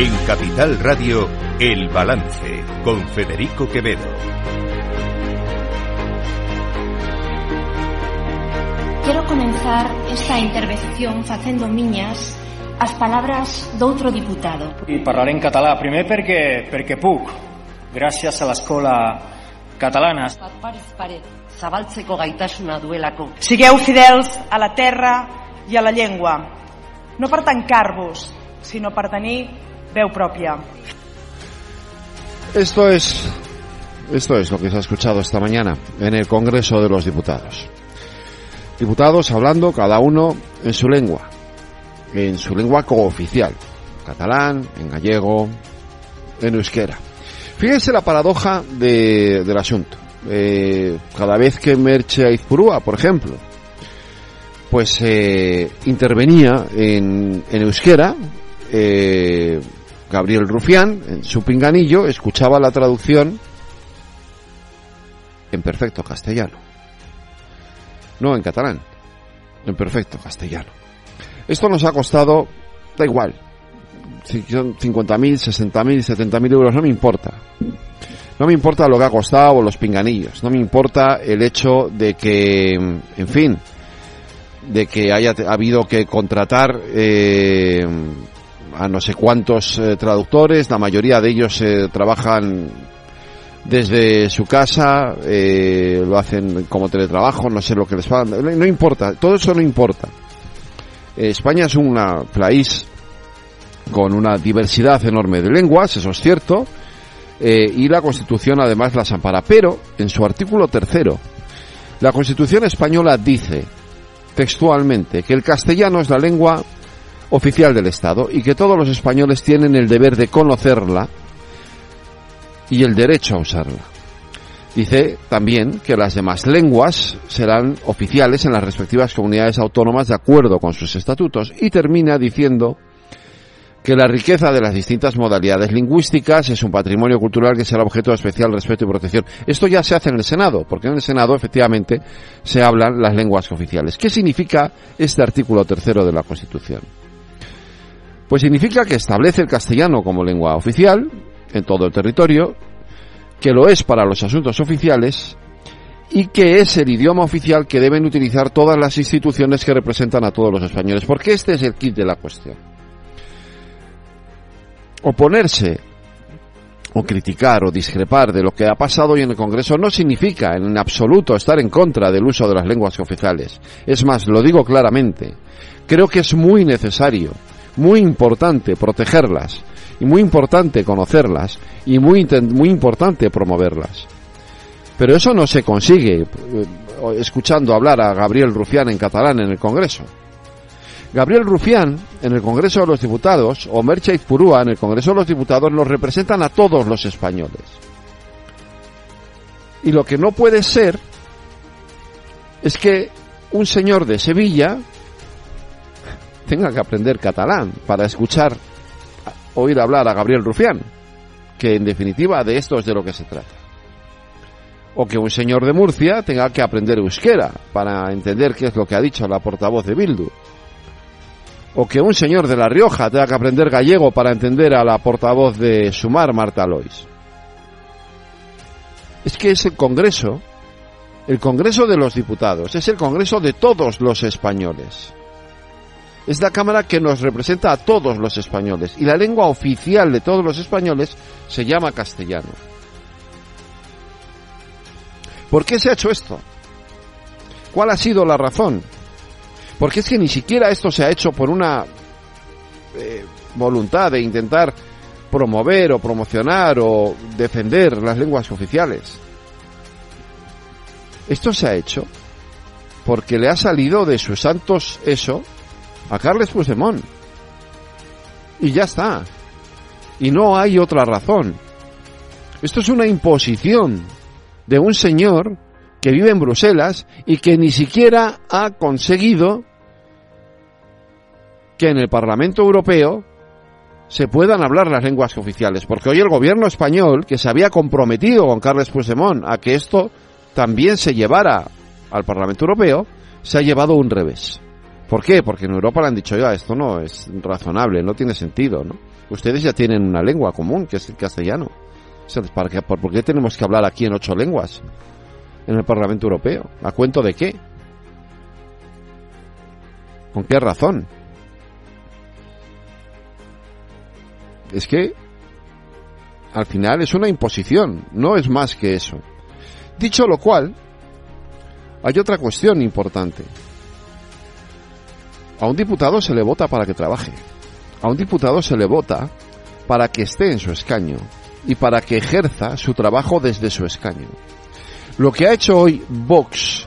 En Capital Radio, El Balance, con Federico Quevedo. Quero comenzar esta intervención facendo miñas as palabras doutro diputado. I parlaré en català, primer perquè, perquè puc, gràcies a l'escola catalana. Pariz pare, zabaltzeko gaitasuna duelako. Sigueu fidels a la terra i a la llengua, no per tancar-vos, sinó per tenir veu pròpia. Esto es, esto es lo que se ha escuchado esta mañana en el Congreso de los Diputados. Diputados hablando cada uno en su lengua, en su lengua cooficial, catalán, en gallego, en euskera. Fíjense la paradoja de- del asunto. Eh, cada vez que Merche Aizpurúa, por ejemplo, pues eh, intervenía en, en euskera, eh, Gabriel Rufián, en su pinganillo, escuchaba la traducción en perfecto castellano. No en catalán, en perfecto castellano. Esto nos ha costado, da igual, si son 50.000, 60.000, 70.000 euros, no me importa. No me importa lo que ha costado los pinganillos, no me importa el hecho de que, en fin, de que haya habido que contratar eh, a no sé cuántos eh, traductores, la mayoría de ellos eh, trabajan desde su casa, eh, lo hacen como teletrabajo, no sé lo que les pagan, no, no importa, todo eso no importa. España es un país con una diversidad enorme de lenguas, eso es cierto, y la Constitución además las ampara, pero en su artículo tercero, la Constitución española dice textualmente que el castellano es la lengua oficial del Estado y que todos los españoles tienen el deber de conocerla y el derecho a usarla. Dice también que las demás lenguas serán oficiales en las respectivas comunidades autónomas de acuerdo con sus estatutos y termina diciendo que la riqueza de las distintas modalidades lingüísticas es un patrimonio cultural que será objeto de especial respeto y protección. Esto ya se hace en el Senado, porque en el Senado efectivamente se hablan las lenguas oficiales. ¿Qué significa este artículo tercero de la Constitución? Pues significa que establece el castellano como lengua oficial en todo el territorio, que lo es para los asuntos oficiales y que es el idioma oficial que deben utilizar todas las instituciones que representan a todos los españoles, porque este es el kit de la cuestión. Oponerse o criticar o discrepar de lo que ha pasado hoy en el Congreso no significa en absoluto estar en contra del uso de las lenguas oficiales. Es más, lo digo claramente, creo que es muy necesario, muy importante protegerlas y muy importante conocerlas y muy, muy importante promoverlas. Pero eso no se consigue eh, escuchando hablar a Gabriel Rufián en catalán en el Congreso. Gabriel Rufián en el Congreso de los Diputados o Merche Izpurúa en el Congreso de los Diputados nos representan a todos los españoles. Y lo que no puede ser es que un señor de Sevilla tenga que aprender catalán para escuchar, oír hablar a Gabriel Rufián, que en definitiva de esto es de lo que se trata. O que un señor de Murcia tenga que aprender euskera para entender qué es lo que ha dicho la portavoz de Bildu o que un señor de La Rioja tenga que aprender gallego para entender a la portavoz de Sumar, Marta Lois. Es que es el Congreso, el Congreso de los Diputados, es el Congreso de todos los españoles. Es la Cámara que nos representa a todos los españoles y la lengua oficial de todos los españoles se llama castellano. ¿Por qué se ha hecho esto? ¿Cuál ha sido la razón? Porque es que ni siquiera esto se ha hecho por una eh, voluntad de intentar promover o promocionar o defender las lenguas oficiales. Esto se ha hecho porque le ha salido de sus santos eso a Carles Puigdemont. Y ya está. Y no hay otra razón. Esto es una imposición de un señor que vive en Bruselas y que ni siquiera ha conseguido que en el Parlamento Europeo se puedan hablar las lenguas oficiales, porque hoy el gobierno español, que se había comprometido con Carles Puigdemont a que esto también se llevara al Parlamento Europeo, se ha llevado un revés. ¿Por qué? Porque en Europa le han dicho ya, esto no es razonable, no tiene sentido, ¿no? Ustedes ya tienen una lengua común, que es el castellano. ¿Para qué, ¿Por qué tenemos que hablar aquí en ocho lenguas? En el Parlamento Europeo. ¿A cuento de qué? ¿Con qué razón? Es que al final es una imposición, no es más que eso. Dicho lo cual, hay otra cuestión importante. A un diputado se le vota para que trabaje. A un diputado se le vota para que esté en su escaño y para que ejerza su trabajo desde su escaño. Lo que ha hecho hoy Vox,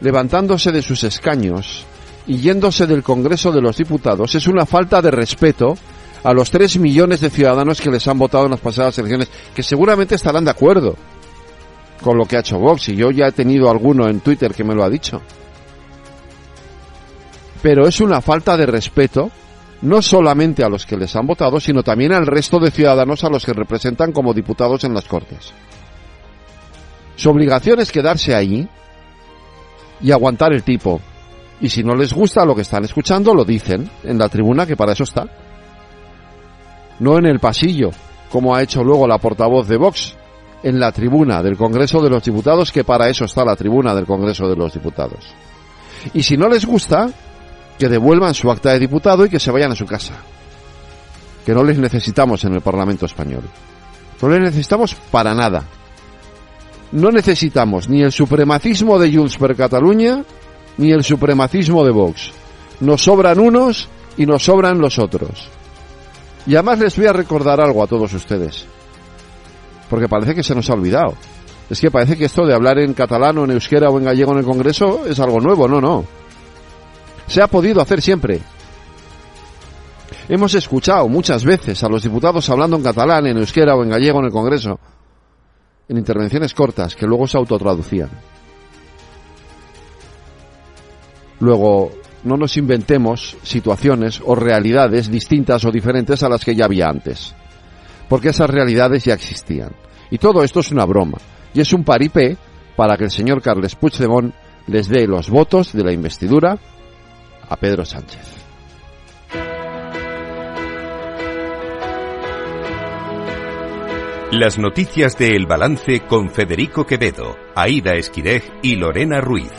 levantándose de sus escaños y yéndose del Congreso de los Diputados, es una falta de respeto a los tres millones de ciudadanos que les han votado en las pasadas elecciones, que seguramente estarán de acuerdo con lo que ha hecho Vox, y yo ya he tenido alguno en Twitter que me lo ha dicho. Pero es una falta de respeto no solamente a los que les han votado, sino también al resto de ciudadanos a los que representan como diputados en las Cortes. Su obligación es quedarse ahí y aguantar el tipo. Y si no les gusta lo que están escuchando, lo dicen en la tribuna, que para eso está. No en el pasillo, como ha hecho luego la portavoz de Vox, en la tribuna del Congreso de los Diputados, que para eso está la tribuna del Congreso de los Diputados. Y si no les gusta, que devuelvan su acta de diputado y que se vayan a su casa. Que no les necesitamos en el Parlamento español. No les necesitamos para nada. No necesitamos ni el supremacismo de Junts per Cataluña ni el supremacismo de Vox. Nos sobran unos y nos sobran los otros. Y además les voy a recordar algo a todos ustedes. Porque parece que se nos ha olvidado. Es que parece que esto de hablar en catalán o en euskera o en gallego en el Congreso es algo nuevo. No, no. Se ha podido hacer siempre. Hemos escuchado muchas veces a los diputados hablando en catalán, en euskera o en gallego en el Congreso, en intervenciones cortas que luego se autotraducían. Luego, no nos inventemos situaciones o realidades distintas o diferentes a las que ya había antes, porque esas realidades ya existían. Y todo esto es una broma, y es un paripé para que el señor Carles Puigdemont les dé los votos de la investidura a Pedro Sánchez. Las noticias de El Balance con Federico Quevedo, Aida Esquirej y Lorena Ruiz.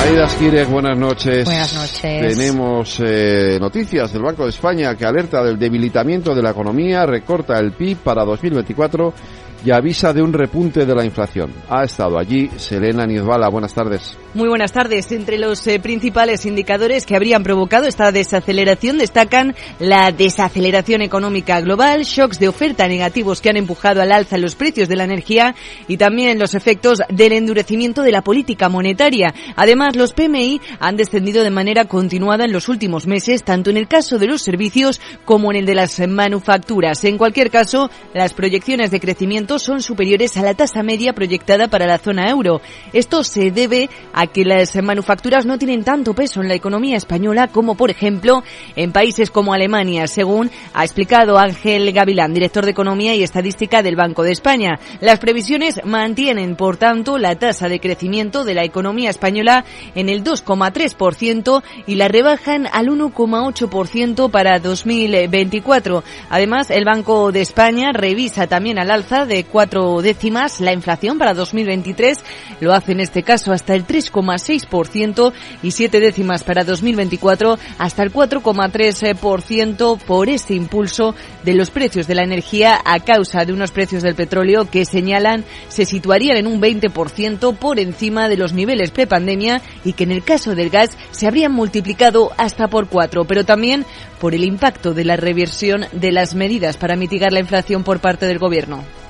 Aida Esquirej, buenas noches. Buenas noches. Tenemos eh, noticias del Banco de España que alerta del debilitamiento de la economía, recorta el PIB para 2024 y avisa de un repunte de la inflación. Ha estado allí Selena Nizbala. Buenas tardes. Muy buenas tardes. Entre los eh, principales indicadores que habrían provocado esta desaceleración destacan la desaceleración económica global, shocks de oferta negativos que han empujado al alza los precios de la energía y también los efectos del endurecimiento de la política monetaria. Además, los PMI han descendido de manera continuada en los últimos meses, tanto en el caso de los servicios como en el de las manufacturas. En cualquier caso, las proyecciones de crecimiento son superiores a la tasa media proyectada para la zona euro. Esto se debe a que las manufacturas no tienen tanto peso en la economía española como, por ejemplo, en países como Alemania, según ha explicado Ángel Gavilán, director de Economía y Estadística del Banco de España. Las previsiones mantienen, por tanto, la tasa de crecimiento de la economía española en el 2,3% y la rebajan al 1,8% para 2024. Además, el Banco de España revisa también al alza de cuatro décimas la inflación para 2023. Lo hace en este caso hasta el 3,6% y siete décimas para 2024 hasta el 4,3% por este impulso de los precios de la energía a causa de unos precios del petróleo que señalan se situarían en un 20% por encima de los niveles prepandemia y que en el caso del gas se habrían multiplicado hasta por cuatro, pero también por el impacto de la reversión de las medidas para mitigar la inflación por parte del gobierno.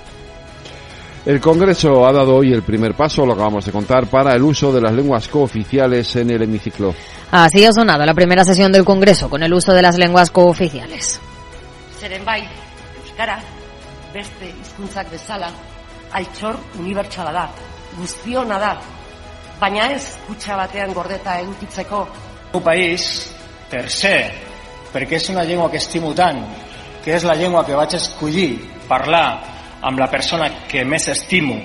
El Congreso ha dado hoy el primer paso, lo acabamos de contar, para el uso de las lenguas cooficiales en el hemiciclo. Así ha sonado la primera sesión del Congreso con el uso de las lenguas cooficiales. Zeren bai, euskara, beste hizkuntzak bezala, altxor unibertsala da, guztiona da, baina ez kutxa batean gordeta edukitzeko. Un país tercer, perquè és una llengua que estimo tant, que és la llengua que vaig escollir parlar amb la persona que més estimo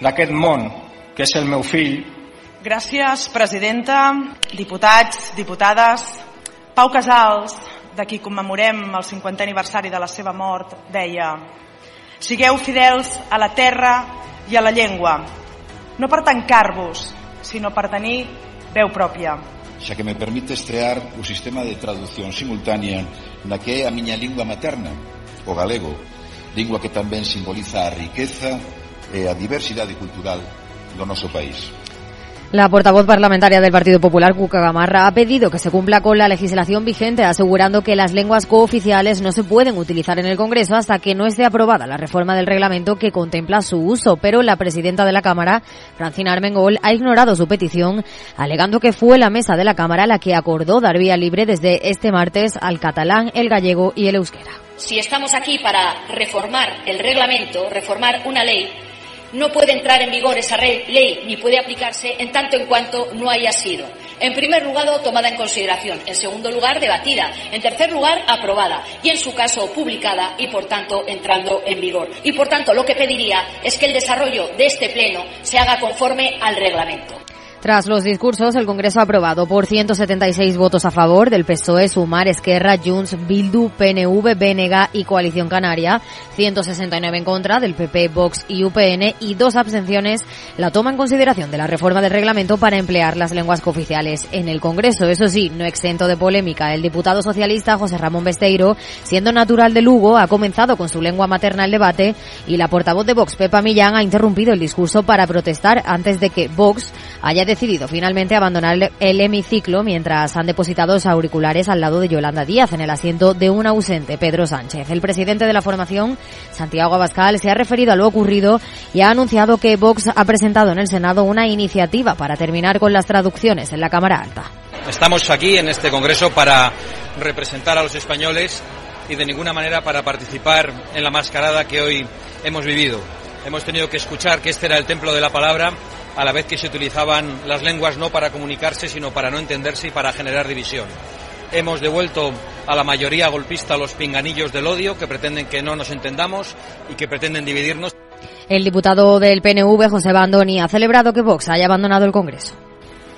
d'aquest món, que és el meu fill, Gràcies, presidenta, diputats, diputades. Pau Casals, de qui commemorem el 50è aniversari de la seva mort, deia Sigueu fidels a la terra i a la llengua, no per tancar-vos, sinó per tenir veu pròpia. xa que me permite estrear o sistema de traducción simultánea na que é a miña lingua materna, o galego, lingua que tamén simboliza a riqueza e a diversidade cultural do noso país. La portavoz parlamentaria del Partido Popular, Cuca Gamarra, ha pedido que se cumpla con la legislación vigente, asegurando que las lenguas cooficiales no se pueden utilizar en el Congreso hasta que no esté aprobada la reforma del reglamento que contempla su uso. Pero la presidenta de la Cámara, Francina Armengol, ha ignorado su petición, alegando que fue la mesa de la Cámara la que acordó dar vía libre desde este martes al catalán, el gallego y el euskera. Si estamos aquí para reformar el reglamento, reformar una ley, no puede entrar en vigor esa ley ni puede aplicarse en tanto en cuanto no haya sido, en primer lugar, tomada en consideración, en segundo lugar, debatida, en tercer lugar, aprobada y, en su caso, publicada y, por tanto, entrando en vigor. Y, por tanto, lo que pediría es que el desarrollo de este Pleno se haga conforme al reglamento. Tras los discursos, el Congreso ha aprobado por 176 votos a favor del PSOE, Sumar, Esquerra, Junts, Bildu, PNV, BNG y Coalición Canaria, 169 en contra del PP, Vox y UPN y dos abstenciones la toma en consideración de la reforma del reglamento para emplear las lenguas cooficiales en el Congreso. Eso sí, no exento de polémica, el diputado socialista José Ramón Besteiro, siendo natural de Lugo, ha comenzado con su lengua materna el debate y la portavoz de Vox, Pepa Millán, ha interrumpido el discurso para protestar antes de que Vox haya decidido finalmente abandonar el hemiciclo mientras han depositado los auriculares al lado de Yolanda Díaz en el asiento de un ausente, Pedro Sánchez. El presidente de la formación, Santiago Abascal, se ha referido a lo ocurrido y ha anunciado que Vox ha presentado en el Senado una iniciativa para terminar con las traducciones en la Cámara Alta. Estamos aquí en este Congreso para representar a los españoles y de ninguna manera para participar en la mascarada que hoy hemos vivido. Hemos tenido que escuchar que este era el templo de la palabra a la vez que se utilizaban las lenguas no para comunicarse, sino para no entenderse y para generar división. Hemos devuelto a la mayoría golpista los pinganillos del odio que pretenden que no nos entendamos y que pretenden dividirnos. El diputado del PNV, José Bandoni, ha celebrado que Vox haya abandonado el Congreso.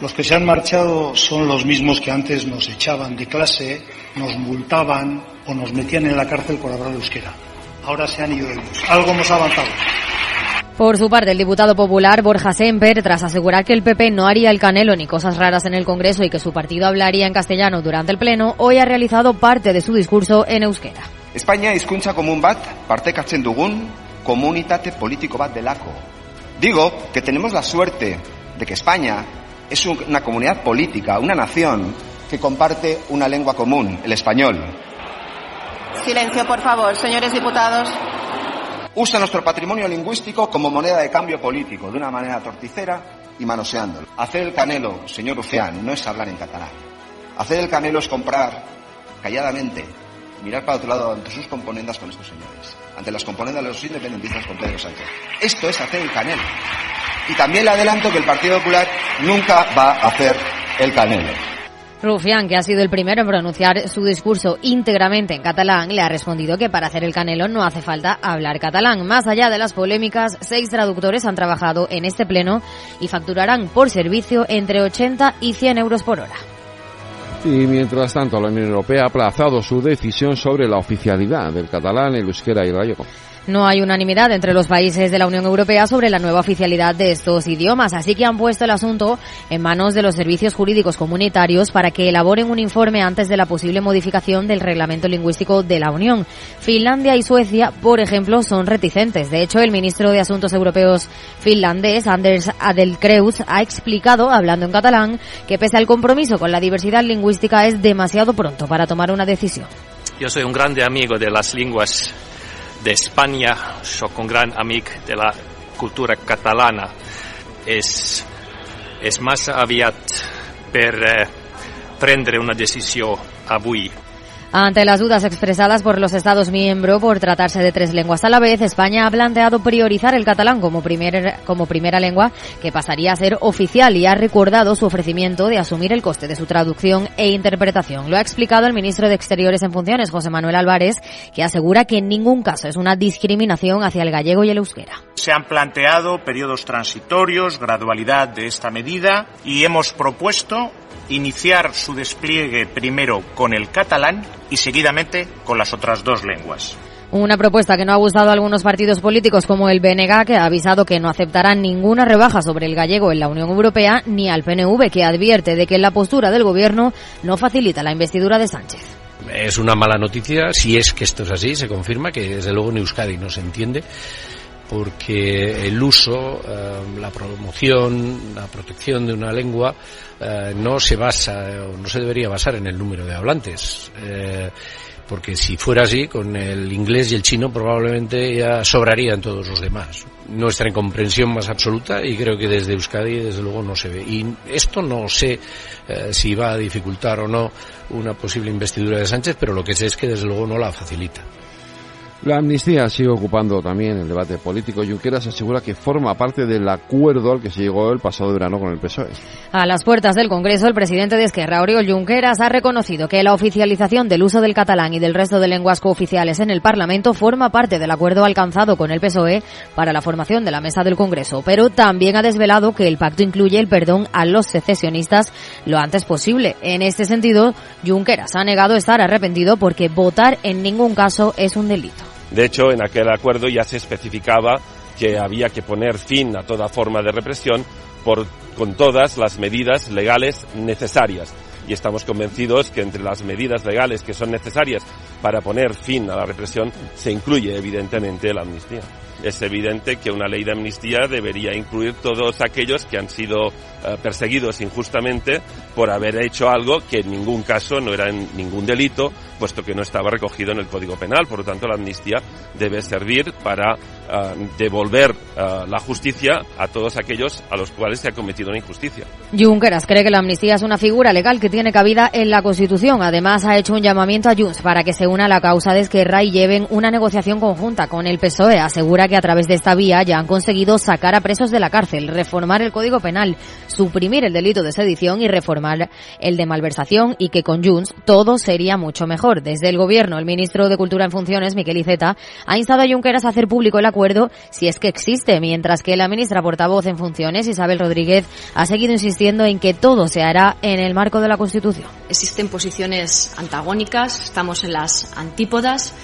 Los que se han marchado son los mismos que antes nos echaban de clase, nos multaban o nos metían en la cárcel por hablar euskera. Ahora se han ido ellos. Algo hemos avanzado. Por su parte, el diputado popular Borja Semper, tras asegurar que el PP no haría el canelo ni cosas raras en el Congreso y que su partido hablaría en castellano durante el Pleno, hoy ha realizado parte de su discurso en euskera. España hizkuntza komun bat partekatzen dugun komunitate politiko bat delako. Digo que tenemos la suerte de que España es una comunidad política, una nación que comparte una lengua común, el español. Silencio, por favor, señores diputados usa nuestro patrimonio lingüístico como moneda de cambio político, de una manera torticera y manoseándolo. Hacer el canelo, señor Uceán, no es hablar en catalán. Hacer el canelo es comprar calladamente, mirar para otro lado ante sus componendas con estos señores, ante las componendas de los independentistas con Pedro Sánchez. Esto es hacer el canelo. Y también le adelanto que el Partido Popular nunca va a hacer el canelo. Rufián, que ha sido el primero en pronunciar su discurso íntegramente en catalán, le ha respondido que para hacer el canelo no hace falta hablar catalán. Más allá de las polémicas, seis traductores han trabajado en este pleno y facturarán por servicio entre 80 y 100 euros por hora. Y mientras tanto, la Unión Europea ha aplazado su decisión sobre la oficialidad del catalán, el euskera y el gallego. No hay unanimidad entre los países de la Unión Europea sobre la nueva oficialidad de estos idiomas, así que han puesto el asunto en manos de los servicios jurídicos comunitarios para que elaboren un informe antes de la posible modificación del reglamento lingüístico de la Unión. Finlandia y Suecia, por ejemplo, son reticentes. De hecho, el ministro de Asuntos Europeos finlandés, Anders Adelkreuz, ha explicado, hablando en catalán, que pese al compromiso con la diversidad lingüística es demasiado pronto para tomar una decisión. Yo soy un grande amigo de las lenguas de España, soy un gran amigo de la cultura catalana. Es, es más aviat per eh, prendere una decisión avui. Ante las dudas expresadas por los Estados miembros por tratarse de tres lenguas a la vez, España ha planteado priorizar el catalán como, primer, como primera lengua que pasaría a ser oficial y ha recordado su ofrecimiento de asumir el coste de su traducción e interpretación. Lo ha explicado el ministro de Exteriores en funciones, José Manuel Álvarez, que asegura que en ningún caso es una discriminación hacia el gallego y el euskera. Se han planteado periodos transitorios, gradualidad de esta medida y hemos propuesto iniciar su despliegue primero con el catalán y seguidamente con las otras dos lenguas. Una propuesta que no ha gustado a algunos partidos políticos como el BNG, que ha avisado que no aceptarán ninguna rebaja sobre el gallego en la Unión Europea, ni al PNV, que advierte de que la postura del gobierno no facilita la investidura de Sánchez. Es una mala noticia, si es que esto es así, se confirma que desde luego en Euskadi no se entiende porque el uso, eh, la promoción, la protección de una lengua eh, no se basa o no se debería basar en el número de hablantes. Eh, porque si fuera así, con el inglés y el chino probablemente ya sobrarían todos los demás. Nuestra incomprensión más absoluta y creo que desde Euskadi desde luego no se ve. Y esto no sé si va a dificultar o no una posible investidura de Sánchez, pero lo que sé es que desde luego no la facilita. La amnistía sigue ocupando también el debate político. Junqueras asegura que forma parte del acuerdo al que se llegó el pasado verano con el PSOE. A las puertas del Congreso, el presidente de Esquerra, Oriol Junqueras, ha reconocido que la oficialización del uso del catalán y del resto de lenguas cooficiales en el Parlamento forma parte del acuerdo alcanzado con el PSOE para la formación de la mesa del Congreso, pero también ha desvelado que el pacto incluye el perdón a los secesionistas lo antes posible. En este sentido, Junqueras ha negado estar arrepentido porque votar en ningún caso es un delito. De hecho, en aquel acuerdo ya se especificaba que había que poner fin a toda forma de represión por, con todas las medidas legales necesarias. Y estamos convencidos que entre las medidas legales que son necesarias para poner fin a la represión se incluye evidentemente la amnistía es evidente que una ley de amnistía debería incluir todos aquellos que han sido eh, perseguidos injustamente por haber hecho algo que en ningún caso no era ningún delito, puesto que no estaba recogido en el Código Penal. Por lo tanto, la amnistía debe servir para eh, devolver eh, la justicia a todos aquellos a los cuales se ha cometido una injusticia. Junqueras cree que la amnistía es una figura legal que tiene cabida en la Constitución. Además, ha hecho un llamamiento a Junts para que se una a la causa de Esquerra y lleven una negociación conjunta con el PSOE. Asegura que a través de esta vía ya han conseguido sacar a presos de la cárcel, reformar el Código Penal, suprimir el delito de sedición y reformar el de malversación y que con Junts todo sería mucho mejor. Desde el Gobierno, el ministro de Cultura en funciones, Miquel Iceta, ha instado a Junqueras a hacer público el acuerdo si es que existe, mientras que la ministra portavoz en funciones, Isabel Rodríguez, ha seguido insistiendo en que todo se hará en el marco de la Constitución. Existen posiciones antagónicas, estamos en las antípodas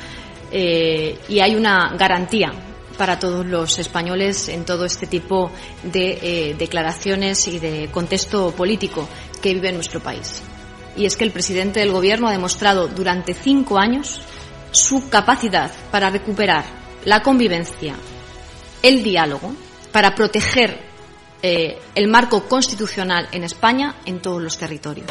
eh, y hay una garantía para todos los españoles en todo este tipo de eh, declaraciones y de contexto político que vive nuestro país. Y es que el presidente del Gobierno ha demostrado durante cinco años su capacidad para recuperar la convivencia, el diálogo, para proteger eh, el marco constitucional en España en todos los territorios.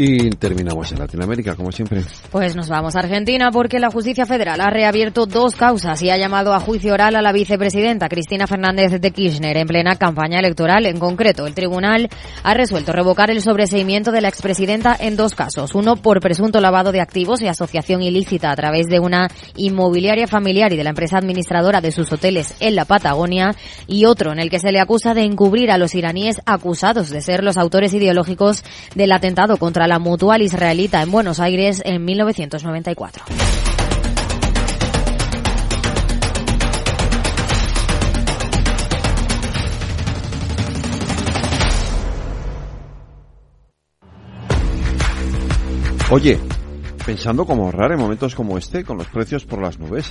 Y terminamos en Latinoamérica, como siempre. Pues nos vamos a Argentina porque la justicia federal ha reabierto dos causas y ha llamado a juicio oral a la vicepresidenta Cristina Fernández de Kirchner en plena campaña electoral. En concreto, el tribunal ha resuelto revocar el sobreseimiento de la expresidenta en dos casos. Uno por presunto lavado de activos y asociación ilícita a través de una inmobiliaria familiar y de la empresa administradora de sus hoteles en la Patagonia y otro en el que se le acusa de encubrir a los iraníes acusados de ser los autores ideológicos del atentado contra la Mutual Israelita en Buenos Aires en 1994. Oye, pensando cómo ahorrar en momentos como este con los precios por las nubes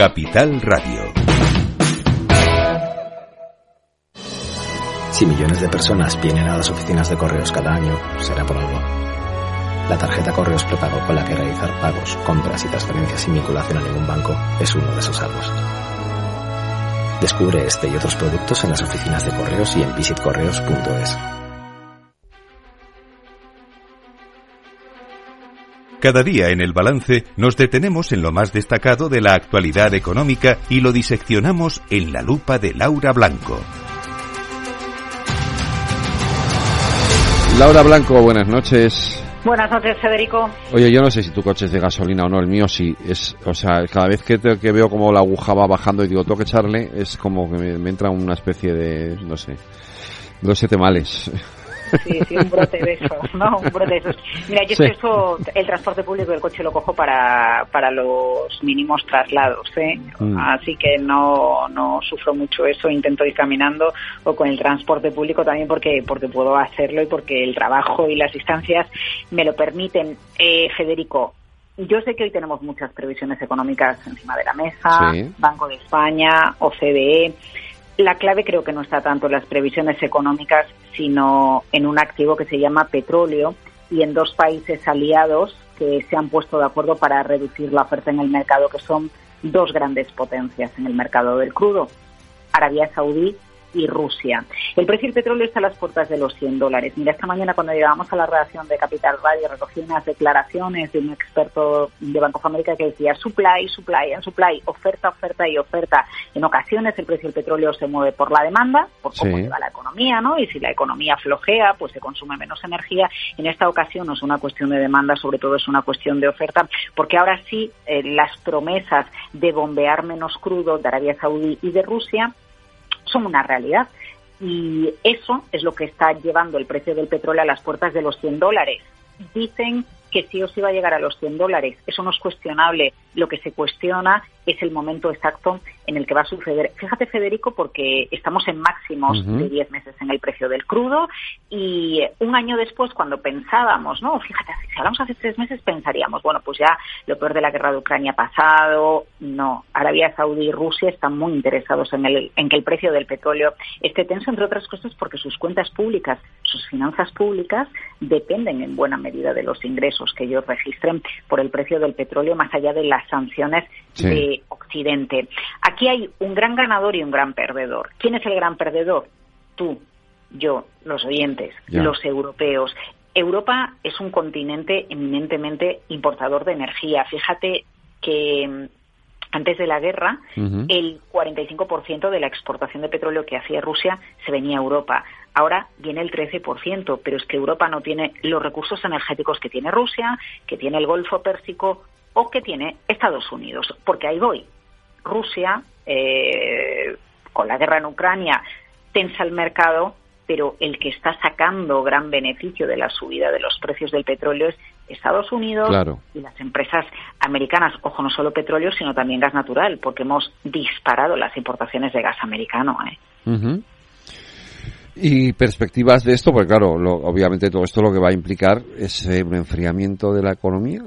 Capital Radio. Si millones de personas vienen a las oficinas de correos cada año, será por algo. La tarjeta Correos Prepago con la que realizar pagos, compras y transferencias sin vinculación a ningún banco es uno de esos algos. Descubre este y otros productos en las oficinas de correos y en visitcorreos.es. Cada día en el balance nos detenemos en lo más destacado de la actualidad económica y lo diseccionamos en la lupa de Laura Blanco. Laura Blanco, buenas noches. Buenas noches, Federico. Oye, yo no sé si tu coche es de gasolina o no, el mío sí. Es, o sea, cada vez que, te- que veo como la aguja va bajando y digo, tengo que echarle, es como que me, me entra una especie de, no sé, no sé, temales. Sí, sí, un brote de esos, ¿no? Un brote de esos. Mira, yo es Sí. que eso, el transporte público y el coche lo cojo para, para los mínimos traslados, ¿eh? Mm. Así que no, no sufro mucho eso, intento ir caminando o con el transporte público también porque, porque puedo hacerlo y porque el trabajo y las distancias me lo permiten. Eh, Federico, yo sé que hoy tenemos muchas previsiones económicas encima de la mesa, Sí. Banco de España, OCDE. La clave creo que no está tanto en las previsiones económicas, sino en un activo que se llama petróleo y en dos países aliados que se han puesto de acuerdo para reducir la oferta en el mercado, que son dos grandes potencias en el mercado del crudo, Arabia Saudí y Rusia. El precio del petróleo está a las puertas de los 100 dólares. Mira, esta mañana cuando llegamos a la redacción de Capital Radio recogí unas declaraciones de un experto de Banco of America que decía supply, supply and supply, oferta, oferta y oferta. En ocasiones el precio del petróleo se mueve por la demanda, por cómo Sí. va la economía, ¿no? Y si la economía flojea, pues se consume menos energía. En esta ocasión no es una cuestión de demanda, sobre todo es una cuestión de oferta, porque ahora sí eh, las promesas de bombear menos crudo de Arabia Saudí y de Rusia son una realidad. Y eso es lo que está llevando el precio del petróleo a las puertas de los 100 dólares. Dicen que sí o sí va a llegar a los 100 dólares. Eso no es cuestionable. Lo que se cuestiona es el momento exacto en el que va a suceder. Fíjate, Federico, porque estamos en máximos de 10 meses en el precio del crudo y un año después, cuando pensábamos, no, fíjate, si hablamos hace tres meses, pensaríamos, bueno, pues ya lo peor de la guerra de Ucrania ha pasado. No, Arabia Saudí y Rusia están muy interesados en, el, en que el precio del petróleo esté tenso, entre otras cosas, porque sus cuentas públicas, sus finanzas públicas, dependen en buena medida de los ingresos que ellos registren por el precio del petróleo, más allá de las sanciones Sí. de Occidente. Aquí hay un gran ganador y un gran perdedor. ¿Quién es el gran perdedor? Tú, yo, los oyentes, Ya. los europeos. Europa es un continente eminentemente importador de energía. Fíjate que mm, antes de la guerra, Ujú. el 45% de la exportación de petróleo que hacía Rusia se venía a Europa. Ahora viene el 13%, pero es que Europa no tiene los recursos energéticos que tiene Rusia, que tiene el Golfo Pérsico o que tiene Estados Unidos. Porque ahí voy. Rusia, eh, con la guerra en Ucrania, tensa el mercado, pero el que está sacando gran beneficio de la subida de los precios del petróleo es Estados Unidos Claro. y las empresas americanas. Ojo, no solo petróleo, sino también gas natural, porque hemos disparado las importaciones de gas americano. ¿eh? Ujú. Y perspectivas de esto, porque claro, lo- obviamente todo esto lo que va a implicar es eh, un enfriamiento de la economía.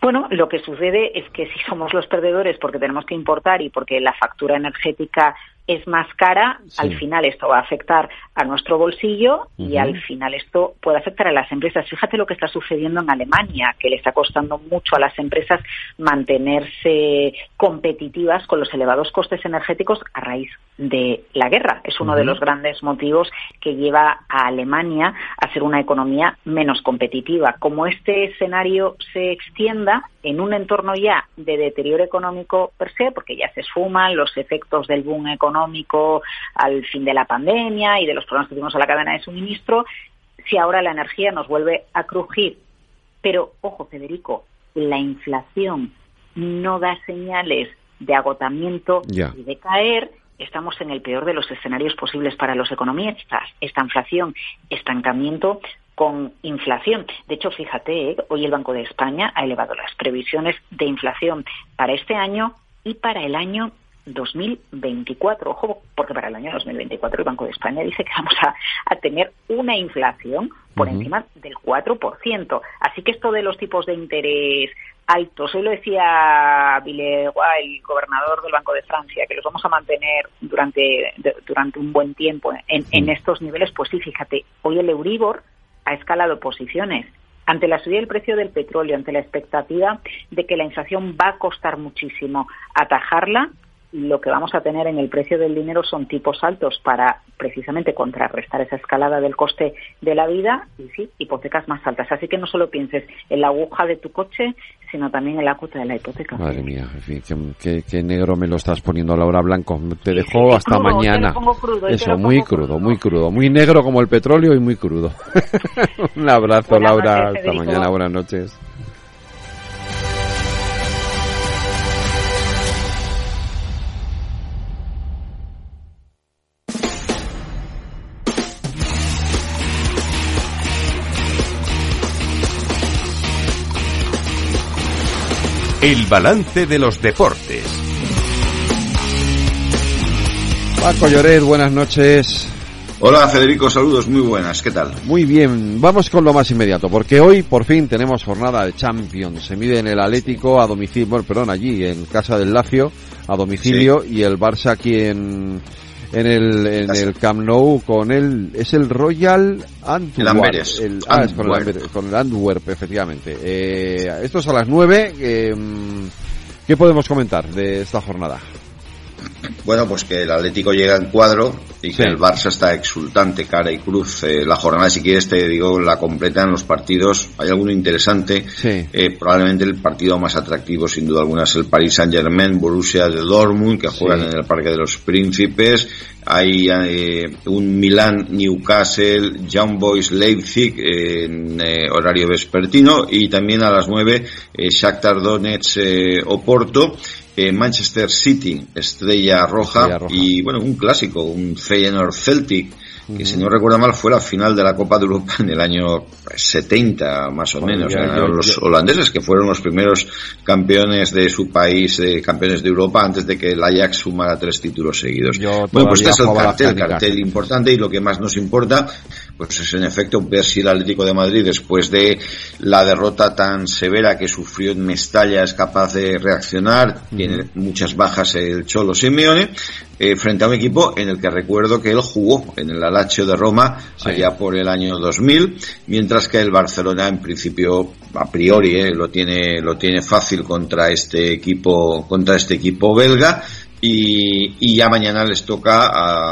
Bueno, lo que sucede es que si somos los perdedores porque tenemos que importar y porque la factura energética es más cara, Sí. al final esto va a afectar a nuestro bolsillo y al final esto puede afectar a las empresas. Fíjate lo que está sucediendo en Alemania, que le está costando mucho a las empresas mantenerse competitivas con los elevados costes energéticos a raíz de la guerra. Es uno de los grandes motivos que lleva a Alemania a ser una economía menos competitiva. Como este escenario se extienda en un entorno ya de deterioro económico per se, porque ya se esfuman los efectos del boom económico al fin de la pandemia y de los problemas que tuvimos a la cadena de suministro, si ahora la energía nos vuelve a crujir. Pero, ojo, Federico, la inflación no da señales de agotamiento y de caer, estamos en el peor de los escenarios posibles para los economistas. Esta inflación, estancamiento con inflación. De hecho, fíjate, ¿eh? hoy el Banco de España ha elevado las previsiones de inflación para este año y para el año 2024. Ojo, porque para el año 2024 el Banco de España dice que vamos a, a tener una inflación por encima del 4%. Así que esto de los tipos de interés altos. Hoy lo decía Villeroy, el gobernador del Banco de Francia, que los vamos a mantener durante, durante un buen tiempo en, en estos niveles. Pues sí, fíjate, hoy el Euribor ha escalado posiciones ante la subida del precio del petróleo, ante la expectativa de que la inflación va a costar muchísimo atajarla, lo que vamos a tener en el precio del dinero son tipos altos para precisamente contrarrestar esa escalada del coste de la vida y sí, hipotecas más altas. Así que no solo pienses en la aguja de tu coche, sino también en la cuota de la hipoteca. Madre mía, en fin, qué, negro me lo estás poniendo, Laura Blanco. Te dejo hasta mañana. Eso, muy crudo, muy crudo. Muy negro como el petróleo y muy crudo. Un abrazo, Laura. hasta mañana, buenas noches. El balance de los deportes. Paco Lloret, buenas noches. Hola Federico, saludos, muy buenas, ¿qué tal? Muy bien, vamos con lo más inmediato, porque hoy por fin tenemos jornada de Champions. Se mide en el Atlético a domicilio, bueno, perdón, allí en casa del Lacio a domicilio y el Barça aquí en, en el, en el Camp Nou con el, es el Royal Antwerp. El, ah, con, el, Antwerp, efectivamente. Eh, esto es a las 9. Eh, ¿Qué podemos comentar de esta jornada? Bueno, pues que el Atlético llega en cuadro y que el Barça está exultante, cara y cruz. Eh, la jornada, si quieres, te digo, la completan los partidos. Hay alguno interesante. Eh, probablemente el partido más atractivo, sin duda alguna, es el Paris Saint-Germain, Borussia de Dortmund, que juegan en el Parque de los Príncipes. Hay eh, un Milan Newcastle, Young Boys Leipzig en horario vespertino y también a las 9 Shakhtar Donetsk Oporto Manchester City, Estrella Roja, y bueno, un clásico, un Feyenoord Celtic, que si no recuerdo mal fue la final de la Copa de Europa en el año 70 más o menos. los holandeses que fueron los primeros campeones de su país, eh, campeones de Europa antes de que el Ajax sumara tres títulos seguidos. bueno, pues este es el cartel, cartel importante y lo que más nos importa pues es en efecto ver si el Atlético de Madrid después de la derrota tan severa que sufrió en Mestalla es capaz de reaccionar, tiene muchas bajas el Cholo Simeone, eh, frente a un equipo en el que recuerdo que él jugó en el Alacho de Roma allá por el año 2000, mientras que el Barcelona en principio a priori eh, lo tiene lo tiene fácil contra este equipo contra este equipo belga y, ya mañana les toca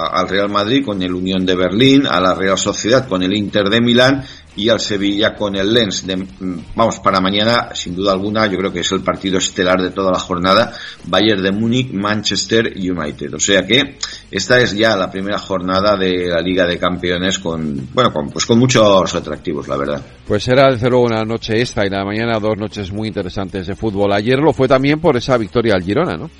al Real Madrid con el Unión de Berlín, a la Real Sociedad con el Inter de Milán y al Sevilla con el Lens. De, mm, vamos, para mañana, sin duda alguna, yo creo que es el partido estelar de toda la jornada, Bayern de Múnich, Manchester United. O sea que esta es ya la primera jornada de la Liga de Campeones con, bueno, con, pues con muchos atractivos, la verdad. Pues será desde luego una noche esta y la mañana dos noches muy interesantes de fútbol. Ayer lo fue también por esa victoria al Girona, ¿no?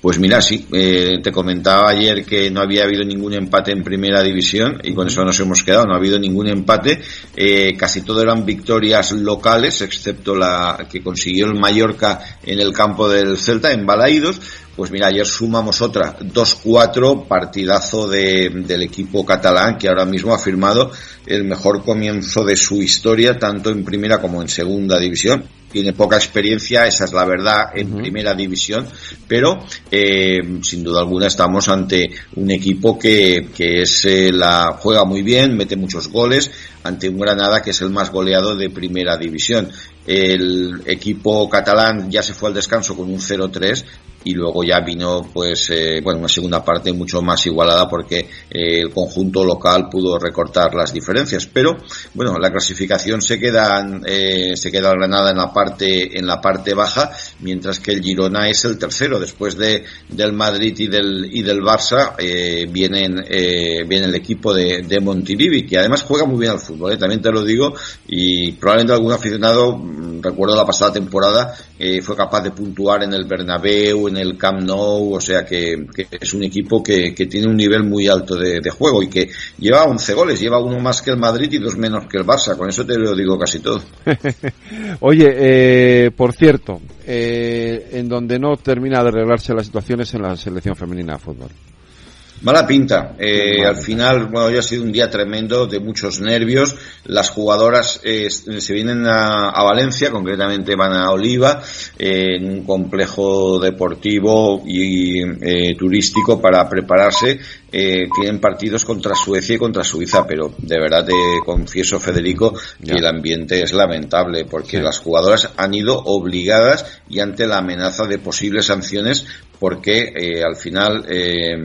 Pues mira, sí, eh, te comentaba ayer que no había habido ningún empate en primera división y con eso nos hemos quedado, no ha habido ningún empate, eh, casi todo eran victorias locales, excepto la que consiguió el Mallorca en el campo del Celta, en Balaídos, pues mira, ayer sumamos otra, 2-4, partidazo de, del equipo catalán que ahora mismo ha firmado el mejor comienzo de su historia, tanto en primera como en segunda división tiene poca experiencia, esa es la verdad, en primera división, pero eh, sin duda alguna estamos ante un equipo que, que es, eh, la juega muy bien, mete muchos goles, ante un Granada que es el más goleado de primera división. El equipo catalán ya se fue al descanso con un 0-3 y luego ya vino pues eh, bueno una segunda parte mucho más igualada porque eh, el conjunto local pudo recortar las diferencias. Pero bueno la clasificación se queda eh, se queda Granada en la parte en la parte baja mientras que el Girona es el tercero. Después de del Madrid y del y del Barça eh, vienen eh, viene el equipo de, de Montilivi que además juega muy bien al fútbol también te lo digo y probablemente algún aficionado mm, recuerdo la pasada temporada fue capaz de puntuar en el Bernabéu en el Camp Nou, o sea que, es un equipo que, tiene un nivel muy alto de, juego y que lleva 11 goles, lleva uno más que el Madrid y dos menos que el Barça, con eso te lo digo casi todo. Oye, eh, por cierto, eh, en donde no termina de arreglarse las situaciones en la selección femenina de fútbol. Mala pinta. Eh, al final, bueno, hoy ha sido un día tremendo de muchos nervios. Las jugadoras eh, se vienen a, Valencia, concretamente van a Oliva, eh, en un complejo deportivo y turístico para prepararse. Tienen partidos contra Suecia y contra Suiza, pero de verdad te confieso, Federico, que el ambiente es lamentable porque las jugadoras han ido obligadas y ante la amenaza de posibles sanciones porque eh, al final eh,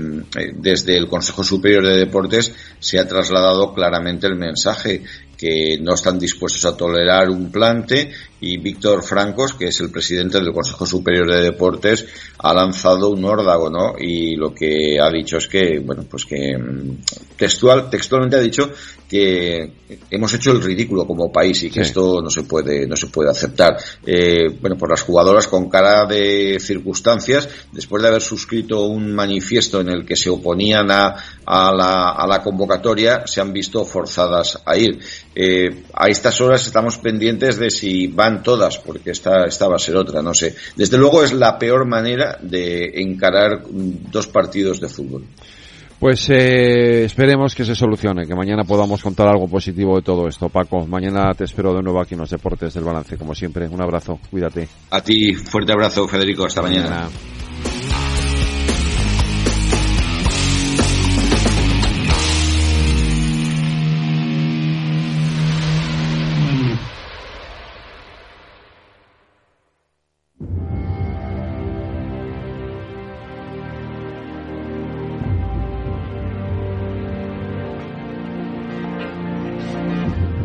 desde el Consejo Superior de Deportes se ha trasladado claramente el mensaje que no están dispuestos a tolerar un plante y Víctor Francos, que es el presidente del Consejo Superior de Deportes, ha lanzado un órdago, ¿no? Y lo que ha dicho es que, bueno, pues que mm, textual, textualmente ha dicho que hemos hecho el ridículo como país y que esto no se puede, no se puede aceptar. Eh, bueno, por las jugadoras con cara de circunstancias, después de haber suscrito un manifiesto en el que se oponían a, a, la, a la convocatoria, se han visto forzadas a ir. Eh, a estas horas estamos pendientes de si van todas, porque esta, esta va a ser otra, no sé. Desde luego es la peor manera de encarar dos partidos de fútbol. Pues eh, esperemos que se solucione, que mañana podamos contar algo positivo de todo esto. Paco, mañana te espero de nuevo aquí en los Deportes del Balance, como siempre. Un abrazo, cuídate. A ti, fuerte abrazo, Federico. Hasta mañana.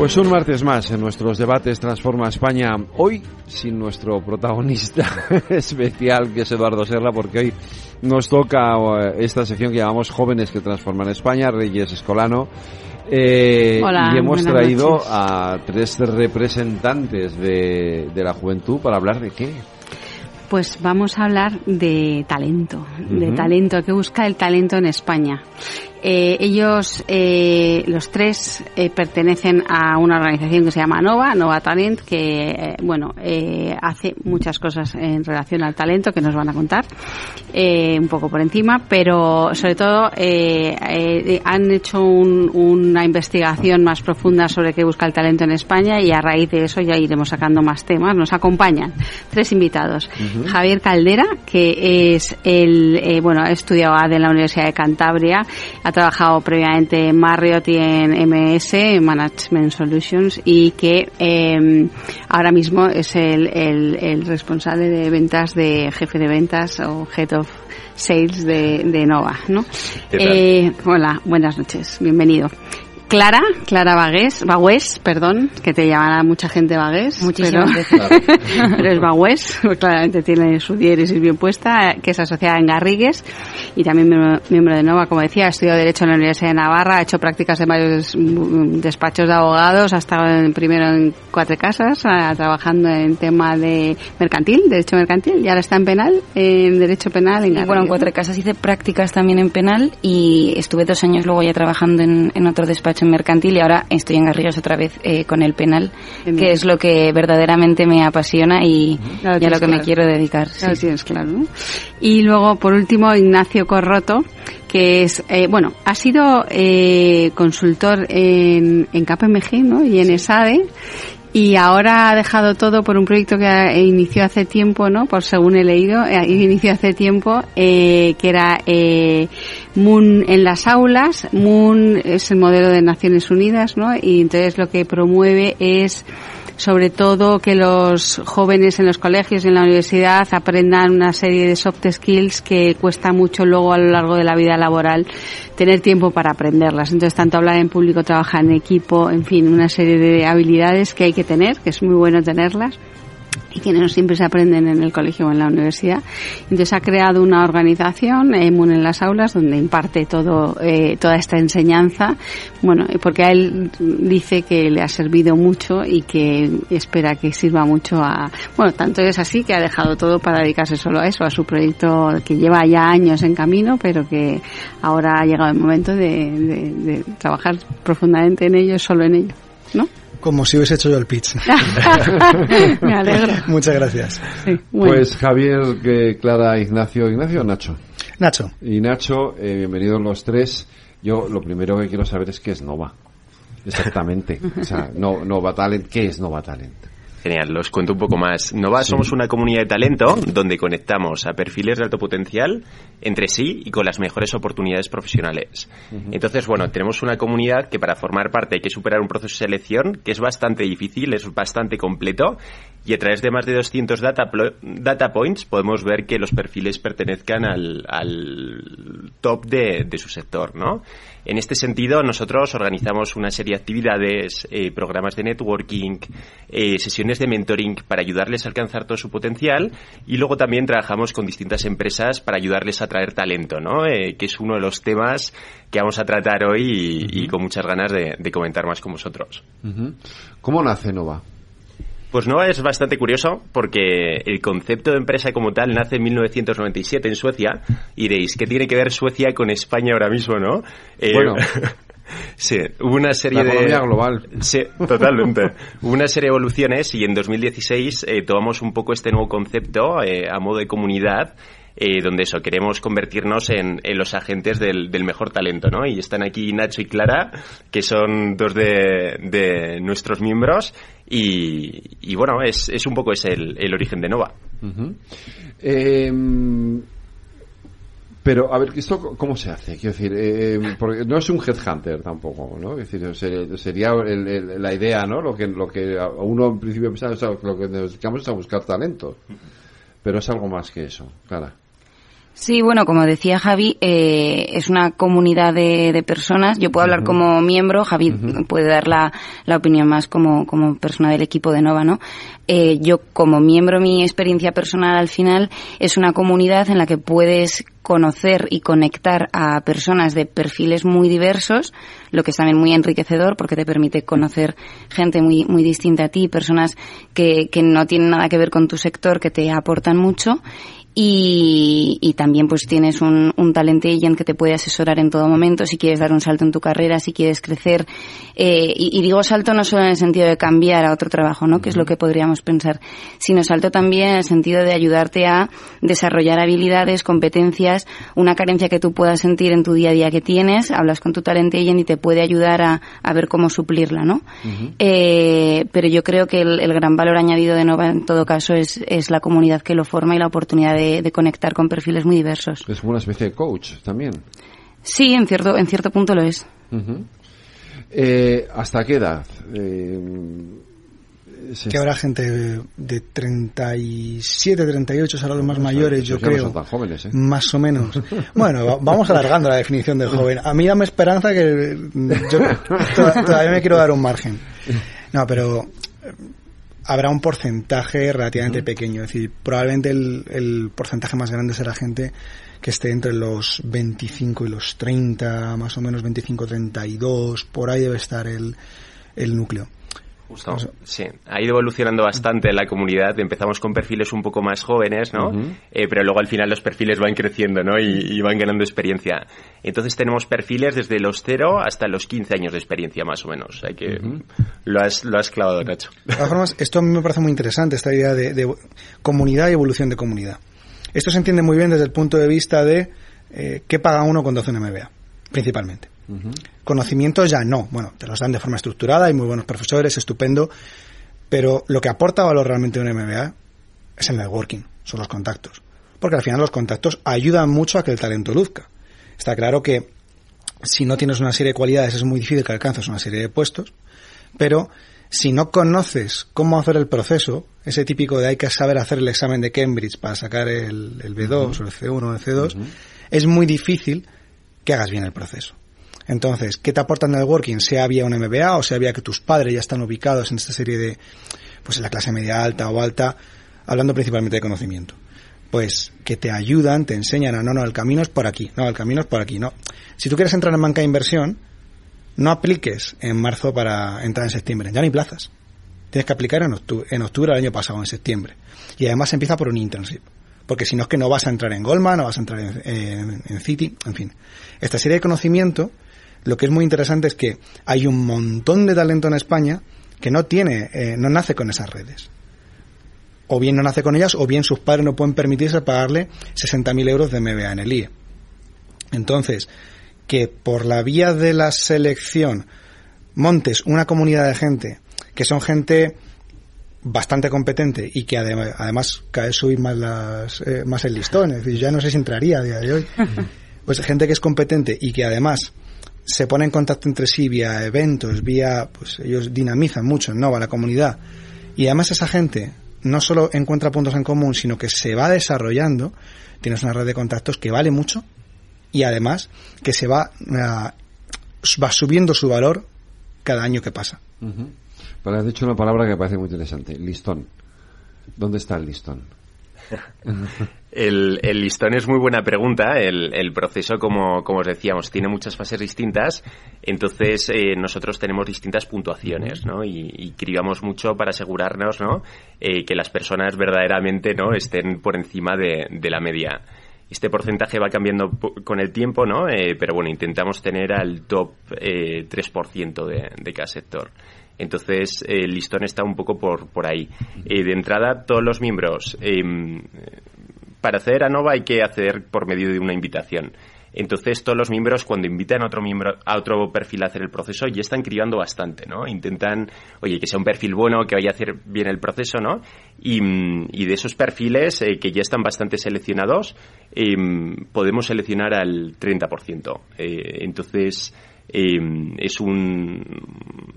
Pues un martes más en nuestros debates Transforma España. Hoy sin nuestro protagonista especial que es Eduardo Serra porque hoy nos toca eh, esta sección que llamamos Jóvenes que Transforman España, Reyes Escolano. Eh, y hemos traído a tres representantes de, de la juventud para hablar de qué. Pues vamos a hablar de talento, de talento, que busca el talento en España. Eh, ellos, eh, los tres, eh, pertenecen a una organización que se llama Nova, Nova Talent, que, bueno, hace muchas cosas en relación al talento que nos van a contar, un poco por encima, pero sobre todo han hecho un, una investigación más profunda sobre qué busca el talento en España y a raíz de eso ya iremos sacando más temas. Nos acompañan tres invitados. Javier Caldera, que es el, bueno, ha estudiado en la Universidad de Cantabria, ha trabajado previamente en Marriott y en MS, Management Solutions, y que eh, ahora mismo es el, el, el, responsable de ventas, de jefe de ventas o Head of Sales de, de Nova. ¿no? Eh, hola, buenas noches, bienvenido. Clara, Clara Bagués, Bagués, perdón, que te llamará mucha gente Bagués. Muchísimas pero, pero es Bagués, pues claramente tiene su diéresis bien puesta, que es asociada en Garrigues y también miembro, de Nova, como decía, ha estudiado Derecho en la Universidad de Navarra, ha hecho prácticas en varios despachos de abogados, ha estado primero en Cuatro Casas, trabajando en tema de mercantil, Derecho mercantil, y ahora está en penal, en Derecho penal en Garrigues. Bueno, en Cuatro Casas hice prácticas también en penal y estuve dos años luego ya trabajando en, en otro despacho en mercantil y ahora estoy en Garrigues otra vez eh, con el penal, que es lo que verdaderamente me apasiona y, a lo que me quiero dedicar. Sí. es claro. Y luego, por último, Ignacio Corroto, que es, eh, bueno, ha sido eh, consultor en, en KPMG ¿no? y en ESADE y ahora ha dejado todo por un proyecto que inició hace tiempo, ¿no? Por según he leído, eh, inició hace tiempo, eh, que era eh, Moon en las aulas. Moon es el modelo de Naciones Unidas, ¿no? Y entonces lo que promueve es sobre todo que los jóvenes en los colegios y en la universidad aprendan una serie de soft skills que cuesta mucho luego a lo largo de la vida laboral tener tiempo para aprenderlas. Entonces, tanto hablar en público, trabajar en equipo, en fin, una serie de habilidades que hay que tener, que es muy bueno tenerlas y que no siempre se aprenden en el colegio o en la universidad. Entonces ha creado una organización, EMUN en las aulas, donde imparte todo, eh, toda esta enseñanza, bueno, porque a él dice que le ha servido mucho y que espera que sirva mucho a, bueno, tanto es así que ha dejado todo para dedicarse solo a eso, a su proyecto que lleva ya años en camino, pero que ahora ha llegado el momento de, de, de trabajar profundamente en ello, solo en ello, ¿no? Como si hubiese hecho yo el pitch. Me alegro. Muchas gracias. Pues Javier, que Clara, Ignacio, Ignacio, Nacho. Nacho. Y Nacho, eh, bienvenidos los tres. Yo lo primero que quiero saber es qué es Nova. Exactamente. o sea, no, Nova Talent, ¿qué es Nova Talent? Genial, los cuento un poco más. Nova somos una comunidad de talento donde conectamos a perfiles de alto potencial entre sí y con las mejores oportunidades profesionales. Entonces, bueno, tenemos una comunidad que para formar parte hay que superar un proceso de selección que es bastante difícil, es bastante completo y a través de más de 200 data, data points podemos ver que los perfiles pertenezcan al, al top de, de, su sector, ¿no? En este sentido, nosotros organizamos una serie de actividades, eh, programas de networking, eh, sesiones de mentoring para ayudarles a alcanzar todo su potencial y luego también trabajamos con distintas empresas para ayudarles a traer talento, ¿no? Eh, que es uno de los temas que vamos a tratar hoy y, uh -huh. y con muchas ganas de, de, comentar más con vosotros. Uh -huh. ¿Cómo nace Nova? Pues Nova es bastante curioso porque el concepto de empresa como tal nace en 1997 en Suecia y diréis, ¿qué tiene que ver Suecia con España ahora mismo, no? Eh, bueno. Sí, hubo una serie la de... global. Sí, totalmente. hubo una serie de evoluciones y en 2016 eh, tomamos un poco este nuevo concepto eh, a modo de comunidad eh, donde eso, queremos convertirnos en, en los agentes del, del, mejor talento, ¿no? Y están aquí Nacho y Clara, que son dos de, de nuestros miembros, y, y, bueno, es, es un poco es el, el origen de Nova. Uh -huh. eh, pero, a ver, ¿esto cómo se hace? Quiero decir, eh, porque no es un headhunter tampoco, ¿no? Es decir, sería el, el, la idea, ¿no? Lo que, lo que uno en principio piensa, o sea, lo que nos dedicamos es a buscar talento. Pero es algo más que eso, Clara. Sí, bueno, como decía Javi, eh, es una comunidad de, de, personas. Yo puedo hablar uh -huh. como miembro, Javi uh -huh. puede dar la, la, opinión más como, como persona del equipo de Nova, ¿no? Eh, yo como miembro, mi experiencia personal al final es una comunidad en la que puedes conocer y conectar a personas de perfiles muy diversos, lo que es también muy enriquecedor porque te permite conocer gente muy, muy distinta a ti, personas que, que no tienen nada que ver con tu sector, que te aportan mucho y, y, también pues tienes un, un talent agent que te puede asesorar en todo momento si quieres dar un salto en tu carrera, si quieres crecer. Eh, y, y, digo salto no solo en el sentido de cambiar a otro trabajo, ¿no? Que es lo que podríamos pensar, sino salto también en el sentido de ayudarte a desarrollar habilidades, competencias, una carencia que tú puedas sentir en tu día a día que tienes, hablas con tu talent agent y te puede ayudar a, a ver cómo suplirla, ¿no? Uh -huh. eh, pero yo creo que el, el, gran valor añadido de Nova en todo caso es, es la comunidad que lo forma y la oportunidad de de, de, conectar con perfiles muy diversos. Es como una especie de coach también. Sí, en cierto, en cierto punto lo es. Uh -huh. eh, ¿Hasta qué edad? Eh, que habrá gente de 37, 38, serán los más mayores, yo creo. No son tan jóvenes, ¿eh? Más o menos. Bueno, vamos alargando la definición de joven. A mí dame esperanza que yo todavía me quiero dar un margen. No, pero habrá un porcentaje relativamente pequeño. Es decir, probablemente el, el, porcentaje más grande será gente que esté entre los 25 y los 30, más o menos 25, 32, por ahí debe estar el, el núcleo. Justo, sí. Ha ido evolucionando bastante la comunidad. Empezamos con perfiles un poco más jóvenes, ¿no? Uh -huh. eh, pero luego al final los perfiles van creciendo, ¿no? Y, y, van ganando experiencia. Entonces tenemos perfiles desde los 0 hasta los 15 años de experiencia, más o menos. O sea que uh -huh. lo, has, lo has clavado, Nacho. De todas formas, esto a mí me parece muy interesante, esta idea de, de comunidad y evolución de comunidad. Esto se entiende muy bien desde el punto de vista de eh, qué paga uno cuando hace un MBA, principalmente. Uh -huh. Conocimientos ya no. Bueno, te los dan de forma estructurada, hay muy buenos profesores, estupendo. Pero lo que aporta valor realmente un MBA es el networking, son los contactos. Porque al final los contactos ayudan mucho a que el talento luzca. Está claro que si no tienes una serie de cualidades es muy difícil que alcances una serie de puestos, pero si no conoces cómo hacer el proceso, ese típico de hay que saber hacer el examen de Cambridge para sacar el, el B2 uh -huh. o el C1 o el C2, uh -huh. es muy difícil que hagas bien el proceso. Entonces, ¿qué te aporta el networking? Sea vía un MBA o sea vía que tus padres ya están ubicados en esta serie de pues en la clase media alta o alta, hablando principalmente de conocimiento. Pues que te ayudan, te enseñan a no, no, el camino es por aquí, no, el camino es por aquí, no. Si tú quieres entrar en banca de inversión, no apliques en marzo para entrar en septiembre, ya no hay plazas. Tienes que aplicar en octubre, en octubre del año pasado, en septiembre. Y además empieza por un internship. Porque si no es que no vas a entrar en Goldman, no vas a entrar en, en Citi, en fin. Esta serie de conocimiento, lo que es muy interesante es que hay un montón de talento en España que no tiene, eh, no nace con esas redes. O bien no nace con ellas, o bien sus padres no pueden permitirse pagarle 60.000 euros de MBA en el IE. Entonces, que por la vía de la selección montes una comunidad de gente que son gente bastante competente y que además, además cae subir más las eh, más el listón, es decir, ya no sé si entraría a día de hoy. Pues gente que es competente y que además se pone en contacto entre sí vía eventos, vía, pues ellos dinamizan mucho, ¿no? A la comunidad. Y además esa gente no solo encuentra puntos en común, sino que se va desarrollando, tienes una red de contactos que vale mucho y además que se va, ah, va subiendo su valor cada año que pasa. Pero has dicho una palabra que me parece muy interesante, listón. ¿Dónde está el listón? El, listón es muy buena pregunta. El, proceso, como, como, os decíamos, tiene muchas fases distintas. Entonces, eh, nosotros tenemos distintas puntuaciones, ¿no? Y, y cribamos mucho para asegurarnos, ¿no? Eh, que las personas verdaderamente, ¿no? Estén por encima de, la media. Este porcentaje va cambiando con el tiempo, ¿no? Eh, pero bueno, intentamos tener al top 3% de, de cada sector. Entonces, el listón está un poco por, por ahí. de entrada, todos los miembros em, para acceder a Nova hay que hacer por medio de una invitación. Entonces todos los miembros cuando invitan a otro miembro a otro perfil a hacer el proceso ya están criando bastante, ¿no? Intentan, oye, que sea un perfil bueno, que vaya a hacer bien el proceso, ¿no? Y, de esos perfiles eh, que ya están bastante seleccionados, em, podemos seleccionar al 30%. Eh, entonces em, es un,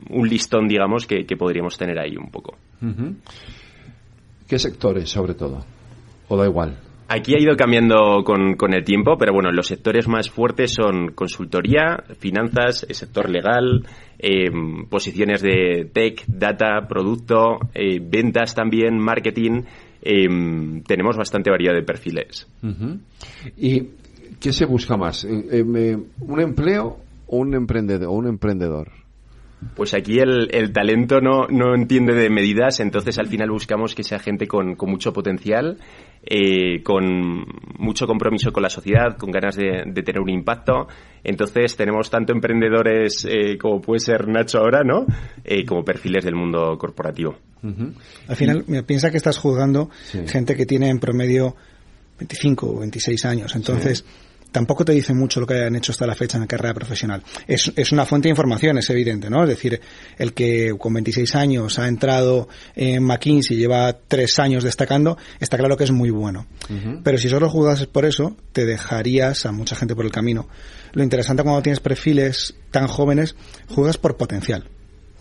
un listón, digamos, que, podríamos tener ahí un poco. ¿Qué sectores, sobre todo? ¿O da igual? Aquí ha ido cambiando con, con, el tiempo, pero bueno, los sectores más fuertes son consultoría, finanzas, sector legal, eh, posiciones de tech, data, producto, eh, ventas también, marketing. Eh, tenemos bastante variedad de perfiles. ¿Y qué se busca más? ¿Un empleo o un emprendedor? Un emprendedor? Pues aquí el, el talento no, no, entiende de medidas, entonces al final buscamos que sea gente con, con mucho potencial eh, con mucho compromiso con la sociedad, con ganas de, tener un impacto. Entonces tenemos tanto emprendedores eh, como puede ser Nacho ahora, ¿no? Eh, como perfiles del mundo corporativo. Al final, piensa que estás juzgando gente que tiene en promedio 25 o 26 años. Entonces, tampoco te dice mucho lo que hayan hecho hasta la fecha en la carrera profesional. Es, es una fuente de información, es evidente, ¿no? Es decir, el que con 26 años ha entrado en McKinsey y lleva tres años destacando, está claro que es muy bueno. Pero si solo jugas por eso, te dejarías a mucha gente por el camino. Lo interesante cuando tienes perfiles tan jóvenes, juegas por potencial.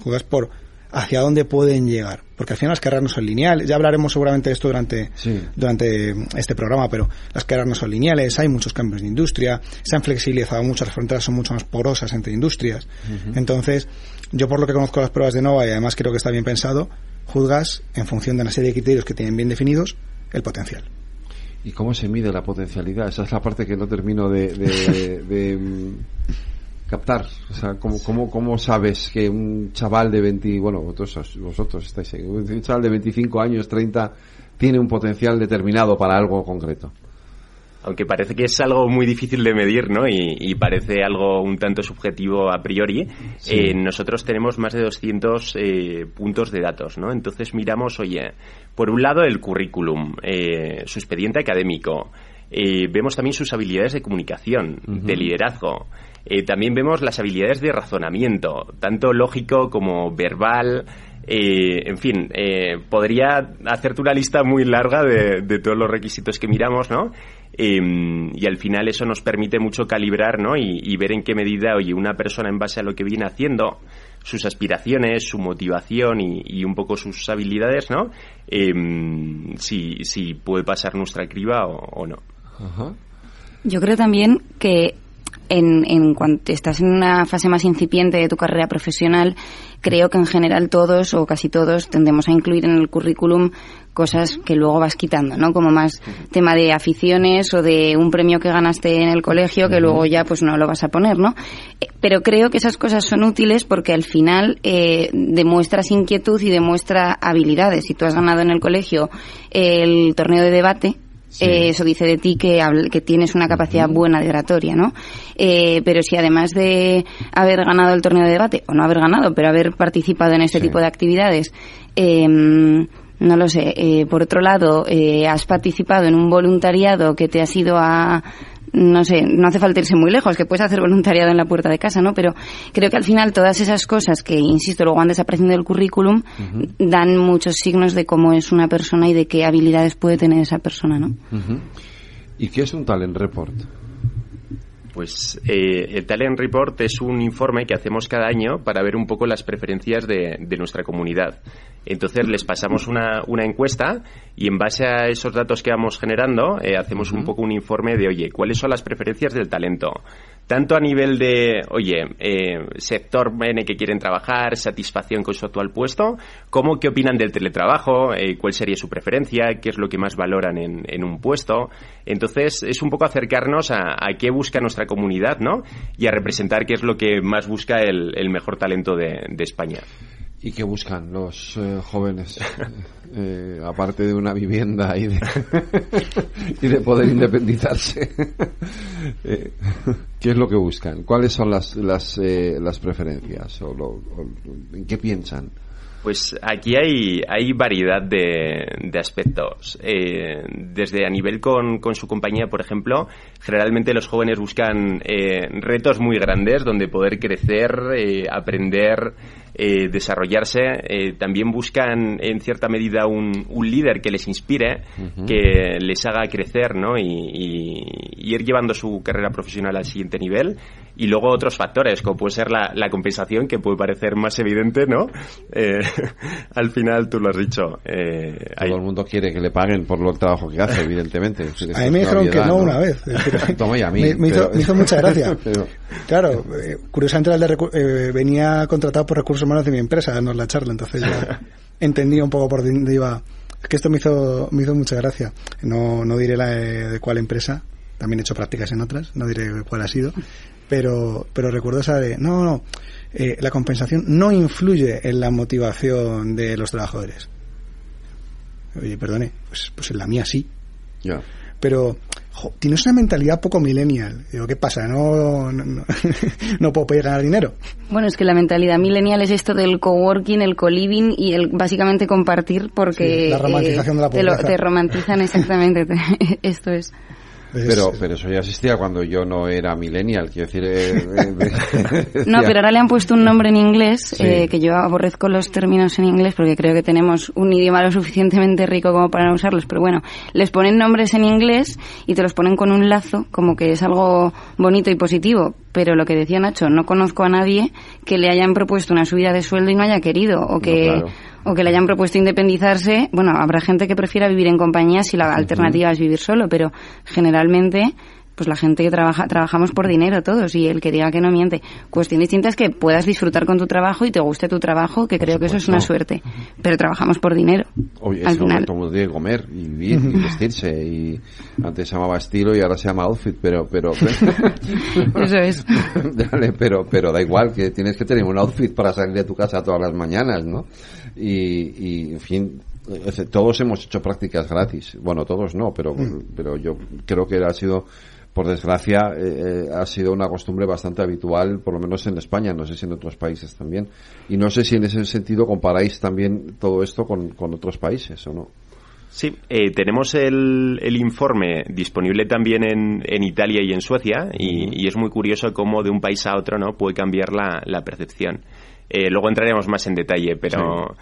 Juegas por hacia dónde pueden llegar. Porque al final las carreras no son lineales. Ya hablaremos seguramente de esto durante, durante este programa, pero las carreras no son lineales, hay muchos cambios de industria, se han flexibilizado mucho, las fronteras son mucho más porosas entre industrias. Entonces, yo por lo que conozco las pruebas de Nova y además creo que está bien pensado, juzgas en función de una serie de criterios que tienen bien definidos el potencial. ¿Y cómo se mide la potencialidad? Esa es la parte que no termino de captar? O sea, ¿cómo, cómo, cómo sabes que un chaval de 20, bueno, vosotros, vosotros estáis ahí, un chaval de 25 años, 30, tiene un potencial determinado para algo concreto? Aunque parece que es algo muy difícil de medir, ¿no? Y, parece algo un tanto subjetivo a priori. Eh, nosotros tenemos más de 200 eh, puntos de datos, ¿no? Entonces miramos, oye, por un lado el currículum, eh, su expediente académico, vemos también sus habilidades de comunicación, de liderazgo, eh, también vemos las habilidades de razonamiento, tanto lógico como verbal. Eh, en fin, eh, podría hacerte una lista muy larga de, todos los requisitos que miramos, ¿no? Em, y al final eso nos permite mucho calibrar, ¿no? Y, ver en qué medida, oye, una persona en base a lo que viene haciendo, sus aspiraciones, su motivación y, un poco sus habilidades, ¿no? Em, si, si puede pasar nuestra criba o, no. Yo creo también que en, en cuanto estás en una fase más incipiente de tu carrera profesional, creo que en general todos o casi todos tendemos a incluir en el currículum cosas que luego vas quitando, ¿no? Como más tema de aficiones o de un premio que ganaste en el colegio que luego ya pues no lo vas a poner, ¿no? Eh, Pero creo que esas cosas son útiles porque al final eh, demuestras inquietud y demuestra habilidades. Si tú has ganado en el colegio el torneo de debate, eh, eso dice de ti que, que tienes una capacidad buena de oratoria, ¿no? Eh, pero si además de haber ganado el torneo de debate, o no haber ganado, pero haber participado en este tipo de actividades, eh, no lo sé, eh, por otro lado, eh, has participado en un voluntariado que te has ido a, no sé, no hace falta irse muy lejos, que puedes hacer voluntariado en la puerta de casa, ¿no? Pero creo que al final todas esas cosas que, insisto, luego han desaparecido del currículum, dan muchos signos de cómo es una persona y de qué habilidades puede tener esa persona, ¿no? ¿Y qué es un talent report? Pues eh, el Talent Report es un informe que hacemos cada año para ver un poco las preferencias de, de nuestra comunidad. Entonces les pasamos una, una encuesta y en base a esos datos que vamos generando eh, hacemos un poco un informe de, oye, ¿cuáles son las preferencias del talento? Tanto a nivel de, oye, eh, sector en el que quieren trabajar, satisfacción con su actual puesto, como qué opinan del teletrabajo, eh, cuál sería su preferencia, qué es lo que más valoran en, en un puesto. Entonces es un poco acercarnos a, a qué busca nuestra comunidad, ¿no? Y a representar qué es lo que más busca el, el mejor talento de, de España. ¿Y qué buscan los eh, jóvenes? Eh, aparte de una vivienda y de, y de poder independizarse. Eh, ¿Qué es lo que buscan? ¿Cuáles son las, las, eh, las preferencias? ¿O, lo- o ¿En qué piensan? Pues aquí hay, hay variedad de, de aspectos. Eh, desde a nivel con, con su compañía, por ejemplo, generalmente los jóvenes buscan eh, retos muy grandes donde poder crecer, eh, aprender, eh, desarrollarse. También buscan, en cierta medida, un, un líder que les inspire, que les haga crecer ¿no? y, y- y ir llevando su carrera profesional al siguiente nivel. Y luego otros factores, como puede ser la, la compensación, que puede parecer más evidente, ¿no? Eh, al final tú lo has dicho. eh, hay- Todo el mundo quiere que le paguen por el trabajo que hace, evidentemente. A mí me dijeron que no una vez. Toma y a mí. Me, me hizo, pero- me hizo mucha gracia. pero- Claro, eh, curiosamente era el de recu- eh, venía contratado por recursos humanos de mi empresa a darnos la charla, entonces ya entendía un poco por dónde iba. Es que esto me hizo, me hizo mucha gracia. No, no diré la de, de cuál empresa, también he hecho prácticas en otras, no diré cuál ha sido, pero, pero recuerdo esa de, no, no, eh, la compensación no influye en la motivación de los trabajadores. Oye, perdone, pues, pues en la mía sí. Ya. Pero jo, tienes una mentalidad poco millennial. Digo, ¿qué pasa? No, no, no, no puedo pedir ganar dinero. Bueno, es que la mentalidad millennial es esto del coworking, el co-living y el básicamente compartir porque Sí, la romantización de la te, lo- te romantizan exactamente. te- esto es. Pero, pero eso ya existía cuando yo no era millennial, quiero decir... eh, eh, No, decía- pero ahora le han puesto un nombre en inglés, Sí. eh, que yo aborrezco los términos en inglés porque creo que tenemos un idioma lo suficientemente rico como para no usarlos, pero bueno, les ponen nombres en inglés y te los ponen con un lazo, como que es algo bonito y positivo. Pero lo que decía Nacho, no conozco a nadie que le hayan propuesto una subida de sueldo y no haya querido, o que, claro. o que le hayan propuesto independizarse. Bueno, habrá gente que prefiera vivir en compañía si la alternativa es vivir solo, pero generalmente pues la gente que trabaja, trabajamos por dinero todos y el que diga que no miente. Cuestión distinta es que puedas disfrutar con tu trabajo y te guste tu trabajo, que creo que eso es una suerte. Pero trabajamos por dinero. Oye, al final. mundo tiene que comer y vivir y vestirse y antes se llamaba estilo y ahora se llama outfit, pero pero Eso es. Dale, pero pero da igual que tienes que tener un outfit para salir de tu casa todas las mañanas, ¿no? Y, y en fin, todos hemos hecho prácticas gratis. Bueno, todos no, pero pero yo creo que ha sido por desgracia, eh, eh, ha sido una costumbre bastante habitual, por lo menos en España, no sé si en otros países también. Y no sé si en ese sentido comparáis también todo esto con, con otros países o no. Sí, eh, tenemos el, el informe disponible también en, en Italia y en Suecia y, y es muy curioso cómo de un país a otro no puede cambiar la, la percepción. Eh, luego entraremos más en detalle, pero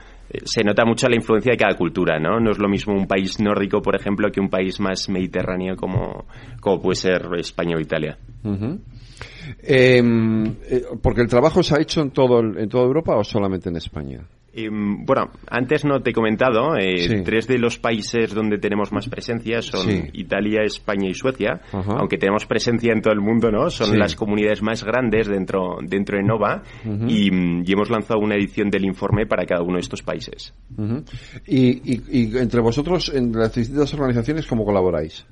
se nota mucho la influencia de cada cultura, ¿no? No es lo mismo un país nórdico, por ejemplo, que un país más mediterráneo como, como puede ser España o Italia. Ujú. Eh, porque el trabajo se ha hecho en todo en toda Europa o solamente en España. Em, bueno, antes no te he comentado, eh, tres de los países donde tenemos más presencia son Italia, España y Suecia, aunque tenemos presencia en todo el mundo, ¿no? Son las comunidades más grandes dentro, dentro de Nova. Y, hemos lanzado una edición del informe para cada uno de estos países. y, entre vosotros, en las distintas organizaciones, ¿cómo colaboráis?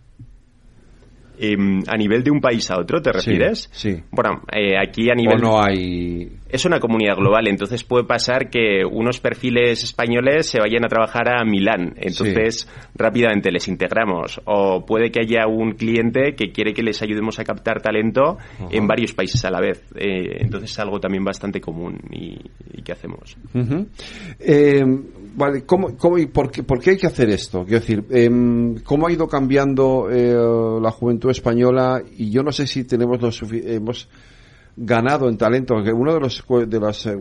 Em, a nivel de un país a otro, ¿te refieres? Sí. Bueno, eh, aquí a nivel... ¿O no hay...? Es una comunidad global, entonces puede pasar que unos perfiles españoles se vayan a trabajar a Milán, entonces rápidamente les integramos. O puede que haya un cliente que quiere que les ayudemos a captar talento en varios países a la vez. Eh, entonces es algo también bastante común y, que hacemos. eh, vale, ¿cómo, cómo y por qué, hay que hacer esto? Quiero decir, eh, ¿cómo ha ido cambiando eh, la juventud española? Y yo no sé si tenemos los hemos ganado en talento, que una de, los, de las eh,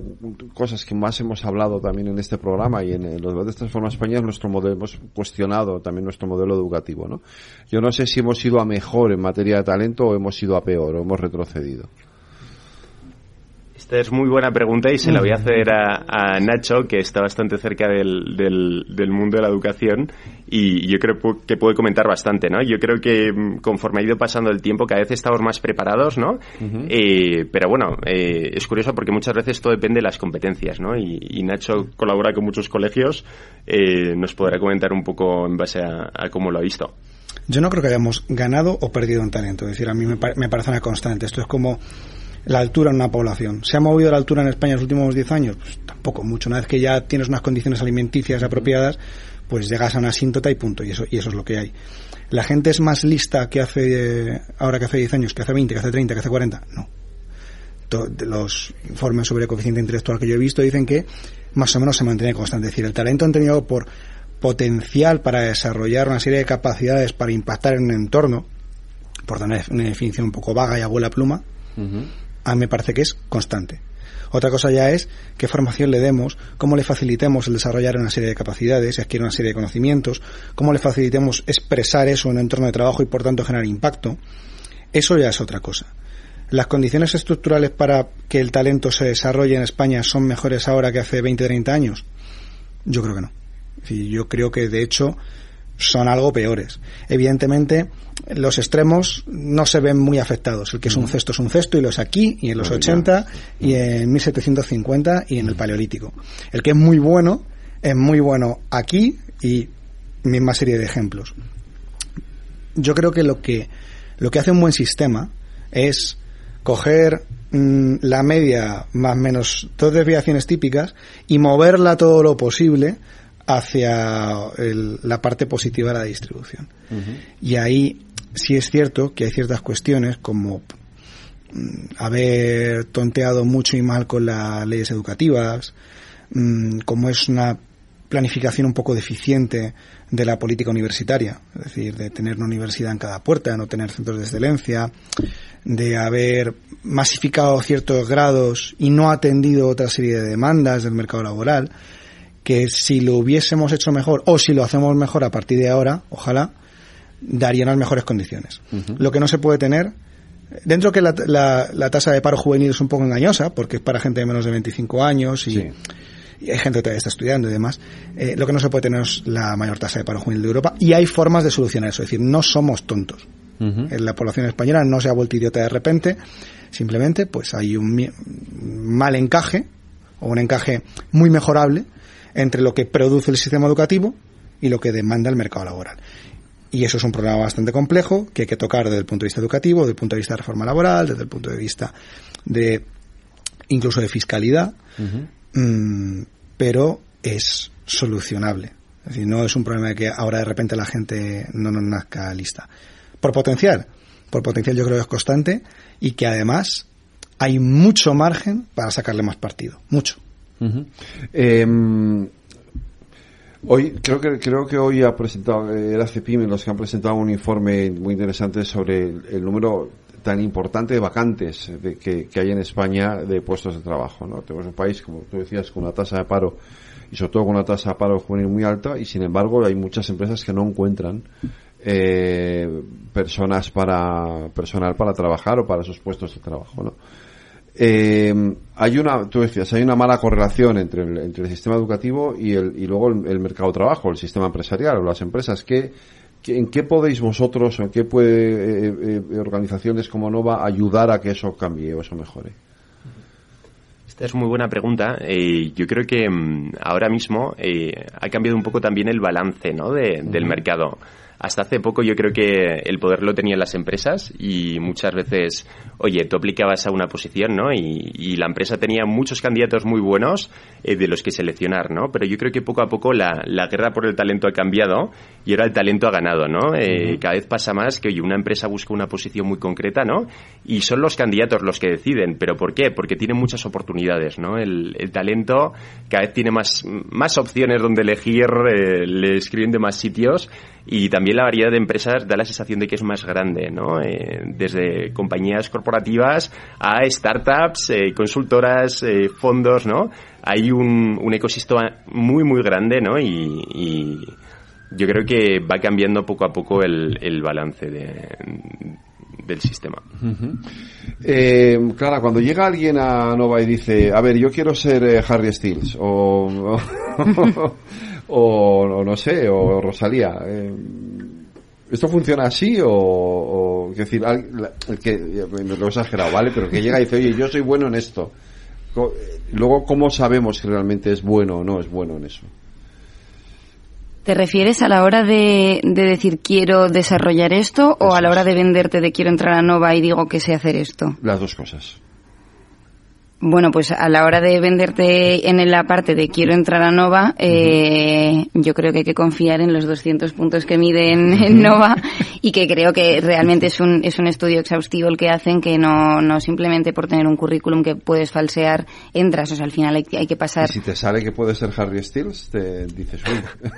cosas que más hemos hablado también en este programa y en, los debates de Transforma España es nuestro modelo, hemos cuestionado también nuestro modelo educativo, ¿no? Yo no sé si hemos ido a mejor en materia de talento o hemos ido a peor o hemos retrocedido. Esta es muy buena pregunta y se la voy a hacer a, Nacho, que está bastante cerca del, del, mundo de la educación y yo creo que puede comentar bastante, ¿no? Yo creo que mm, conforme ha ido pasando el tiempo cada vez estamos más preparados, ¿no? Eh, pero bueno, eh, es curioso porque muchas veces todo depende de las competencias, ¿no? Y, Nacho colabora con muchos colegios, eh, nos podrá comentar un poco en base a, cómo lo ha visto. Yo no creo que hayamos ganado o perdido en talento, es decir, a mí me, me parece una constante. Esto es como la altura en una población. ¿Se ha movido la altura en España en los últimos 10 años? Pues tampoco mucho. Una vez que ya tienes unas condiciones alimenticias apropiadas, pues llegas a una asíntota y punto. Y eso, y eso es lo que hay. ¿La gente es más lista que hace, ahora que hace 10 años, que hace 20, que hace 30, que hace 40? No. los informes sobre coeficiente intelectual que yo he visto dicen que más o menos se mantiene constante. Es decir, el talento han tenido por potencial para desarrollar una serie de capacidades para impactar en un entorno, por dar una definición un poco vaga y abuela pluma, a mí me parece que es constante. Otra cosa ya es qué formación le demos, cómo le facilitemos el desarrollar una serie de capacidades y adquirir una serie de conocimientos, cómo le facilitemos expresar eso en un entorno de trabajo y por tanto generar impacto. Eso ya es otra cosa. ¿Las condiciones estructurales para que el talento se desarrolle en España son mejores ahora que hace 20, 30 años? Yo creo que no. Yo creo que de hecho son algo peores. Evidentemente, los extremos no se ven muy afectados. El que es un cesto es un cesto y los aquí y en los 80 y en 1750 y en el Paleolítico. El que es muy bueno es muy bueno aquí y misma serie de ejemplos. Yo creo que lo que lo que hace un buen sistema es coger mm, la media más o menos dos desviaciones típicas y moverla todo lo posible hacia la parte positiva de la distribución. Y ahí sí es cierto que hay ciertas cuestiones como mm, haber tonteado mucho y mal con las leyes educativas, mm, como es una planificación un poco deficiente de la política universitaria, es decir, de tener una universidad en cada puerta, no tener centros de excelencia, de haber masificado ciertos grados y no atendido otra serie de demandas del mercado laboral que si lo hubiésemos hecho mejor o si lo hacemos mejor a partir de ahora, ojalá, darían las mejores condiciones. Lo que no se puede tener, dentro que la, la, tasa de paro juvenil es un poco engañosa, porque es para gente de menos de 25 años y, hay gente que todavía está estudiando y demás, eh, lo que no se puede tener es la mayor tasa de paro juvenil de Europa y hay formas de solucionar eso, es decir, no somos tontos. En la población española no se ha vuelto idiota de repente, simplemente pues hay un mal encaje o un encaje muy mejorable entre lo que produce el sistema educativo y lo que demanda el mercado laboral. Y eso es un problema bastante complejo que hay que tocar desde el punto de vista educativo, desde el punto de vista de reforma laboral, desde el punto de vista de incluso de fiscalidad, mm, pero es solucionable. Es decir, no es un problema de que ahora de repente la gente no nos nazca lista. Por potencial, por potencial yo creo que es constante y que además hay mucho margen para sacarle más partido, mucho. Em, hoy creo que creo que hoy ha presentado era CEPIM los que han presentado un informe muy interesante sobre el, número tan importante de vacantes que, hay en España de puestos de trabajo. ¿no? Tenemos un país, como tú decías, con una tasa de paro y sobre todo con una tasa de paro juvenil muy alta y sin embargo hay muchas empresas que no encuentran eh, personas para personal para trabajar o para sus puestos de trabajo. ¿no? Eh, hay una, tú decías, hay una mala correlación entre el, entre el sistema educativo y, el, y luego el, mercado de trabajo, el sistema empresarial o las empresas. ¿Qué, ¿En qué podéis vosotros, o en qué puede eh, eh, organizaciones como Nova ayudar a que eso cambie o eso mejore? Esta es muy buena pregunta. Eh, yo creo que mm, ahora mismo ha cambiado un poco también el balance ¿no? de, del mercado hasta hace poco yo creo que el poder lo tenían las empresas y muchas veces, oye, tú aplicabas a una posición, ¿no? Y, la empresa tenía muchos candidatos muy buenos eh, de los que seleccionar, ¿no? Pero yo creo que poco a poco la, guerra por el talento ha cambiado y ahora el talento ha ganado, ¿no? Eh, cada vez pasa más que, oye, una empresa busca una posición muy concreta, ¿no? Y son los candidatos los que deciden. ¿Pero por qué? Porque tienen muchas oportunidades, ¿no? El, talento cada vez tiene más, más opciones donde elegir, eh, le escriben de más sitios y también la variedad de empresas da la sensación de que es más grande, ¿no? Eh, desde compañías corporativas a startups, eh, consultoras, eh, fondos, ¿no? Hay un, un, ecosistema muy, muy grande, ¿no? Y, yo creo que va cambiando poco a poco el, el balance de, del sistema. Clara, cuando llega alguien a Nova y dice, a ver, yo quiero ser Harry Styles o, o, no sé, o Rosalía. Eh, ¿Esto funciona así o, o decir, el que, me lo he exagerado, ¿vale? Pero que llega y dice, oye, yo soy bueno en esto. Luego, ¿cómo sabemos si realmente es bueno o no es bueno en eso? ¿Te refieres a la hora de, de decir quiero desarrollar esto o a la hora de venderte de quiero entrar a Nova y digo que sé hacer esto? Las dos cosas. Bueno, pues a la hora de venderte en la parte de quiero entrar a Nova, eh, yo creo que hay que confiar en los 200 puntos que miden en Nova y que creo que realmente es un, es un estudio exhaustivo el que hacen, que no, no simplemente por tener un currículum que puedes falsear, entras. O sea, al final hay, hay que pasar. ¿Y si te sale que puede ser Harry Styles, te dices, uy.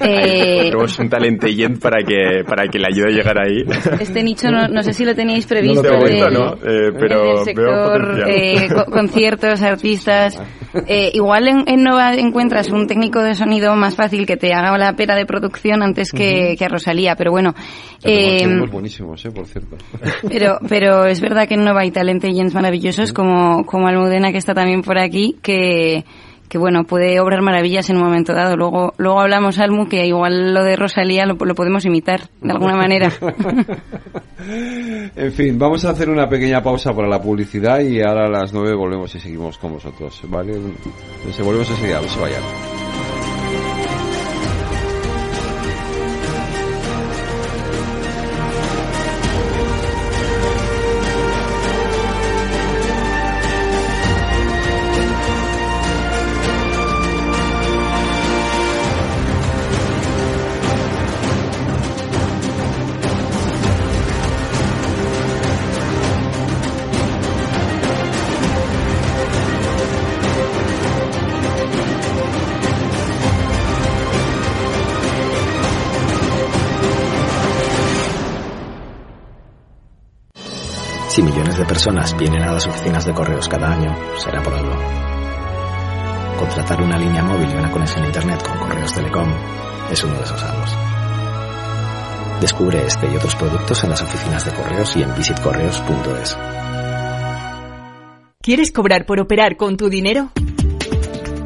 Eh... Tenemos un talentellent para que, para que le ayude a llegar ahí. Este nicho no, no sé si lo teníais previsto. No, de, ¿no? Eh, pero el sector, eh, conciertos, artistas. Eh, igual en, Nova encuentras un técnico de sonido más fácil que te haga la pera de producción antes que, a Rosalía, pero bueno. Eh, buenísimos, eh, por cierto. Pero, pero es verdad que en Nova hay talentellens maravillosos como, como Almudena que está también por aquí, que que bueno, puede obrar maravillas en un momento dado. Luego, luego hablamos, Almu, que igual lo de Rosalía lo, lo podemos imitar de alguna manera. en fin, vamos a hacer una pequeña pausa para la publicidad y ahora a las nueve volvemos y seguimos con vosotros, ¿vale? Se volvemos enseguida, no se vayan. Personas vienen a las oficinas de correos cada año, será por algo. Contratar una línea móvil y una conexión a Internet con Correos Telecom es uno de esos algo. Descubre este y otros productos en las oficinas de correos y en visitcorreos.es. ¿Quieres cobrar por operar con tu dinero?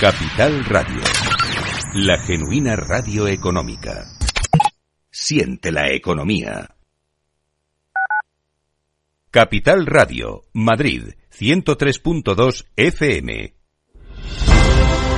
Capital Radio. La genuina radio económica. Siente la economía. Capital Radio, Madrid, 103.2 FM.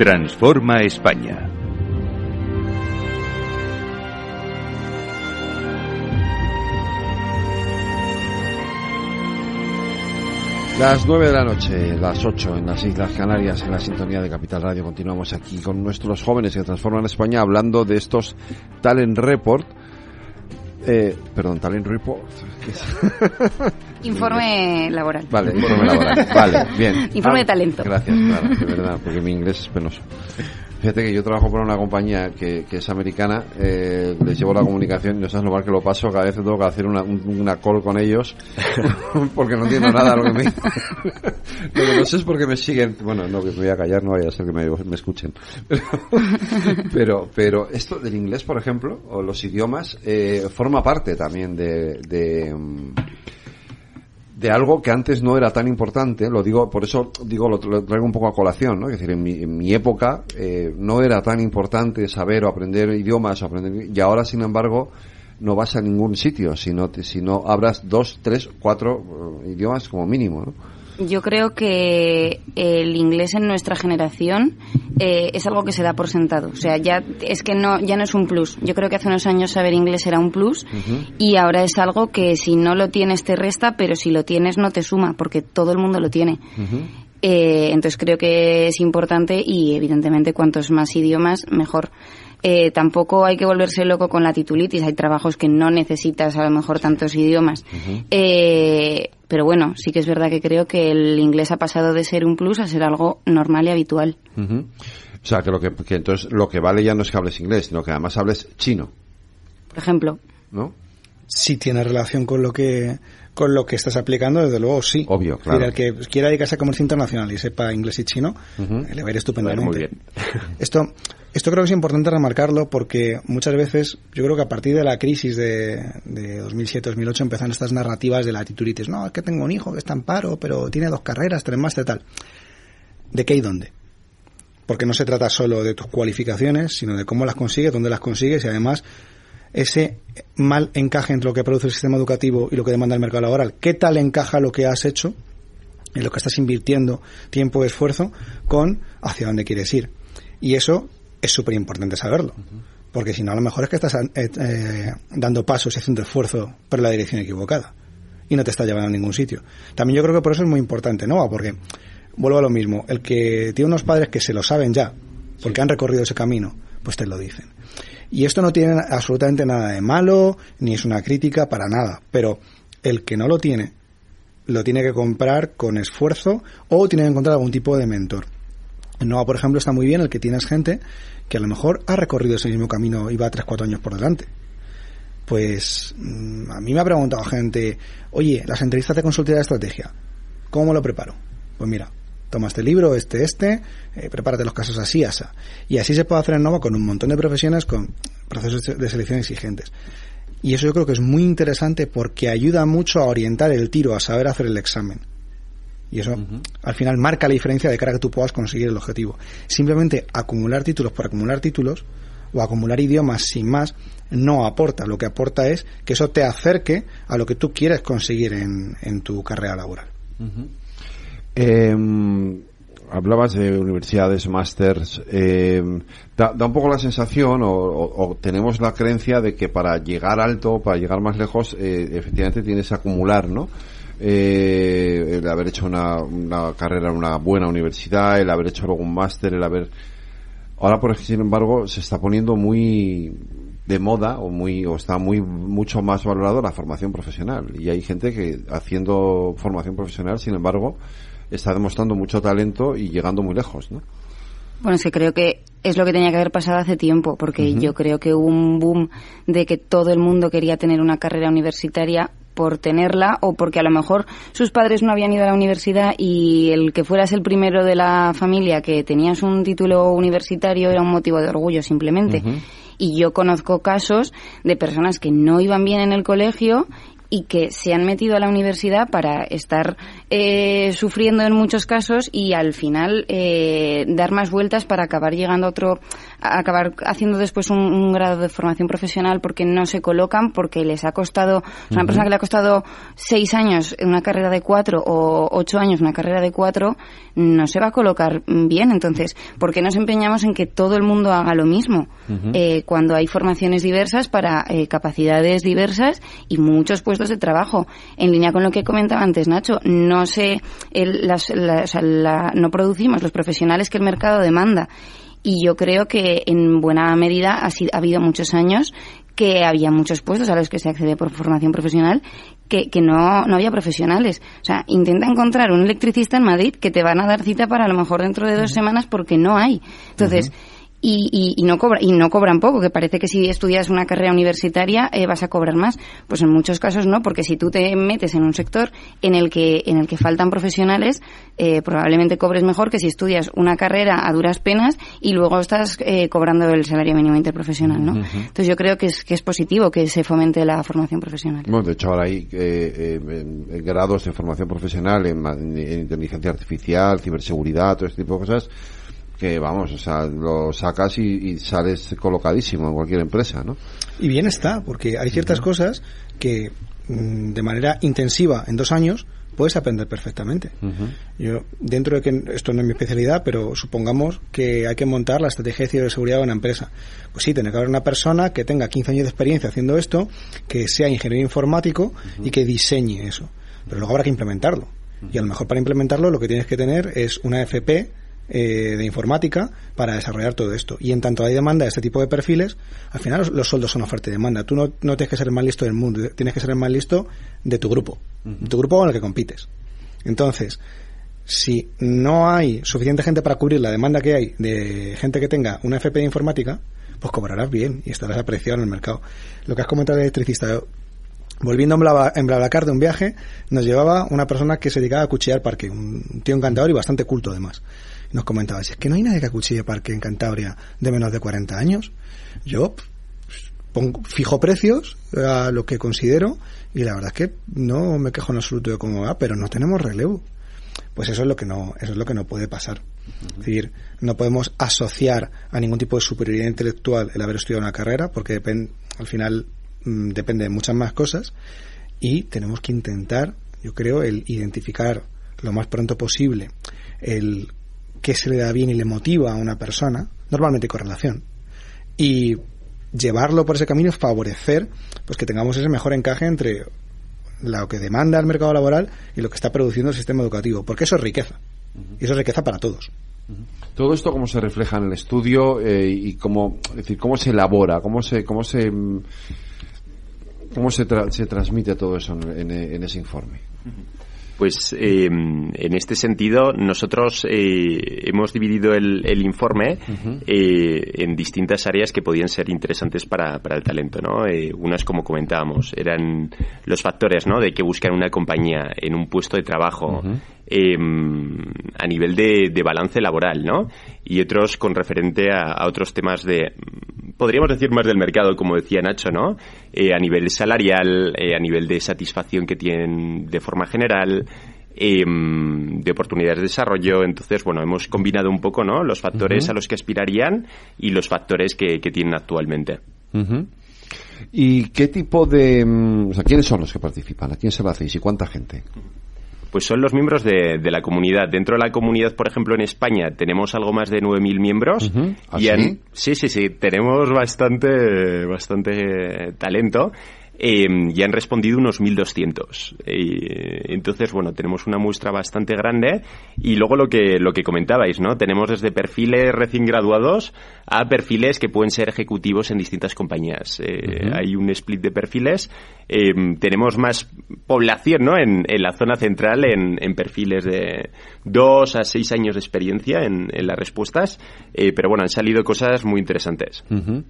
Transforma España. Las 9 de la noche, las 8 en las Islas Canarias, en la sintonía de Capital Radio. Continuamos aquí con nuestros jóvenes que transforman España hablando de estos Talent Report. Eh, perdón, Talent Report. Informe laboral. Vale, informe laboral. Vale, bien. Informe Ah, de talento. Gracias, claro, de verdad, porque mi inglés es penoso. Fíjate que yo trabajo para una compañía que, es americana, eh, les llevo la comunicación y no sabes lo mal que lo paso, cada vez tengo que hacer una, un- una call con ellos porque no entiendo nada lo que me. Lo que no sé es porque me siguen, bueno, no, me voy a callar, no vaya a ser que me, escuchen. Pero, pero esto del inglés, por ejemplo, o los idiomas, eh, forma parte también de, de, mm, de algo que antes no era tan importante, lo digo, por eso digo, lo, traigo un poco a colación, ¿no? Es decir, en mi, en mi época eh, no era tan importante saber o aprender idiomas aprender, y ahora, sin embargo, no vas a ningún sitio si no, te- si no hablas dos, tres, cuatro eh, idiomas como mínimo, ¿no? Yo creo que el inglés en nuestra generación eh, es algo que se da por sentado. O sea, ya es que no, ya no es un plus. Yo creo que hace unos años saber inglés era un plus y ahora es algo que si no lo tienes te resta, pero si lo tienes no te suma, porque todo el mundo lo tiene. Eh, entonces creo que es importante y evidentemente cuantos más idiomas mejor. Eh, tampoco hay que volverse loco con la titulitis. Hay trabajos que no necesitas a lo mejor tantos idiomas. Eh, pero bueno, sí que es verdad que creo que el inglés ha pasado de ser un plus a ser algo normal y habitual. O sea, que, lo que, que entonces lo que vale ya no es que hables inglés, sino que además hables chino, Por ejemplo, ¿no? Si tiene relación con lo que con lo que estás aplicando, desde luego sí. Obvio, claro. decir, el que quiera dedicarse a comercio internacional y sepa inglés y chino, Ujú. le va a ir estupendamente. Muy bien. Esto, esto creo que es importante remarcarlo porque muchas veces, yo creo que a partir de la crisis de, de 2007-2008 empezaron estas narrativas de la tituritis. No, es que tengo un hijo que está en paro, pero tiene dos carreras, tres máster, tal. ¿De qué y dónde? Porque no se trata solo de tus cualificaciones, sino de cómo las consigues, dónde las consigues y además ese mal encaje entre lo que produce el sistema educativo y lo que demanda el mercado laboral. ¿Qué tal encaja lo que has hecho, en lo que estás invirtiendo tiempo y esfuerzo, con hacia dónde quieres ir? Y eso es súper importante saberlo. Porque si no, a lo mejor es que estás eh, eh, dando pasos y haciendo esfuerzo por la dirección equivocada. Y no te está llevando a ningún sitio. También yo creo que por eso es muy importante, ¿no? Porque, vuelvo a lo mismo, el que tiene unos padres que se lo saben ya, porque han recorrido ese camino, pues te lo dicen. Y esto no tiene absolutamente nada de malo, ni es una crítica para nada. Pero el que no lo tiene, lo tiene que comprar con esfuerzo o tiene que encontrar algún tipo de mentor. En Nova, por ejemplo, está muy bien el que tienes gente que a lo mejor ha recorrido ese mismo camino y va 3-4 años por delante. Pues mm, a mí me ha preguntado gente, oye, las entrevistas de consultoría de estrategia, ¿cómo lo preparo? Pues mira, toma este libro, este, este, eh, prepárate los casos así, asa. Y así se puede hacer en Nova con un montón de profesiones, con procesos de selección exigentes. Y eso yo creo que es muy interesante porque ayuda mucho a orientar el tiro, a saber hacer el examen. Y eso al final marca la diferencia de cara a que tú puedas conseguir el objetivo. Simplemente acumular títulos por acumular títulos o acumular idiomas sin más no aporta. Lo que aporta es que eso te acerque a lo que tú quieres conseguir en, en tu carrera laboral. Eh, hablabas de universidades, másters, eh, da, un poco la sensación o, o, tenemos la creencia de que para llegar alto, para llegar más lejos, eh, efectivamente tienes que acumular, ¿no? Eh, el haber hecho una, carrera en una buena universidad, el haber hecho algún máster, el haber... Ahora, por ejemplo, sin embargo, se está poniendo muy de moda o muy o está muy mucho más valorado la formación profesional y hay gente que haciendo formación profesional sin embargo está demostrando mucho talento y llegando muy lejos ¿no? Bueno, es que creo que es lo que tenía que haber pasado hace tiempo, porque uh -huh. yo creo que hubo un boom de que todo el mundo quería tener una carrera universitaria por tenerla o porque a lo mejor sus padres no habían ido a la universidad y el que fueras el primero de la familia que tenías un título universitario era un motivo de orgullo simplemente. Uh -huh. Y yo conozco casos de personas que no iban bien en el colegio y que se han metido a la universidad para estar eh, sufriendo en muchos casos y al final eh, dar más vueltas para acabar llegando a otro, a acabar haciendo después un, un, grado de formación profesional porque no se colocan, porque les ha costado, uh -huh. una persona que le ha costado seis años una carrera de cuatro o ocho años una carrera de cuatro, no se va a colocar bien. Entonces, ¿por qué nos empeñamos en que todo el mundo haga lo mismo? Uh -huh. eh, cuando hay formaciones diversas para eh, capacidades diversas y muchos puestos de trabajo. En línea con lo que comentaba antes Nacho, no se, el, las, la, o sea, la, no producimos los profesionales que el mercado demanda. Y yo creo que en buena medida ha, sido, ha habido muchos años que había muchos puestos a los que se accede por formación profesional que, que no, no había profesionales. O sea, intenta encontrar un electricista en Madrid que te van a dar cita para a lo mejor dentro de dos uh -huh. semanas porque no hay. Entonces, uh -huh y, y, y, no cobra, y no cobran poco, que parece que si estudias una carrera universitaria eh, vas a cobrar más. Pues en muchos casos no, porque si tú te metes en un sector en el que, en el que faltan profesionales, eh, probablemente cobres mejor que si estudias una carrera a duras penas y luego estás eh, cobrando el salario mínimo interprofesional, ¿no? Uh -huh. Entonces yo creo que es, que es positivo que se fomente la formación profesional. Bueno, de hecho ahora hay eh, eh, grados de formación profesional en, en inteligencia artificial, ciberseguridad, todo este tipo de cosas que vamos, o sea, lo sacas y, y, sales colocadísimo en cualquier empresa, ¿no? Y bien está, porque hay ciertas uh -huh. cosas que mm, de manera intensiva en dos años puedes aprender perfectamente. Uh -huh. Yo, dentro de que esto no es mi especialidad, pero supongamos que hay que montar la estrategia de ciberseguridad de una empresa. Pues sí, tiene que haber una persona que tenga 15 años de experiencia haciendo esto, que sea ingeniero informático uh -huh. y que diseñe eso. Pero luego habrá que implementarlo. Y a lo mejor para implementarlo lo que tienes que tener es una FP eh, de informática para desarrollar todo esto. Y en tanto hay demanda de este tipo de perfiles, al final los, los sueldos son oferta y demanda. Tú no, no, tienes que ser el más listo del mundo, tienes que ser el más listo de tu grupo, uh -huh. de tu grupo con el que compites. Entonces, si no hay suficiente gente para cubrir la demanda que hay de gente que tenga una FP de informática, pues cobrarás bien y estarás apreciado en el mercado. Lo que has comentado de electricista, Volviendo en Blablacar de un viaje, nos llevaba una persona que se dedicaba a cuchillar parque, un tío encantador y bastante culto además nos comentaba, si es que no hay nadie que acuchille parque en Cantabria de menos de 40 años, yo pongo, fijo precios a lo que considero y la verdad es que no me quejo en absoluto de cómo va, pero no tenemos relevo. Pues eso es lo que no, eso es lo que no puede pasar. Uh -huh. Es decir, no podemos asociar a ningún tipo de superioridad intelectual el haber estudiado una carrera, porque al final mmm, depende de muchas más cosas, y tenemos que intentar, yo creo, el identificar lo más pronto posible el qué se le da bien y le motiva a una persona, normalmente con relación, y llevarlo por ese camino, favorecer pues que tengamos ese mejor encaje entre lo que demanda el mercado laboral y lo que está produciendo el sistema educativo, porque eso es riqueza, y eso es riqueza para todos. Todo esto cómo se refleja en el estudio eh, y cómo, es decir, cómo se elabora, cómo se, cómo se, cómo se, tra se transmite todo eso en, en, en ese informe. Uh -huh. Pues eh, en este sentido, nosotros eh, hemos dividido el, el informe uh -huh. eh, en distintas áreas que podían ser interesantes para, para el talento. ¿no? Eh, unas, como comentábamos, eran los factores ¿no? de que buscan una compañía en un puesto de trabajo. Uh -huh. A nivel de, de, balance laboral, ¿no? Y otros con referente a, a otros temas de, podríamos decir más del mercado, como decía Nacho, ¿no? Eh, a nivel salarial, eh, a nivel de satisfacción que tienen de forma general, eh, de oportunidades de desarrollo. Entonces, bueno, hemos combinado un poco, ¿no? Los factores uh -huh. a los que aspirarían y los factores que, que tienen actualmente. Uh -huh. ¿Y qué tipo de... Mm, o sea, quiénes son los que participan? ¿A quién se lo hacéis y cuánta gente? Pues son los miembros de, de la comunidad. Dentro de la comunidad, por ejemplo, en España tenemos algo más de 9.000 miembros. ¿Ah, y sí? sí, sí, sí, tenemos bastante, bastante talento. Eh, y han respondido unos 1.200. Eh, entonces, bueno, tenemos una muestra bastante grande. Y luego lo que, lo que comentabais, ¿no? Tenemos desde perfiles recién graduados a perfiles que pueden ser ejecutivos en distintas compañías. Eh, Ujú. Hay un split de perfiles. Eh, tenemos más población, ¿no? En, en la zona central, en, en perfiles de dos a seis años de experiencia en, en las respuestas. Eh, pero bueno, han salido cosas muy interesantes. Ujú.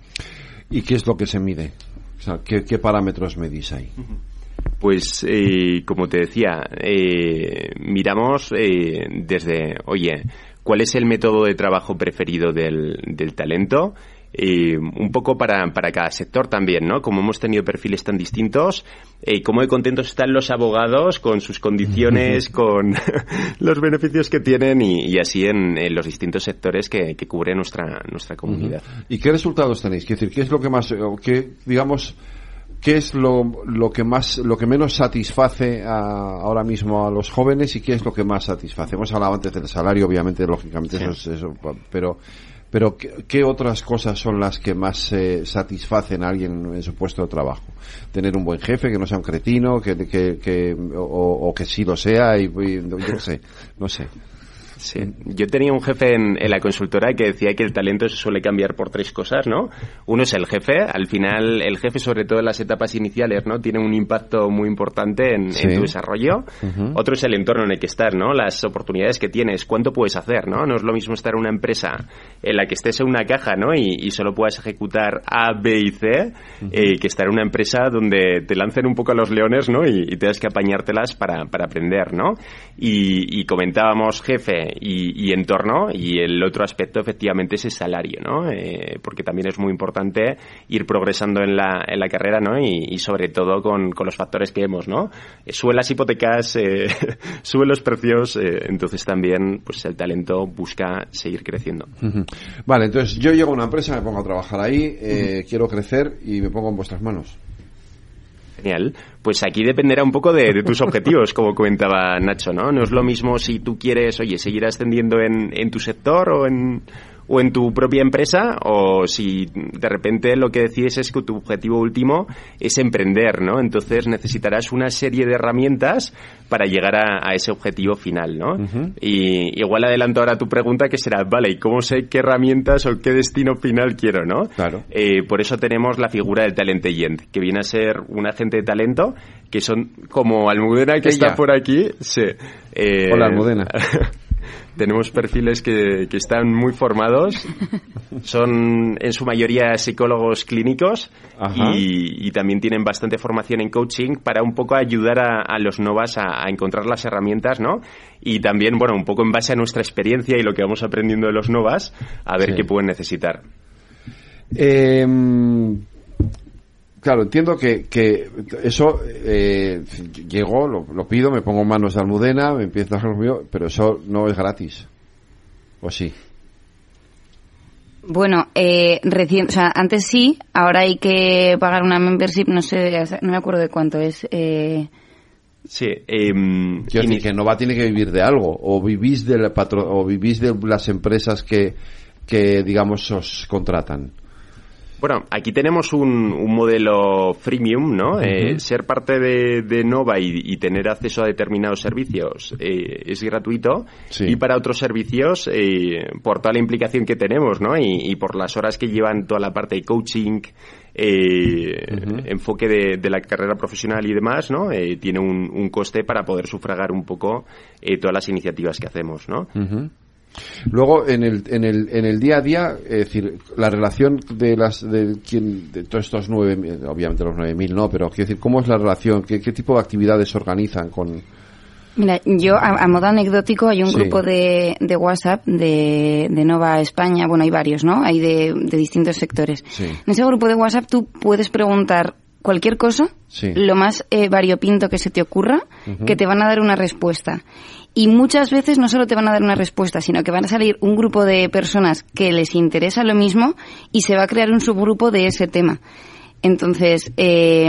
¿Y qué es lo que se mide? O sea, ¿qué, qué parámetros medís ahí? Pues, eh, como te decía, eh, miramos eh, desde, oye, ¿cuál es el método de trabajo preferido del, del talento? Eh, un poco para, para cada sector también, ¿no? Como hemos tenido perfiles tan distintos, eh, cómo de contentos están los abogados con sus condiciones, con los beneficios que tienen y, y así en, en los distintos sectores que, que cubre nuestra, nuestra comunidad. ¿Y qué resultados tenéis? Quiero decir, ¿qué es lo que más, o qué, digamos, qué es lo, lo que más, lo que menos satisface a- ahora mismo a los jóvenes y qué es lo que más satisface? Hemos hablado antes del salario, obviamente, lógicamente, Sí. eso es eso, pero, pero ¿qué, otras cosas son las que más eh, satisfacen a alguien en su puesto de trabajo? Tener un buen jefe, que no sea un cretino, que, que, que- o, o que sí lo sea, y, y yo qué sé, no sé. Sí. Yo tenía un jefe en, en la consultora que decía que el talento se suele cambiar por tres cosas, ¿no? Uno es el jefe. Al final, el jefe, sobre todo en las etapas iniciales, ¿no? Tiene un impacto muy importante en, tu desarrollo. Otro es el entorno en el que estás, ¿no? Las oportunidades que tienes, cuánto puedes hacer, ¿no? No es lo mismo estar en una empresa en la que estés en una caja, ¿no? Y, y solo puedas ejecutar A, B y C, eh, que estar en una empresa donde te lancen un poco a los leones, ¿no? Y, y tengas que apañártelas para, para aprender, ¿no? Y, y comentábamos jefe y, y entorno, y el otro aspecto efectivamente es el salario, ¿no? Eh, porque también es muy importante ir progresando en la, en la carrera, ¿no? Y, y sobre todo con, con los factores que vemos, ¿no? Eh, suben las hipotecas, eh, suben los precios, eh, entonces también pues el talento busca seguir creciendo. Vale, entonces yo llego a una empresa, me pongo a trabajar ahí, eh, quiero crecer y me pongo en vuestras manos. Genial. Pues aquí dependerá un poco de, de tus objetivos, como comentaba Nacho, ¿no? No es lo mismo si tú quieres, oye, seguir ascendiendo en, en tu sector o en, o en tu propia empresa, o si de repente lo que decides es que tu objetivo último es emprender, ¿no? Entonces necesitarás una serie de herramientas para llegar a, a ese objetivo final, ¿no? Y igual adelanto ahora tu pregunta que será, vale, ¿y cómo sé qué herramientas o qué destino final quiero, no? Claro. Eh, por eso tenemos la figura del talent agent, que viene a ser un agente de talento, que son como Almudena que Ella. está por aquí. Sí. Eh, Hola, Almudena. tenemos perfiles que, que están muy formados, son en su mayoría psicólogos clínicos Ajá. y, y también tienen bastante formación en coaching para un poco ayudar a, a los novas a, a encontrar las herramientas, ¿no? Y también, bueno, un poco en base a nuestra experiencia y lo que vamos aprendiendo de los novas, a ver Sí. qué pueden necesitar. Eh, claro, entiendo que, que eso eh, llegó, lo, lo pido, me pongo manos de Almudena, me empiezo a conmigo, pero eso no es gratis. ¿O sí? Bueno, eh, recién, o sea, antes sí, ahora hay que pagar una membership, no sé, no me acuerdo de cuánto es. Eh, Sí, em, Quiero decir que Nova tiene que vivir de algo, o vivís de la patro- o vivís de las empresas que, que digamos os contratan. Bueno, aquí tenemos un, un modelo freemium, ¿no? Eh, ser parte de, de Nova y, y tener acceso a determinados servicios eh, es gratuito. Sí. Y para otros servicios, eh, por toda la implicación que tenemos, ¿no? Y, y por las horas que llevan toda la parte de coaching, eh, enfoque de, de la carrera profesional y demás, ¿no? Eh, tiene un, un coste para poder sufragar un poco eh, todas las iniciativas que hacemos, ¿no? Luego, en el, en, el, en el día a día, es decir, la relación de las de, quién, de todos estos nueve, mil- obviamente los nueve mil no, pero quiero decir, ¿cómo es la relación? ¿Qué, qué tipo de actividades se organizan con...? Mira, yo a, a modo anecdótico hay un Sí. grupo de, de WhatsApp de, de Nova España, bueno, hay varios, ¿no? Hay de, de distintos sectores. Sí. En ese grupo de WhatsApp tú puedes preguntar cualquier cosa, Sí. lo más eh, variopinto que se te ocurra, que te van a dar una respuesta. Y muchas veces no solo te van a dar una respuesta, sino que van a salir un grupo de personas que les interesa lo mismo y se va a crear un subgrupo de ese tema. Entonces, eh,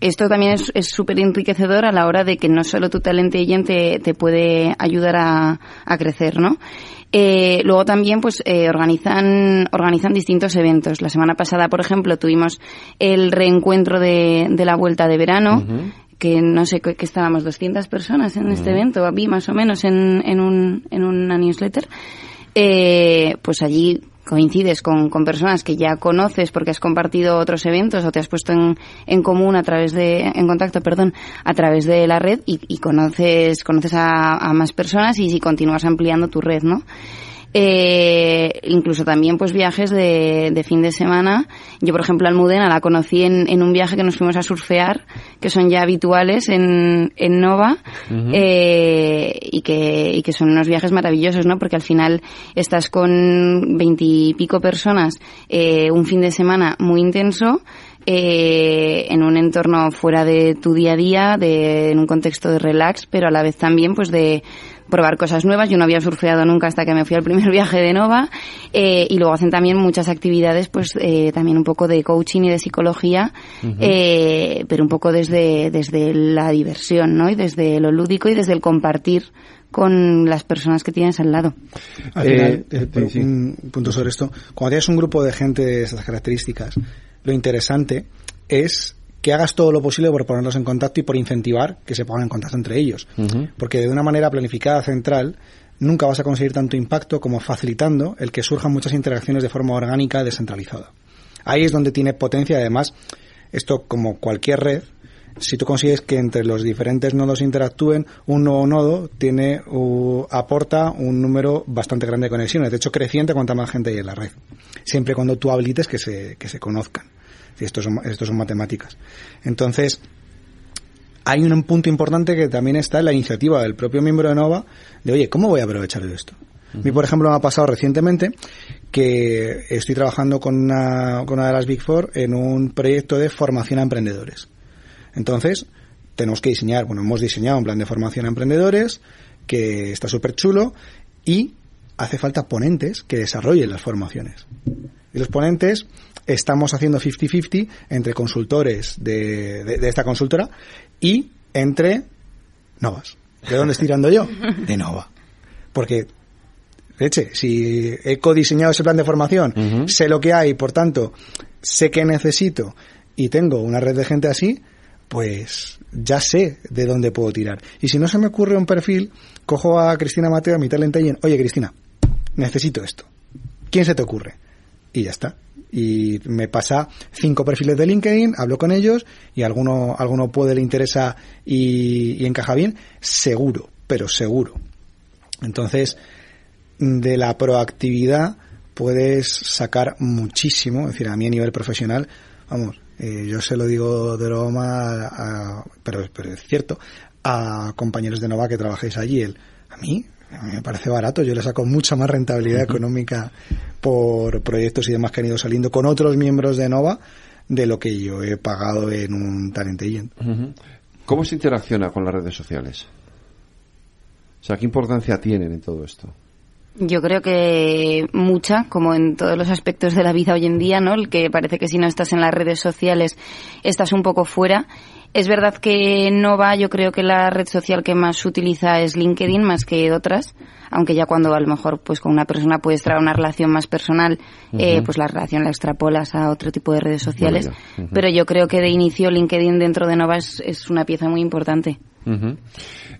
esto también es súper enriquecedor a la hora de que no solo tu talento te, te puede ayudar a, a crecer, ¿no? Eh, luego también pues eh, organizan organizan distintos eventos. La semana pasada, por ejemplo, tuvimos el reencuentro de, de la vuelta de verano. Que no sé que estábamos 200 personas en este evento, vi más o menos en, en, un, en una newsletter. Eh, pues allí coincides con, con, personas que ya conoces porque has compartido otros eventos o te has puesto en, en común a través de, en contacto, perdón, a través de la red y, y conoces, conoces a, a, más personas y si continúas ampliando tu red, ¿no? Eh, incluso también pues viajes de, de, fin de semana. Yo, por ejemplo, Almudena la conocí en, en, un viaje que nos fuimos a surfear, que son ya habituales en, en Nova, uh -huh. eh, y, que, y que son unos viajes maravillosos, ¿no? Porque al final estás con veintipico personas eh, un fin de semana muy intenso, eh, en un entorno fuera de tu día a día, de, en un contexto de relax, pero a la vez también pues de, probar cosas nuevas. Yo no había surfeado nunca hasta que me fui al primer viaje de Nova. Eh, y luego hacen también muchas actividades, pues eh, también un poco de coaching y de psicología, uh -huh. eh, pero un poco desde, desde la diversión, ¿no? Y desde lo lúdico y desde el compartir con las personas que tienes al lado. Al final, eh, sí. un punto sobre esto. Cuando tienes un grupo de gente de esas características, lo interesante es que hagas todo lo posible por ponerlos en contacto y por incentivar que se pongan en contacto entre ellos. Uh -huh. Porque de una manera planificada central nunca vas a conseguir tanto impacto como facilitando el que surjan muchas interacciones de forma orgánica descentralizada. Ahí es donde tiene potencia, además, esto como cualquier red, si tú consigues que entre los diferentes nodos interactúen, un nuevo nodo tiene uh, aporta un número bastante grande de conexiones, de hecho creciente cuanta más gente hay en la red, siempre cuando tú habilites que se, que se conozcan. Esto son, esto son matemáticas. Entonces, hay un punto importante que también está en la iniciativa del propio miembro de Nova de, oye, ¿cómo voy a aprovechar de esto? Uh -huh. A mí, por ejemplo, me ha pasado recientemente que estoy trabajando con una, con una de las Big Four en un proyecto de formación a emprendedores. Entonces, tenemos que diseñar, bueno, hemos diseñado un plan de formación a emprendedores que está súper chulo y hace falta ponentes que desarrollen las formaciones. Y los ponentes estamos haciendo 50-50 entre consultores de, de, de, esta consultora y entre Novas. ¿De dónde estoy tirando yo? De Nova. Porque, leche, si he codiseñado ese plan de formación, uh -huh. sé lo que hay, por tanto, sé que necesito y tengo una red de gente así, pues ya sé de dónde puedo tirar. Y si no se me ocurre un perfil, cojo a Cristina Mateo, a mi talent agent, oye Cristina, necesito esto. ¿Quién se te ocurre? Y ya está y me pasa cinco perfiles de LinkedIn, hablo con ellos y alguno, alguno puede le interesa y, y encaja bien, seguro, pero seguro. Entonces, de la proactividad puedes sacar muchísimo, es decir, a mí a nivel profesional, vamos, eh, yo se lo digo de broma, a, pero, pero es cierto, a compañeros de Nova que trabajáis allí, el, a mí a mí me parece barato, yo le saco mucha más rentabilidad uh -huh. económica por proyectos y demás que han ido saliendo con otros miembros de Nova de lo que yo he pagado en un Talent Agent. Uh -huh. ¿Cómo se interacciona con las redes sociales? O sea, ¿qué importancia tienen en todo esto? Yo creo que mucha, como en todos los aspectos de la vida hoy en día, ¿no? El que parece que si no estás en las redes sociales estás un poco fuera. Es verdad que Nova, yo creo que la red social que más utiliza es LinkedIn más que otras, aunque ya cuando a lo mejor pues con una persona puedes traer una relación más personal, uh -huh. eh, pues la relación la extrapolas a otro tipo de redes sociales. Uh -huh. Pero yo creo que de inicio LinkedIn dentro de Nova es, es una pieza muy importante. Uh -huh.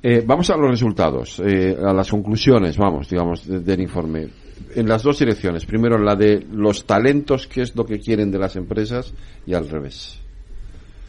eh, vamos a los resultados, eh, a las conclusiones, vamos, digamos, de, del informe. En las dos direcciones. Primero, la de los talentos, qué es lo que quieren de las empresas, y al revés.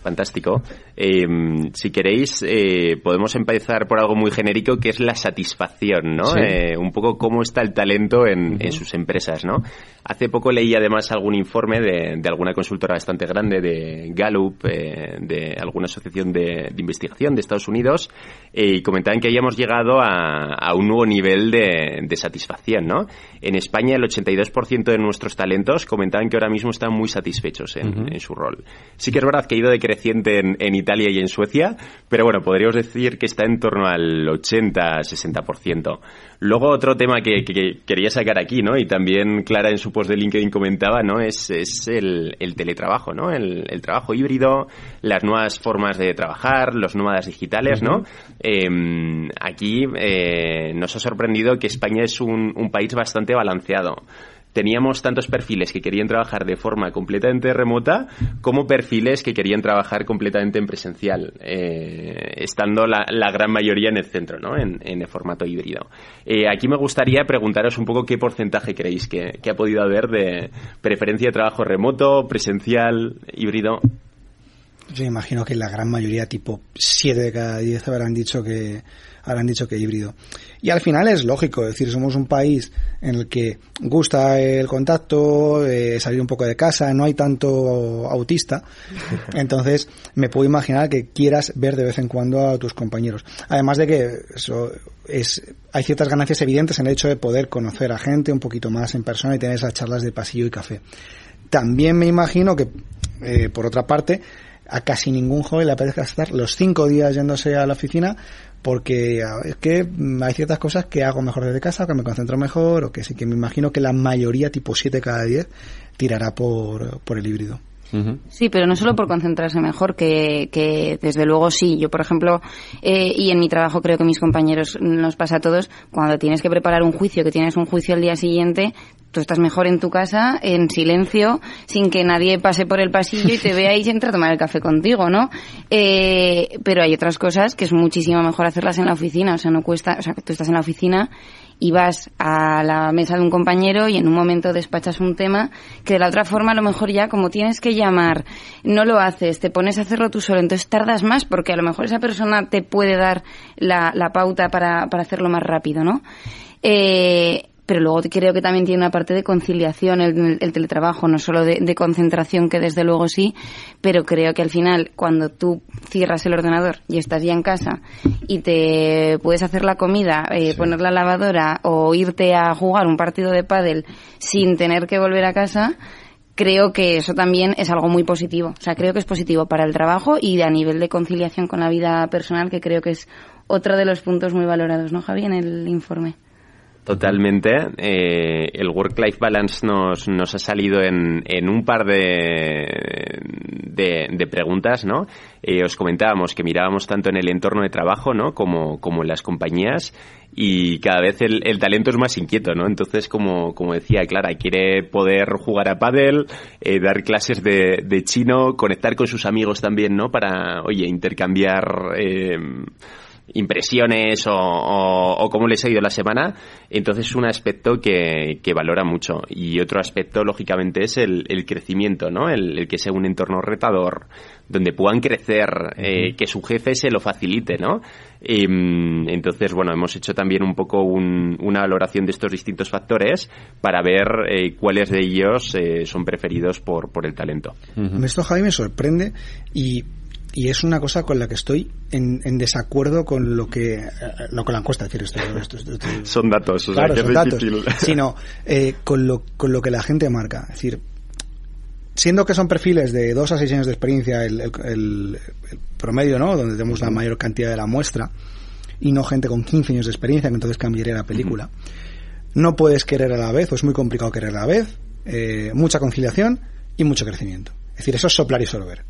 Fantástico. Eh, si queréis, eh, podemos empezar por algo muy genérico que es la satisfacción, ¿no? Sí. Eh, un poco cómo está el talento en, uh -huh. en, sus empresas, ¿no? Hace poco leí además algún informe de, de alguna consultora bastante grande de Gallup, eh, de alguna asociación de, de, investigación de Estados Unidos, y comentaban que habíamos llegado a, a un nuevo nivel de, de, satisfacción, ¿no? En España el 82% de nuestros talentos comentaban que ahora mismo están muy satisfechos en, uh -huh. en su rol. Sí que es verdad que ha ido decreciendo creciente en, en Italia y en Suecia, pero bueno, podríamos decir que está en torno al 80-60%. Luego otro tema que, que, quería sacar aquí, ¿no? Y también Clara en su post de LinkedIn comentaba, ¿no? Es, es el, el, teletrabajo, ¿no? El, el, trabajo híbrido, las nuevas formas de trabajar, los nómadas digitales, ¿no? eh, aquí eh, nos ha sorprendido que España es un, un país bastante balanceado teníamos tantos perfiles que querían trabajar de forma completamente remota como perfiles que querían trabajar completamente en presencial, eh, estando la, gran mayoría en el centro, ¿no? en, en el formato híbrido. Eh, aquí me gustaría preguntaros un poco qué porcentaje creéis que, que ha podido haber de preferencia de trabajo remoto, presencial, híbrido. Yo imagino que la gran mayoría, tipo 7 de cada 10, habrán dicho que habrán dicho que híbrido. Y al final es lógico, es decir, somos un país en el que gusta el contacto, eh, salir un poco de casa, no hay tanto autista, entonces me puedo imaginar que quieras ver de vez en cuando a tus compañeros. Además de que eso es, hay ciertas ganancias evidentes en el hecho de poder conocer a gente un poquito más en persona y tener esas charlas de pasillo y café. También me imagino que, eh, por otra parte, a casi ningún joven le apetece estar los cinco días yéndose a la oficina porque es que hay ciertas cosas que hago mejor desde casa, que me concentro mejor, o que sí que me imagino que la mayoría, tipo 7 cada 10, tirará por, por el híbrido. Sí, pero no solo por concentrarse mejor, que, que desde luego sí. Yo, por ejemplo, eh, y en mi trabajo creo que mis compañeros nos pasa a todos, cuando tienes que preparar un juicio, que tienes un juicio al día siguiente, tú estás mejor en tu casa, en silencio, sin que nadie pase por el pasillo y te vea y entre a tomar el café contigo, ¿no? Eh, pero hay otras cosas que es muchísimo mejor hacerlas en la oficina, o sea, no cuesta, o sea, tú estás en la oficina y vas a la mesa de un compañero y en un momento despachas un tema que de la otra forma a lo mejor ya como tienes que llamar, no lo haces, te pones a hacerlo tú solo, entonces tardas más porque a lo mejor esa persona te puede dar la, la pauta para, para hacerlo más rápido, ¿no? Eh, pero luego creo que también tiene una parte de conciliación el, el teletrabajo, no solo de, de, concentración, que desde luego sí, pero creo que al final, cuando tú cierras el ordenador y estás ya en casa y te puedes hacer la comida, eh, sí. poner la lavadora o irte a jugar un partido de pádel sin tener que volver a casa, creo que eso también es algo muy positivo. O sea, creo que es positivo para el trabajo y a nivel de conciliación con la vida personal, que creo que es otro de los puntos muy valorados, ¿no, Javi, en el informe? Totalmente. Eh, el work-life balance nos, nos ha salido en, en un par de, de, de preguntas, ¿no? Eh, os comentábamos que mirábamos tanto en el entorno de trabajo, ¿no? Como, como en las compañías y cada vez el, el, talento es más inquieto, ¿no? Entonces, como, como decía Clara, quiere poder jugar a pádel, eh, dar clases de, de, chino, conectar con sus amigos también, ¿no? Para, oye, intercambiar eh, impresiones o, o, o, cómo les ha ido la semana. Entonces es un aspecto que, que valora mucho. Y otro aspecto, lógicamente, es el, el crecimiento, ¿no? El, el, que sea un entorno retador, donde puedan crecer, eh, que su jefe se lo facilite, ¿no? Eh, entonces, bueno, hemos hecho también un poco un, una valoración de estos distintos factores para ver eh, cuáles de ellos eh, son preferidos por, por el talento. Uh -huh. Esto, Javi, me sorprende y y es una cosa con la que estoy en, en desacuerdo con lo que no con la encuesta decir esto, esto, esto, esto. Son datos o claro, sea, son datos. sino eh, con lo con lo que la gente marca. Es decir siendo que son perfiles de dos a seis años de experiencia el, el, el, el promedio no donde tenemos la mayor cantidad de la muestra y no gente con 15 años de experiencia que entonces cambiaría la película. Uh -huh. no puedes querer a la vez o es muy complicado querer a la vez eh, mucha conciliación y mucho crecimiento. Es decir eso es soplar y sorber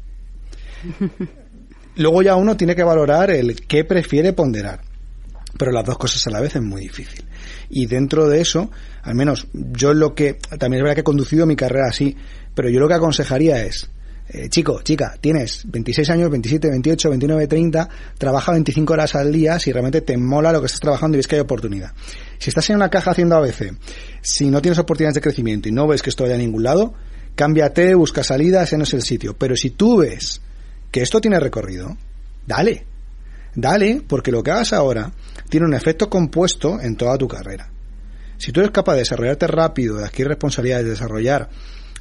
Luego ya uno tiene que valorar el qué prefiere ponderar. Pero las dos cosas a la vez es muy difícil. Y dentro de eso, al menos yo lo que, también es verdad que he conducido mi carrera así, pero yo lo que aconsejaría es, eh, chico, chica, tienes 26 años, 27, 28, 29, 30, trabaja 25 horas al día si realmente te mola lo que estás trabajando y ves que hay oportunidad. Si estás en una caja haciendo ABC, si no tienes oportunidades de crecimiento y no ves que esto vaya a ningún lado, cámbiate, busca salidas, ese no es el sitio. Pero si tú ves que esto tiene recorrido, dale. Dale, porque lo que hagas ahora tiene un efecto compuesto en toda tu carrera. Si tú eres capaz de desarrollarte rápido, de adquirir responsabilidades, de desarrollar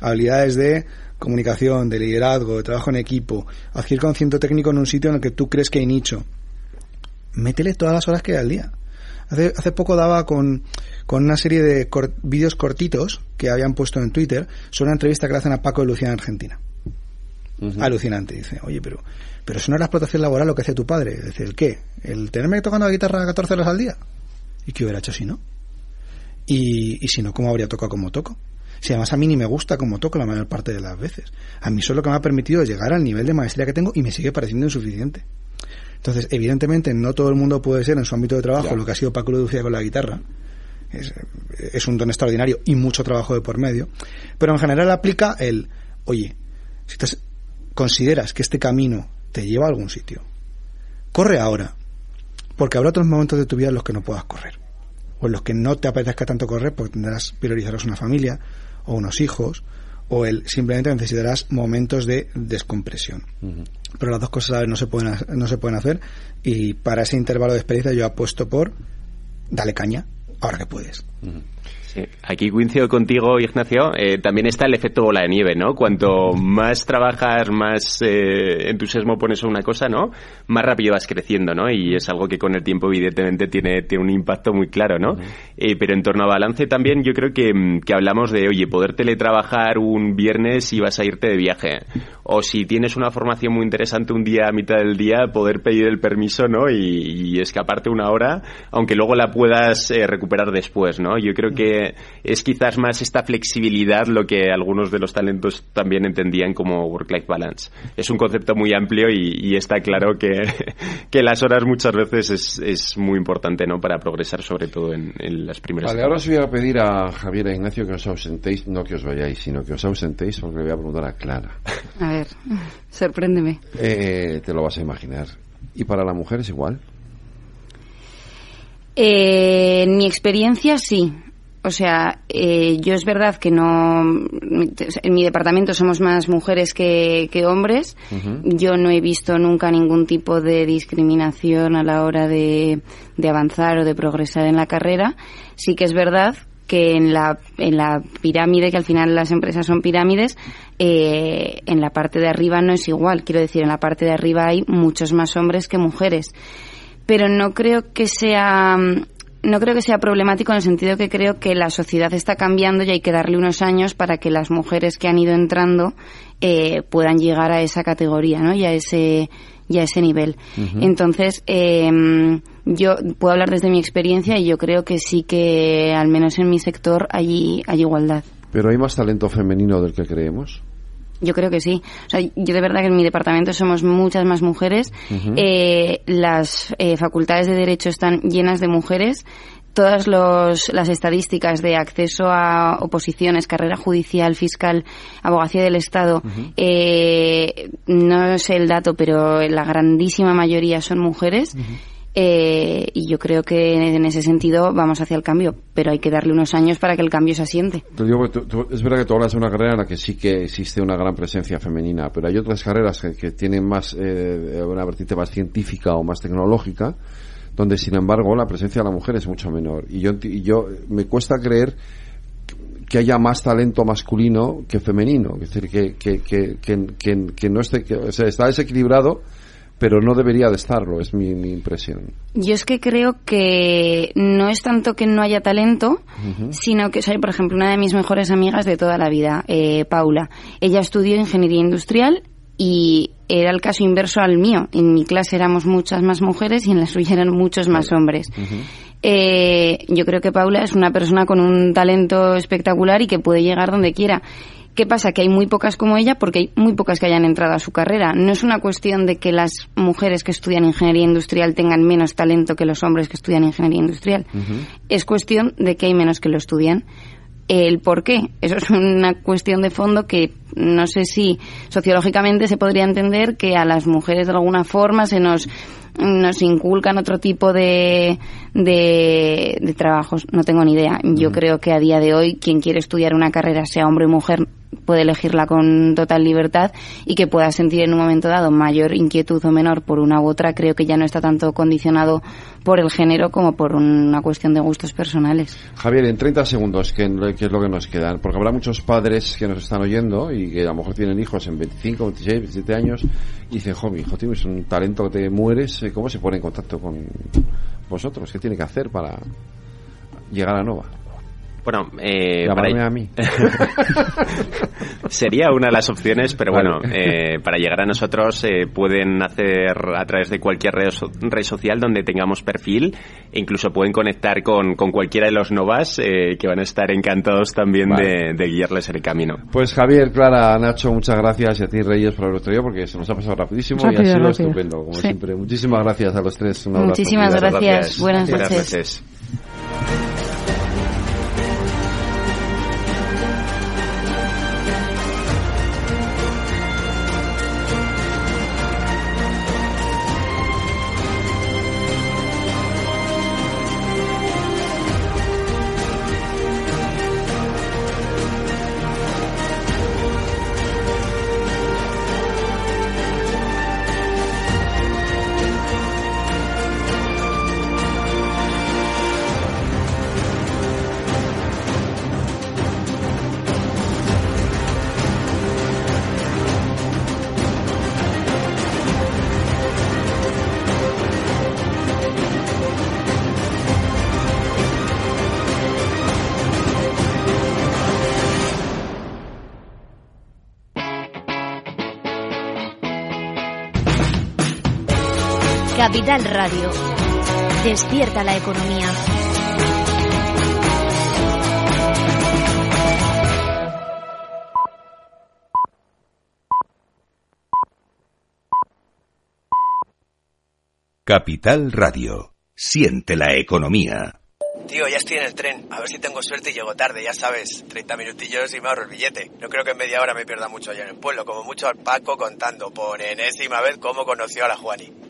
habilidades de comunicación, de liderazgo, de trabajo en equipo, adquirir conocimiento técnico en un sitio en el que tú crees que hay nicho, métele todas las horas que hay al día. Hace, poco daba con, con una serie de vídeos cortitos que habían puesto en Twitter sobre una entrevista que le hacen a Paco de Lucía en Argentina alucinante. Dice, oye, pero, pero eso no es la explotación laboral lo que hace tu padre. Dice, ¿el qué? ¿El tenerme tocando la guitarra 14 horas al día? ¿Y qué hubiera hecho si no? Y, y si no, ¿cómo habría tocado como toco? Si además a mí ni me gusta como toco la mayor parte de las veces. A mí solo lo que me ha permitido llegar al nivel de maestría que tengo y me sigue pareciendo insuficiente. Entonces, evidentemente, no todo el mundo puede ser en su ámbito de trabajo lo que ha sido Paco Lucía con la guitarra. Es, es, un don extraordinario y mucho trabajo de por medio. Pero en general aplica el, oye, si te consideras que este camino te lleva a algún sitio, corre ahora. Porque habrá otros momentos de tu vida en los que no puedas correr. O en los que no te apetezca tanto correr porque tendrás, priorizarás una familia o unos hijos o el simplemente necesitarás momentos de descompresión. Pero las dos cosas a no se pueden no se pueden hacer y para ese intervalo de experiencia yo apuesto por dale caña ahora que puedes. Sí. Aquí coincido contigo, Ignacio. Eh, también está el efecto bola de nieve, ¿no? Cuanto más trabajas, más eh, entusiasmo pones a una cosa, ¿no? Más rápido vas creciendo, ¿no? Y es algo que con el tiempo, evidentemente, tiene, tiene un impacto muy claro, ¿no? Eh, pero en torno a balance también, yo creo que, que hablamos de, oye, poder teletrabajar un viernes y vas a irte de viaje. O si tienes una formación muy interesante un día a mitad del día, poder pedir el permiso, ¿no? Y, y escaparte una hora, aunque luego la puedas recuperar después, ¿no? Yo creo que es quizás más esta flexibilidad lo que algunos de los talentos también entendían como work-life balance. Es un concepto muy amplio y, y está claro que, que, las horas muchas veces es, es, muy importante ¿no? para progresar, sobre todo en, en las primeras. Vale, ahora os voy a pedir a Javier e Ignacio que os ausentéis, no que os vayáis, sino que os ausentéis porque le voy a preguntar a Clara. A ver, sorpréndeme. Eh, te lo vas a imaginar. ¿Y para la mujer es igual? Eh, en mi experiencia sí. O sea, eh, yo es verdad que no. En mi departamento somos más mujeres que, que hombres. Uh -huh. Yo no he visto nunca ningún tipo de discriminación a la hora de, de, avanzar o de progresar en la carrera. Sí que es verdad que en la, en la pirámide, que al final las empresas son pirámides, eh, en la parte de arriba no es igual. Quiero decir, en la parte de arriba hay muchos más hombres que mujeres. Pero no creo que sea no creo que sea problemático en el sentido que creo que la sociedad está cambiando y hay que darle unos años para que las mujeres que han ido entrando eh, puedan llegar a esa categoría, ¿no? Y a ese y a ese nivel. Uh -huh. Entonces, eh, yo puedo hablar desde mi experiencia y yo creo que sí que, al menos en mi sector, hay, hay igualdad. ¿Pero hay más talento femenino del que creemos? Yo creo que sí. O sea, yo de verdad que en mi departamento somos muchas más mujeres. Uh -huh. eh, las eh, facultades de Derecho están llenas de mujeres. Todas los, las estadísticas de acceso a oposiciones, carrera judicial, fiscal, abogacía del Estado, uh -huh. eh, no sé el dato, pero la grandísima mayoría son mujeres. Uh -huh. Eh, y yo creo que en ese sentido vamos hacia el cambio, pero hay que darle unos años para que el cambio se asiente. Es verdad que tú hablas de una carrera en la que sí que existe una gran presencia femenina, pero hay otras carreras que, tienen más eh, una vertiente más científica o más tecnológica, donde sin embargo la presencia de la mujer es mucho menor. Y yo, yo me cuesta creer que haya más talento masculino que femenino, es decir, que, que, que, que, no esté, o sea, está desequilibrado pero no debería de estarlo, es mi, mi, impresión. Yo es que creo que no es tanto que no haya talento, uh -huh. sino que soy, por ejemplo, una de mis mejores amigas de toda la vida, eh, Paula. Ella estudió ingeniería industrial y era el caso inverso al mío. En mi clase éramos muchas más mujeres y en la suya eran muchos más hombres. Uh -huh. eh, yo creo que Paula es una persona con un talento espectacular y que puede llegar donde quiera. ¿Qué pasa? Que hay muy pocas como ella porque hay muy pocas que hayan entrado a su carrera. No es una cuestión de que las mujeres que estudian ingeniería industrial tengan menos talento que los hombres que estudian ingeniería industrial. Uh -huh. Es cuestión de que hay menos que lo estudian. El por qué, eso es una cuestión de fondo que no sé si sociológicamente se podría entender que a las mujeres de alguna forma se nos nos inculcan otro tipo de, de, de trabajos. No tengo ni idea. Yo uh -huh. creo que a día de hoy quien quiere estudiar una carrera, sea hombre o mujer, puede elegirla con total libertad y que pueda sentir en un momento dado mayor inquietud o menor por una u otra, creo que ya no está tanto condicionado por el género como por una cuestión de gustos personales. Javier, en 30 segundos, ¿qué, qué es lo que nos queda? Porque habrá muchos padres que nos están oyendo y que a lo mejor tienen hijos en 25, 26, 27 años y dicen, jo, mi hijo, tienes un talento que te mueres, ¿cómo se pone en contacto con vosotros? ¿Qué tiene que hacer para llegar a Nova? Bueno, eh, para- a mí. sería una de las opciones, pero bueno, eh, para llegar a nosotros eh, pueden hacer a través de cualquier red, so- red social donde tengamos perfil e incluso pueden conectar con, con cualquiera de los novas eh, que van a estar encantados también Vale. de, de guiarles el camino. Pues Javier, Clara, Nacho, muchas gracias y a ti Reyes por haberlo traído porque se nos ha pasado rapidísimo y ha sido rápido. estupendo, como Sí. siempre. Muchísimas gracias a los tres. Un abrazo. Muchísimas Cuidaros. gracias. Buenas Buenas noches. noches. Capital Radio. Despierta la economía. Capital Radio. Siente la economía. Tío, ya estoy en el tren. A ver si tengo suerte y llego tarde, ya sabes. 30 minutillos y me ahorro el billete. No creo que en media hora me pierda mucho allá en el pueblo. Como mucho al Paco contando por enésima vez cómo conoció a la Juani.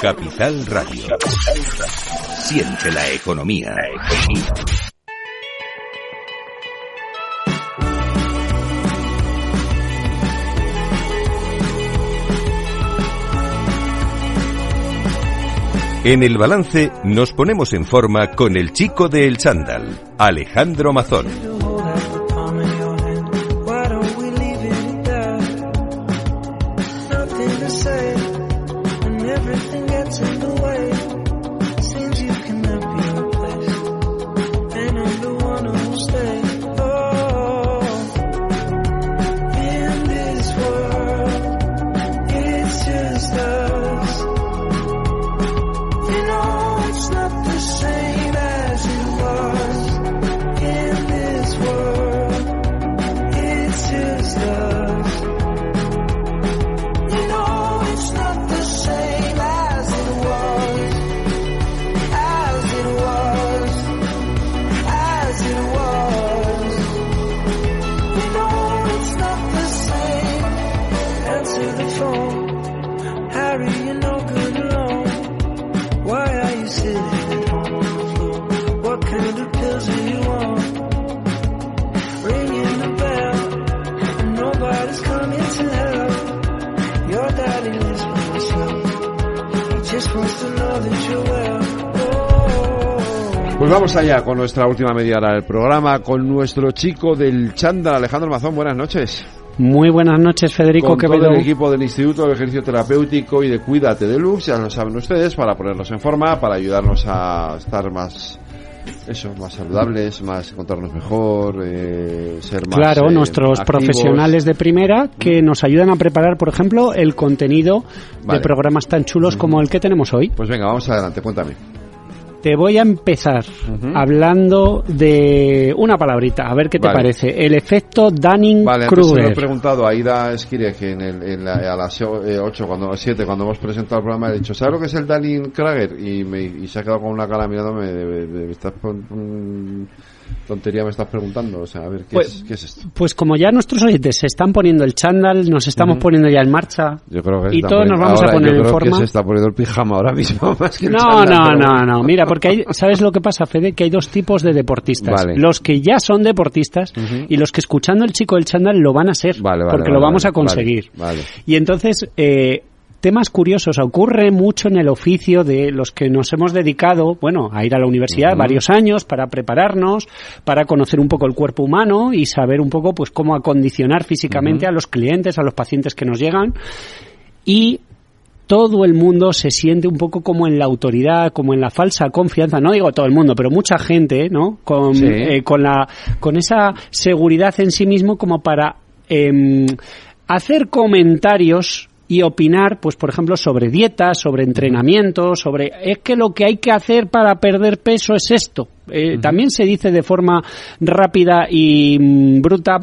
Capital Radio. Siente la economía. En el balance nos ponemos en forma con el chico de El Chándal, Alejandro Mazón. Pues vamos allá con nuestra última media hora del programa, con nuestro chico del chándal, Alejandro Mazón. Buenas noches. Muy buenas noches, Federico con Quevedo. todo el equipo del Instituto de Ejercicio Terapéutico y de Cuídate de Lux, ya lo saben ustedes, para ponernos en forma, para ayudarnos a estar más, eso, más saludables, más encontrarnos mejor, eh, ser más Claro, eh, nuestros activos. profesionales de primera que nos ayudan a preparar, por ejemplo, el contenido Vale. de programas tan chulos como el que tenemos hoy. Pues venga, vamos adelante, cuéntame. Te voy a empezar hablando de una palabrita, a ver qué te Vale. parece. El efecto Vale, se lo he Dunning-Kruger. preguntado a Ida Esquire, que en, el, en la- a las 8, cuando, a las 7, cuando hemos presentado el programa, he dicho, ¿sabes lo que es el Dunning Krager? Y, me, y se ha quedado con una cara mirándome, de, de- de- me estás pon- mm, tontería me estás preguntando, o sea, a ver, ¿qué, Pues- es, ¿qué es esto? Pues como ya nuestros oyentes se están poniendo el chándal, nos estamos Ujú. poniendo ya en marcha. Yo creo que y todos nos vamos ahora a poner yo en creo forma. que se está poniendo el pijama ahora mismo más que el No, chándal, no, pero no, no. Mira, porque hay, ¿sabes lo que pasa, Fede? Que hay dos tipos de deportistas. Vale. Los que ya son deportistas y los que escuchando el chico del chándal lo van a ser. Vale, vale, porque lo vamos a conseguir. Y entonces, eh, temas curiosos. Ocurre mucho en el oficio de los que nos hemos dedicado, bueno, a ir a la universidad varios años para prepararnos, para conocer un poco el cuerpo humano y saber un poco, pues, cómo acondicionar físicamente a los clientes, a los pacientes que nos llegan. Y todo el mundo se siente un poco como en la autoridad, como en la falsa confianza, no digo todo el mundo, pero mucha gente, ¿no? Con, Sí. eh, con, la, con esa seguridad en sí mismo como para em, hacer comentarios y opinar, pues por ejemplo, sobre dietas, sobre entrenamiento, sobre es que lo que hay que hacer para perder peso es esto. Eh, También se dice de forma rápida y mm, bruta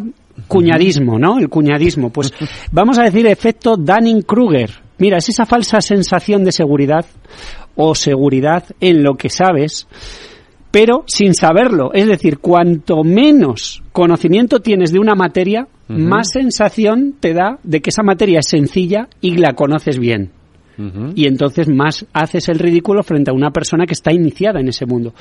cuñadismo, ¿no? El cuñadismo. Pues vamos a decir efecto Dunning-Kruger. Mira, es esa falsa sensación de seguridad o seguridad en lo que sabes, pero sin saberlo. Es decir, cuanto menos conocimiento tienes de una materia, más sensación te da de que esa materia es sencilla y la conoces bien. Y entonces más haces el ridículo frente a una persona que está iniciada en ese mundo.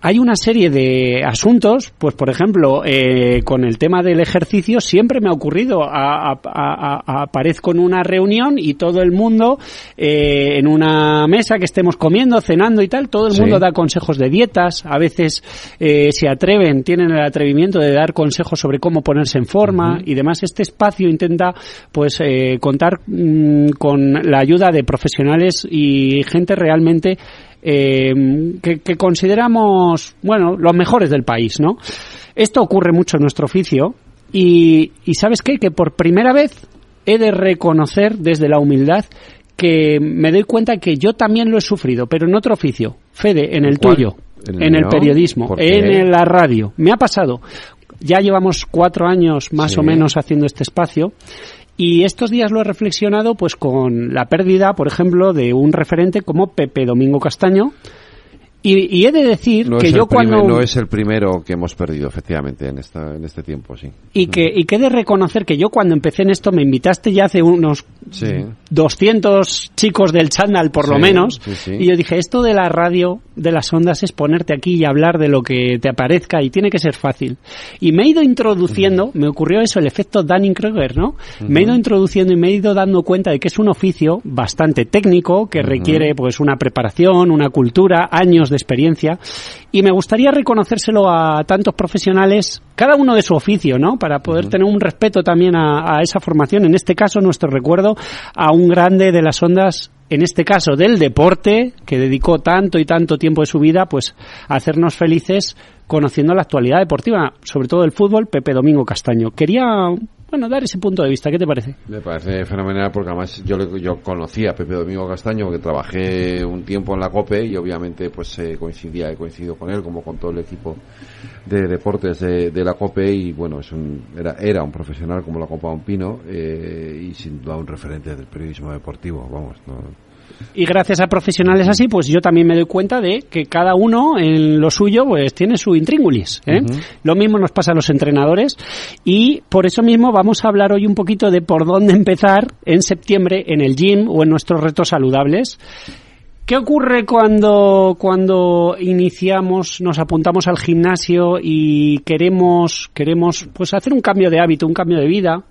Hay una serie de asuntos, pues por ejemplo, eh, con el tema del ejercicio, siempre me ha ocurrido, a- a- a- aparezco en una reunión y todo el mundo, eh, en una mesa que estemos comiendo, cenando y tal, todo el Sí. mundo da consejos de dietas, a veces eh, se atreven, tienen el atrevimiento de dar consejos sobre cómo ponerse en forma y demás. Este espacio intenta pues eh, contar mm, con la ayuda de profesionales y gente realmente eh, que, que consideramos, bueno, los mejores del país, ¿no? Esto ocurre mucho en nuestro oficio y, y ¿sabes qué? Que por primera vez he de reconocer desde la humildad que me doy cuenta que yo también lo he sufrido, pero en otro oficio, Fede, en el ¿Cuál? tuyo, ¿El en el periodismo, en la radio. Me ha pasado. Ya llevamos cuatro años más Sí. o menos haciendo este espacio y estos días lo he reflexionado pues con la pérdida, por ejemplo, de un referente como Pepe Domingo Castaño. Y, y he de decir No que yo primer- cuando... no es el primero que hemos perdido, efectivamente, en, esta, en este tiempo, sí. Y que, y que he de reconocer que yo cuando empecé en esto me invitaste ya hace unos Sí. 200 chicos del chándal por lo menos sí, y yo dije esto de la radio de las ondas es ponerte aquí y hablar de lo que te aparezca y tiene que ser fácil y me he ido introduciendo me ocurrió eso el efecto Dunning-Kruger ¿no? me he ido introduciendo y me he ido dando cuenta de que es un oficio bastante técnico que requiere pues una preparación una cultura años de experiencia y me gustaría reconocérselo a tantos profesionales cada uno de su oficio ¿no? para poder tener un respeto también a, a esa formación en este caso nuestro recuerdo a un grande de las ondas en este caso del deporte, que dedicó tanto y tanto tiempo de su vida, pues a hacernos felices conociendo la actualidad deportiva, sobre todo el fútbol, Pepe Domingo Castaño. Quería, bueno, dar ese punto de vista, ¿qué te parece? Me parece fenomenal porque además yo, yo conocí a Pepe Domingo Castaño porque trabajé un tiempo en la COPE y obviamente pues eh, coincidía, he coincidido con él como con todo el equipo de deportes de, de la COPE y bueno, es un, era, era un profesional como la Copa Un Pino eh, y sin duda un referente del periodismo deportivo, vamos, no, Y gracias a profesionales así, pues yo también me doy cuenta de que cada uno en lo suyo pues tiene su intríngulis. ¿eh? Lo mismo nos pasa a los entrenadores y por eso mismo vamos a hablar hoy un poquito de por dónde empezar en septiembre en el gym o en nuestros retos saludables. ¿Qué ocurre cuando, cuando iniciamos, nos apuntamos al gimnasio y queremos, queremos pues hacer un cambio de hábito, un cambio de vida?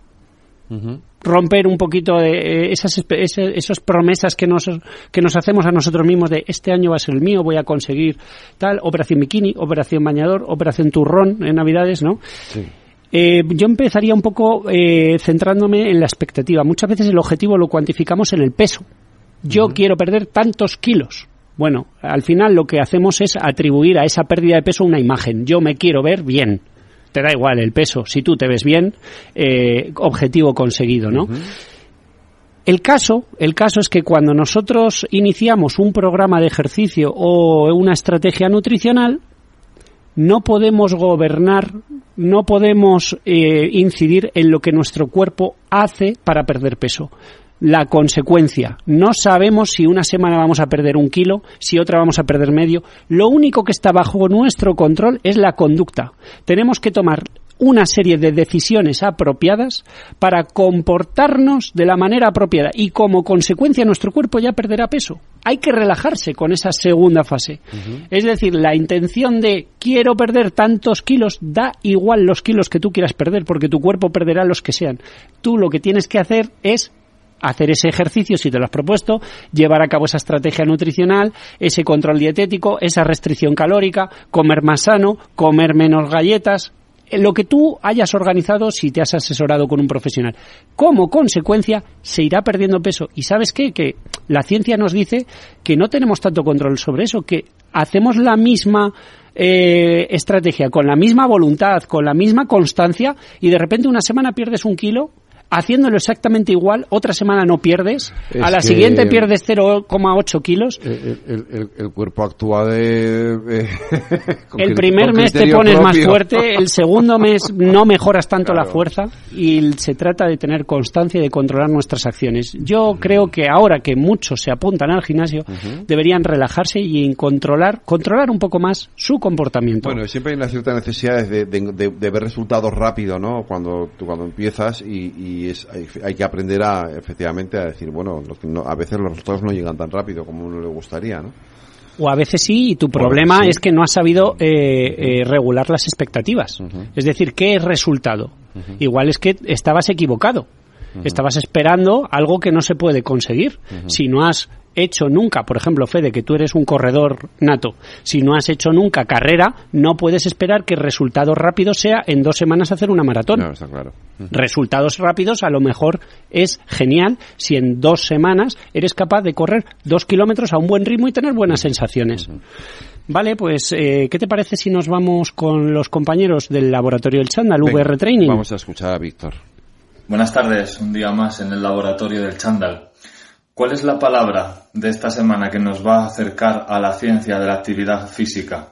Romper un poquito de eh, esas, espe- ese- esas promesas que nos, que nos hacemos a nosotros mismos de este año va a ser el mío, voy a conseguir tal, operación bikini, operación bañador, operación turrón en Navidades, ¿no? Eh, yo empezaría un poco eh, centrándome en la expectativa. Muchas veces el objetivo lo cuantificamos en el peso. Yo quiero perder tantos kilos. Bueno, al final lo que hacemos es atribuir a esa pérdida de peso una imagen. Yo me quiero ver bien. Te da igual el peso. Si tú te ves bien, eh, objetivo conseguido, ¿no? El caso, el caso es que cuando nosotros iniciamos un programa de ejercicio o una estrategia nutricional, no podemos gobernar, no podemos eh, incidir en lo que nuestro cuerpo hace para perder peso. La consecuencia, no sabemos si una semana vamos a perder un kilo, si otra vamos a perder medio. Lo único que está bajo nuestro control es la conducta. Tenemos que tomar una serie de decisiones apropiadas para comportarnos de la manera apropiada y como consecuencia nuestro cuerpo ya perderá peso. Hay que relajarse con esa segunda fase. Es decir, la intención de quiero perder tantos kilos, da igual los kilos que tú quieras perder porque tu cuerpo perderá los que sean. Tú lo que tienes que hacer es hacer ese ejercicio si te lo has propuesto, llevar a cabo esa estrategia nutricional, ese control dietético, esa restricción calórica, comer más sano, comer menos galletas, lo que tú hayas organizado si te has asesorado con un profesional. Como consecuencia, se irá perdiendo peso. ¿Y sabes qué? Que la ciencia nos dice que no tenemos tanto control sobre eso, que hacemos la misma eh, estrategia, con la misma voluntad, con la misma constancia, y de repente una semana pierdes un kilo haciéndolo exactamente igual, otra semana no pierdes, Es a la siguiente pierdes 0,8 kilos. El, el- el- el cuerpo actúa de... eh, El primer mes te pones más fuerte, el segundo mes no mejoras tanto la fuerza y se trata de tener constancia y de controlar nuestras acciones. Yo creo que ahora que muchos se apuntan al gimnasio, deberían relajarse y controlar, controlar un poco más su comportamiento. Bueno, siempre hay una cierta necesidad de, de- ver resultados rápido, ¿no? Cuando cuando empiezas y, y es, hay, hay que aprender a, efectivamente, a decir, bueno, los que no- a veces los resultados no llegan tan rápido como uno le gustaría, ¿no? O a veces sí, y tu problema sí. es que no has sabido eh, eh, regular las expectativas. Es decir, ¿qué es resultado? Igual es que estabas equivocado. Estabas esperando algo que no se puede conseguir. Si no has hecho nunca, por ejemplo, Fede, que tú eres un corredor nato, si no has hecho nunca carrera, no puedes esperar que el resultado rápido sea en dos semanas hacer una maratón. No, está claro. Resultados rápidos a lo mejor es genial si en dos semanas eres capaz de correr dos kilómetros a un buen ritmo y tener buenas sensaciones. Vale, pues, eh, ¿qué te parece si nos vamos con los compañeros del laboratorio del Chandal, Venga, VR Training? Vamos a escuchar a Víctor. Buenas tardes, un día más en el laboratorio del Chandal. ¿Cuál es la palabra de esta semana que nos va a acercar a la ciencia de la actividad física?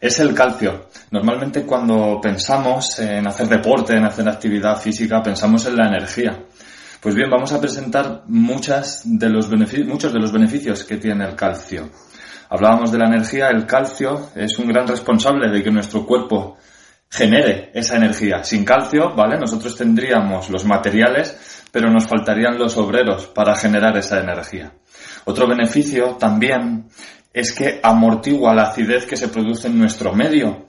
Es el calcio. Normalmente cuando pensamos en hacer deporte, en hacer actividad física, pensamos en la energía. Pues bien, vamos a presentar muchos de los beneficios que tiene el calcio. Hablábamos de la energía, el calcio es un gran responsable de que nuestro cuerpo genere esa energía. Sin calcio, ¿vale? Nosotros tendríamos los materiales, pero nos faltarían los obreros para generar esa energía. Otro beneficio también es que amortigua la acidez que se produce en nuestro medio.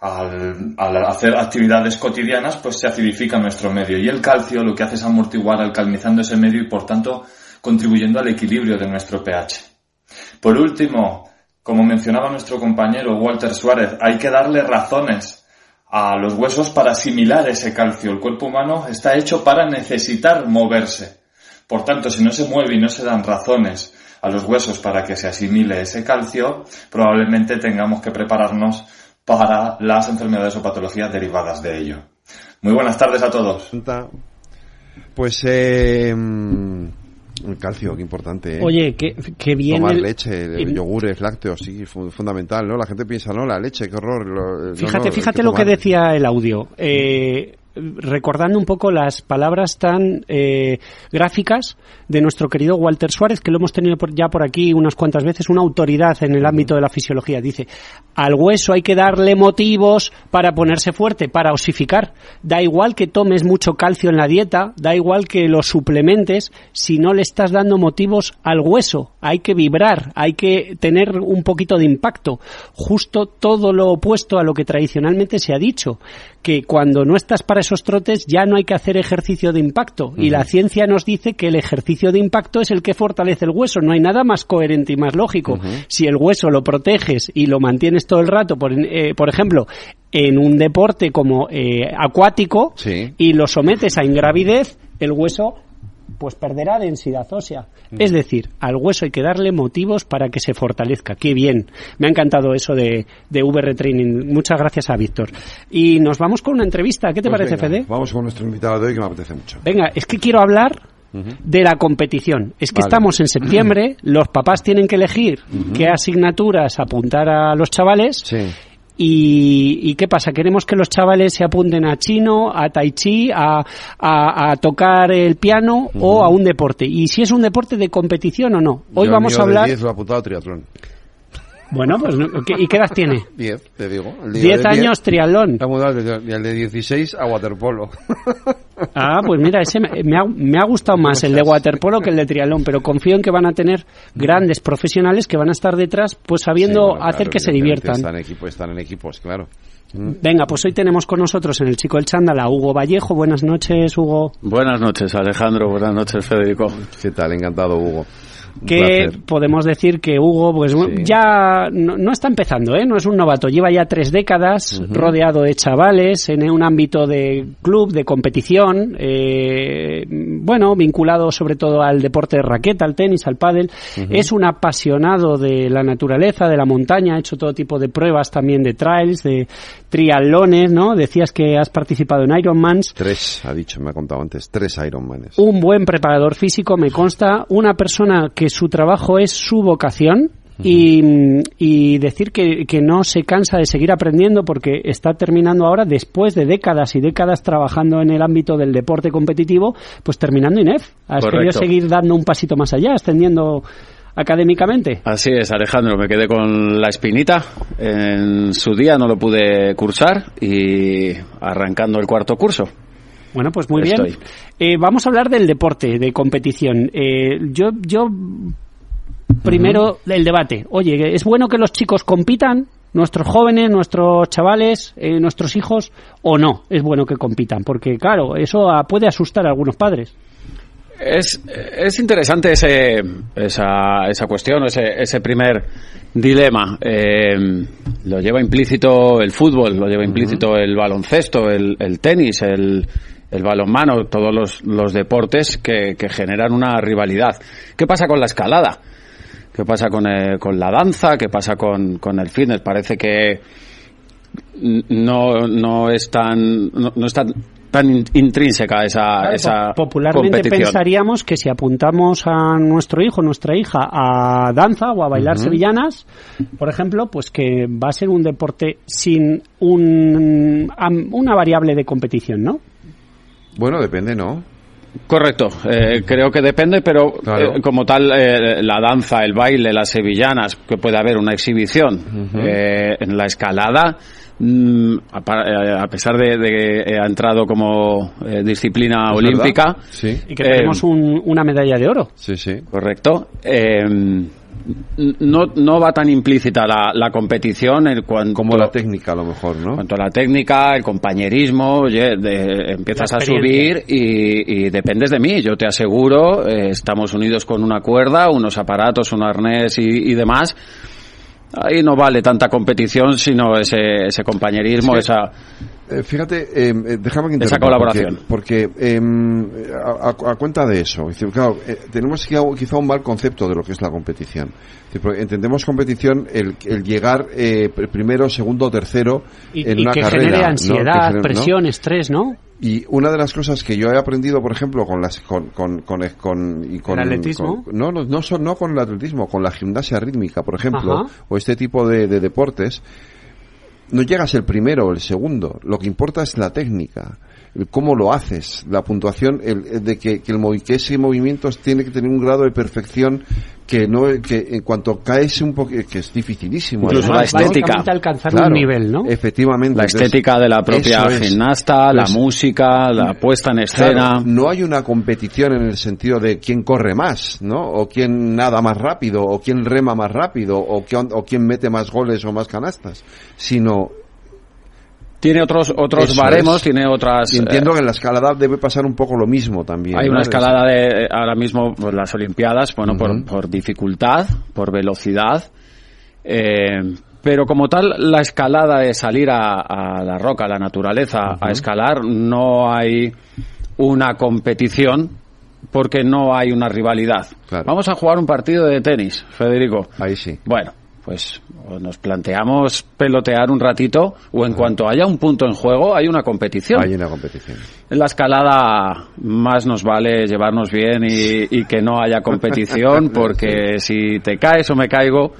Al, hacer actividades cotidianas, pues se acidifica nuestro medio. Y el calcio lo que hace es amortiguar alcalinizando ese medio y, por tanto, contribuyendo al equilibrio de nuestro pH. Por último, como mencionaba nuestro compañero Walter Suárez, hay que darle razones a los huesos para asimilar ese calcio. El cuerpo humano está hecho para necesitar moverse. Por tanto, si no se mueve y no se dan razones a los huesos para que se asimile ese calcio, probablemente tengamos que prepararnos para las enfermedades o patologías derivadas de ello. Muy buenas tardes a todos. Pues, eh, el calcio, qué importante, ¿eh? Oye, qué, qué bien. Tomar el- leche, el- yogures, lácteos, sí, fu- fundamental, ¿no? La gente piensa, no, la leche, qué horror. lo- Fíjate, no, fíjate que lo que decía el audio. Eh, recordando un poco las palabras tan eh, gráficas de nuestro querido Walter Suárez, que lo hemos tenido ya por aquí unas cuantas veces, una autoridad en el ámbito de la fisiología. Dice, al hueso hay que darle motivos para ponerse fuerte, para osificar. Da igual que tomes mucho calcio en la dieta, da igual que lo suplementes, si no le estás dando motivos al hueso. Hay que vibrar, hay que tener un poquito de impacto. Justo todo lo opuesto a lo que tradicionalmente se ha dicho, que cuando no estás para esos trotes ya no hay que hacer ejercicio de impacto. Y la ciencia nos dice que el ejercicio de impacto es el que fortalece el hueso. No hay nada más coherente y más lógico. Si el hueso lo proteges y lo mantienes todo el rato, por, eh, por ejemplo, en un deporte como eh, acuático y lo sometes a ingravidez, el hueso pues perderá densidad ósea. Es decir, al hueso hay que darle motivos para que se fortalezca. Qué bien. Me ha encantado eso de, de VR Training. Muchas gracias a Víctor. Y nos vamos con una entrevista. ¿Qué te Pues parece, venga, Fede? Vamos con nuestro invitado de hoy que me apetece mucho. Venga, es que quiero hablar de la competición. Es que Vale. estamos en septiembre, los papás tienen que elegir qué asignaturas apuntar a los chavales. Y, y qué pasa? Queremos que los chavales se apunten a chino, a tai chi, a, a- a tocar el piano o a un deporte. Y si es un deporte de competición o no. Hoy Yo vamos a de hablar. 10 lo he apuntado a triatlón. Bueno, pues no- ¿qué- ¿y qué edad tiene? 10, te digo. El día 10 de años triatlón. La mudado y el de 16 a waterpolo. Ah, pues mira, ese me, me ha, me ha gustado más el de waterpolo que el de triatlón, pero confío en que van a tener grandes profesionales que van a estar detrás, pues sabiendo Sí, bueno, hacer claro, que se diviertan. Están, en equipo, están en equipos, claro. Mm. Venga, pues hoy tenemos con nosotros en el Chico del Chándal a Hugo Vallejo. Buenas noches, Hugo. Buenas noches, Alejandro. Buenas noches, Federico. ¿Qué tal? Encantado, Hugo. Que podemos decir que Hugo pues ya no, no está empezando, ¿eh? no es un novato, lleva ya tres décadas rodeado de chavales en un ámbito de club, de competición, eh, bueno, vinculado sobre todo al deporte de raqueta, al tenis, al pádel. Ujú. Es un apasionado de la naturaleza, de la montaña, ha hecho todo tipo de pruebas también de trails, de triatlones, ¿no? Decías que has participado en Ironmans. Tres, ha dicho, me ha contado antes. Tres Ironmanes. Un buen preparador físico, me consta, una persona que su trabajo es su vocación. Y, y decir que, que no se cansa de seguir aprendiendo porque está terminando ahora, después de décadas y décadas trabajando en el ámbito del deporte competitivo, pues terminando INEF. Has Correcto. querido seguir dando un pasito más allá, ascendiendo académicamente. Así es, Alejandro. Me quedé con la espinita. En su día no lo pude cursar y arrancando el cuarto curso. Bueno, pues muy Estoy. bien. Eh, vamos a hablar del deporte, de competición. Eh, yo, yo primero el debate. Oye, ¿es bueno que los chicos compitan? Nuestros jóvenes, nuestros chavales, eh, nuestros hijos, o no es bueno que compitan, porque claro, eso ah, puede asustar a algunos padres. Es, es interesante ese, esa, esa cuestión, ese, ese primer dilema. Eh, lo lleva implícito el fútbol, lo lleva implícito el baloncesto, el, el tenis, el, el balonmano, todos los, los deportes que, que generan una rivalidad. ¿Qué pasa con la escalada? ¿Qué pasa con, eh, con la danza? ¿Qué pasa con, con el fitness? Parece que no, no es tan, no, no es tan, tan in- intrínseca esa, Claro, esa po- popularmente competición. pensaríamos que si apuntamos a nuestro hijo, nuestra hija a danza o a bailar sevillanas, por ejemplo, pues que va a ser un deporte sin un, una variable de competición, ¿no? Bueno, depende, ¿no? Correcto, eh, creo que depende, pero Claro. eh, como tal, eh, la danza, el baile, las sevillanas, que puede haber una exhibición. Eh, en la escalada, mm, a, eh, a pesar de, de que ha entrado como eh, disciplina ¿Es olímpica? Sí. Y que tenemos un- una medalla de oro. Sí, sí. Correcto. No, no va tan implícita la, la competición en cuanto Como la técnica, a lo mejor, ¿no? cuanto a la técnica, el compañerismo, oye, de- empiezas a subir y, y dependes de mí. Yo te aseguro, eh, estamos unidos con una cuerda, unos aparatos, un arnés y, y demás. Ahí no vale tanta competición, sino ese, ese compañerismo, Sí. esa... Eh, fíjate, eh, eh, déjame que Esa colaboración. Porque, porque, em, a, a- cuenta de eso, es decir, claro, eh, tenemos quizá, quizá un mal concepto de lo que es la competición. Es decir, entendemos competición el, el llegar eh, pr- primero, segundo, tercero Y, en y una que carrera. genere ¿no? ansiedad, Que genere- ¿no? presión, estrés, ¿no? Y una de las cosas que yo he aprendido, por ejemplo, con las con con con, con- y con ¿El atletismo? con- no, no no son no con el atletismo, con la gimnasia rítmica, por ejemplo, Ajá. o este tipo de, de deportes, no llegas el primero o el segundo. Lo que importa es la técnica, cómo lo haces, la puntuación, el, de que, que el movi- que ese movimiento tiene que tener un grado de perfección que no que en cuanto caes un poco que es dificilísimo. Incluso la estética. Alcanzar Claro, un nivel, ¿no? Efectivamente. La Entonces, estética de la propia es. gimnasta, la Pues, música, la puesta en escena. Claro, no hay una competición en el sentido de quién corre más, ¿no? O quién nada más rápido, o quién rema más rápido, o quién, o quién mete más goles o más canastas, sino Tiene otros otros Eso baremos, es. tiene otras. y entiendo eh, que en la escalada debe pasar un poco lo mismo también. hay ¿no? una Es- escalada de ahora mismo pues, las Olimpiadas, bueno, por, por dificultad, por velocidad. eh, pero como tal, la escalada de salir a, a la roca, a la naturaleza, a escalar, no hay una competición porque no hay una rivalidad. Vamos a jugar un partido de tenis, Federico. Ahí sí. Bueno, pues o nos planteamos pelotear un ratito o en cuanto haya un punto en juego hay una competición. Hay una competición. En la escalada más nos vale llevarnos bien y, y que no haya competición porque si te caes o me caigo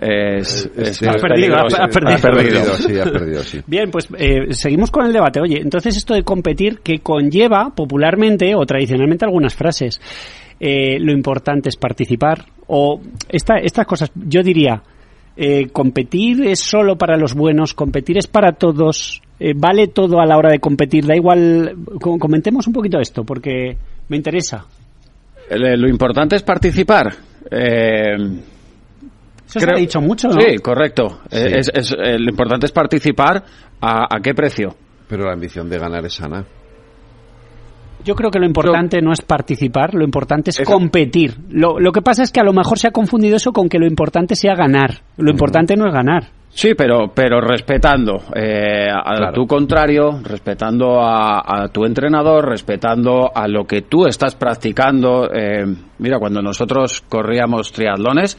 es, es Sí, más has perdido, has perdido. Has perdido, sí, has perdido, sí. Bien, pues eh, seguimos con el debate. Oye, entonces esto de competir que conlleva popularmente o tradicionalmente algunas frases. Eh, lo importante es participar o esta, estas cosas, yo diría, eh, competir es solo para los buenos, competir es para todos, eh, vale todo a la hora de competir, da igual, co- comentemos un poquito esto porque me interesa. El- Lo importante es participar. Eh, Eso se ha dicho mucho, ¿no? Sí, correcto. Sí. Eh, es- es- eh, lo importante es participar. ¿A, a qué precio? Pero la ambición de ganar es sana. Yo creo que lo importante no es participar, lo importante es Eso- competir. Lo, lo que pasa es que a lo mejor se ha confundido eso con que lo importante sea ganar. Lo importante no es ganar. Sí, pero, pero respetando eh, a Claro. tu contrario, respetando a, a tu entrenador, respetando a lo que tú estás practicando. Eh, mira, cuando nosotros corríamos triatlones,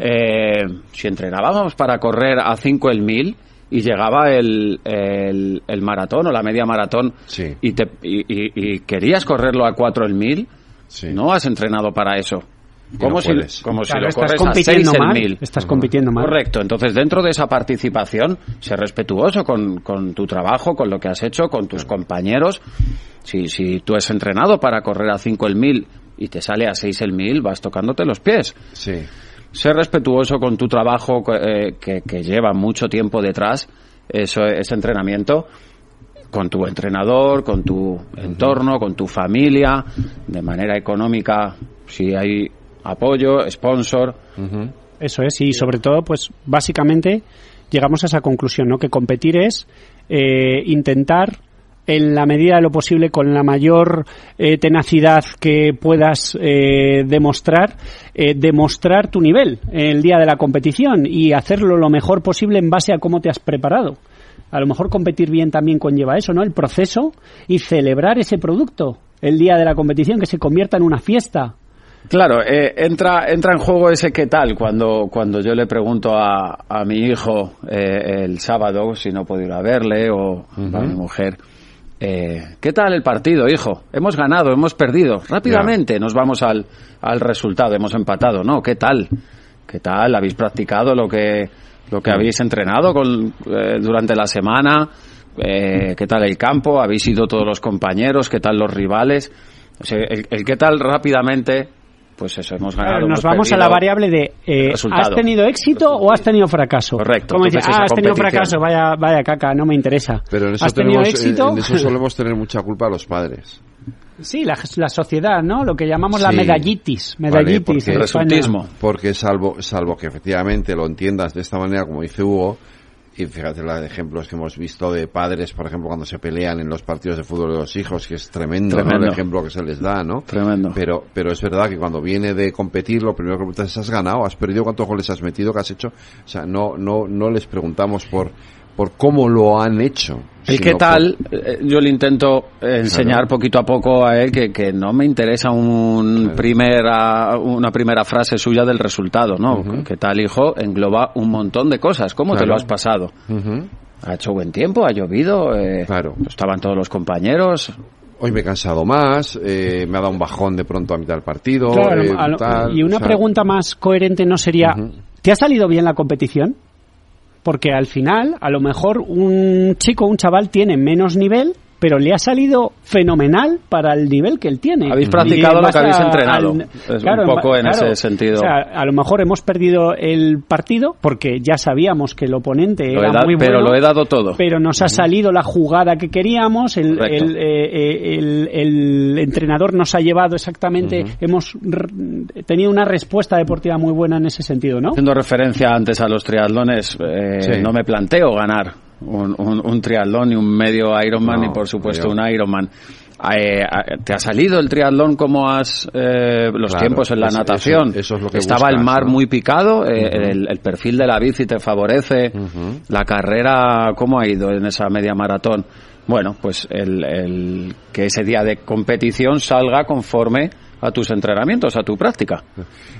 eh, si entrenábamos para correr a 5 el 1000 y llegaba el, el, el maratón o la media maratón y, te, y, y- y querías correrlo a 4 el 1000, no has entrenado para eso. Como no si, como si Claro, lo estás corres a compitiendo 6 el mal, 1000. estás compitiendo mal. Correcto. Entonces, dentro de esa participación, sé respetuoso con, con tu trabajo, con lo que has hecho, con tus compañeros. Si, si tú has entrenado para correr a 5 el 1000 y te sale a 6 el 1000, vas tocándote los pies. Sí. Sé respetuoso con tu trabajo eh, que, que lleva mucho tiempo detrás, eso, ese entrenamiento, con tu entrenador, con tu entorno, con tu familia, de manera económica, si hay apoyo, sponsor. Eso es, y sobre todo, pues básicamente llegamos a esa conclusión, ¿no? Que competir es eh, intentar en la medida de lo posible, con la mayor eh, tenacidad que puedas eh, demostrar, eh, demostrar tu nivel el día de la competición y hacerlo lo mejor posible en base a cómo te has preparado. A lo mejor competir bien también conlleva eso, ¿no? El proceso y celebrar ese producto el día de la competición, que se convierta en una fiesta. Claro, eh, entra, entra en juego ese qué tal cuando, cuando yo le pregunto a, a mi hijo eh, el sábado si no puedo ir a verle o a mi mujer. Eh, ¿Qué tal el partido, hijo? Hemos ganado, hemos perdido. Rápidamente nos vamos al, al resultado. Hemos empatado, ¿no? ¿Qué tal? ¿Qué tal? ¿Habéis practicado lo que, lo que habéis entrenado con, eh, durante la semana? Eh, ¿Qué tal el campo? ¿Habéis ido todos los compañeros? ¿Qué tal los rivales? O sea, el, el qué tal rápidamente, pues eso, hemos ganado. Claro, nos hemos vamos a la variable de eh. ¿has tenido éxito o has tenido fracaso? Correcto, Como dice, ah, has tenido fracaso, vaya, vaya caca, no me interesa. Pero en eso, ¿Has tenido tenemos, éxito? en eso solemos tener mucha culpa los padres. Sí, la, la sociedad, ¿no? Lo que llamamos la Sí. medallitis. Vale, Medallitis. en porque, porque salvo, salvo que efectivamente lo entiendas de esta manera, como dice Hugo, y fíjate los ejemplos que hemos visto de padres, por ejemplo, cuando se pelean en los partidos de fútbol de los hijos, que es tremendo, el ejemplo que se les da, ¿no? Tremendo. Pero, pero es verdad que cuando viene de competir, lo primero que preguntas es, ¿has ganado? ¿Has perdido? ¿Cuántos goles has metido? ¿Qué has hecho? O sea, no, no, no les preguntamos por, por cómo lo han hecho. El qué tal, eh, yo le intento enseñar Claro. poquito a poco a él que, que no me interesa un primera, una primera frase suya del resultado, ¿no? ¿Qué tal, hijo? Engloba un montón de cosas. ¿Cómo te Claro. lo has pasado? Ha hecho buen tiempo, ha llovido, eh, estaban todos los compañeros. Hoy me he cansado más, eh, me ha dado un bajón de pronto a mitad del partido. Claro, eh, a lo- tal, y una o sea, pregunta más coherente no sería, ¿te ha salido bien la competición? Porque al final, a lo mejor un chico, un chaval tiene menos nivel, pero le ha salido fenomenal para el nivel que él tiene. Habéis practicado lo que habéis a- entrenado. al- Es claro, un poco en claro. ese sentido. O sea, a lo mejor hemos perdido el partido porque ya sabíamos que el oponente Lo era da- muy bueno. pero lo he dado todo. Pero nos ha salido la jugada que queríamos, el, Correcto. el, eh, eh, el- el entrenador nos ha llevado exactamente, hemos r- tenido una respuesta deportiva muy buena en ese sentido, ¿no? Haciendo referencia antes a los triatlones, eh, Sí. no me planteo ganar un, un, un triatlón ni un medio Ironman No, ni por supuesto un Ironman. Eh, eh, ¿Te ha salido el triatlón como has eh, los Claro, tiempos en la natación? eso- eso es lo que Estaba el mar ¿no? muy picado, eh, el, el perfil de la bici te favorece, la carrera, ¿cómo ha ido en esa media maratón? Bueno, pues el, el- que ese día de competición salga conforme a tus entrenamientos, a tu práctica.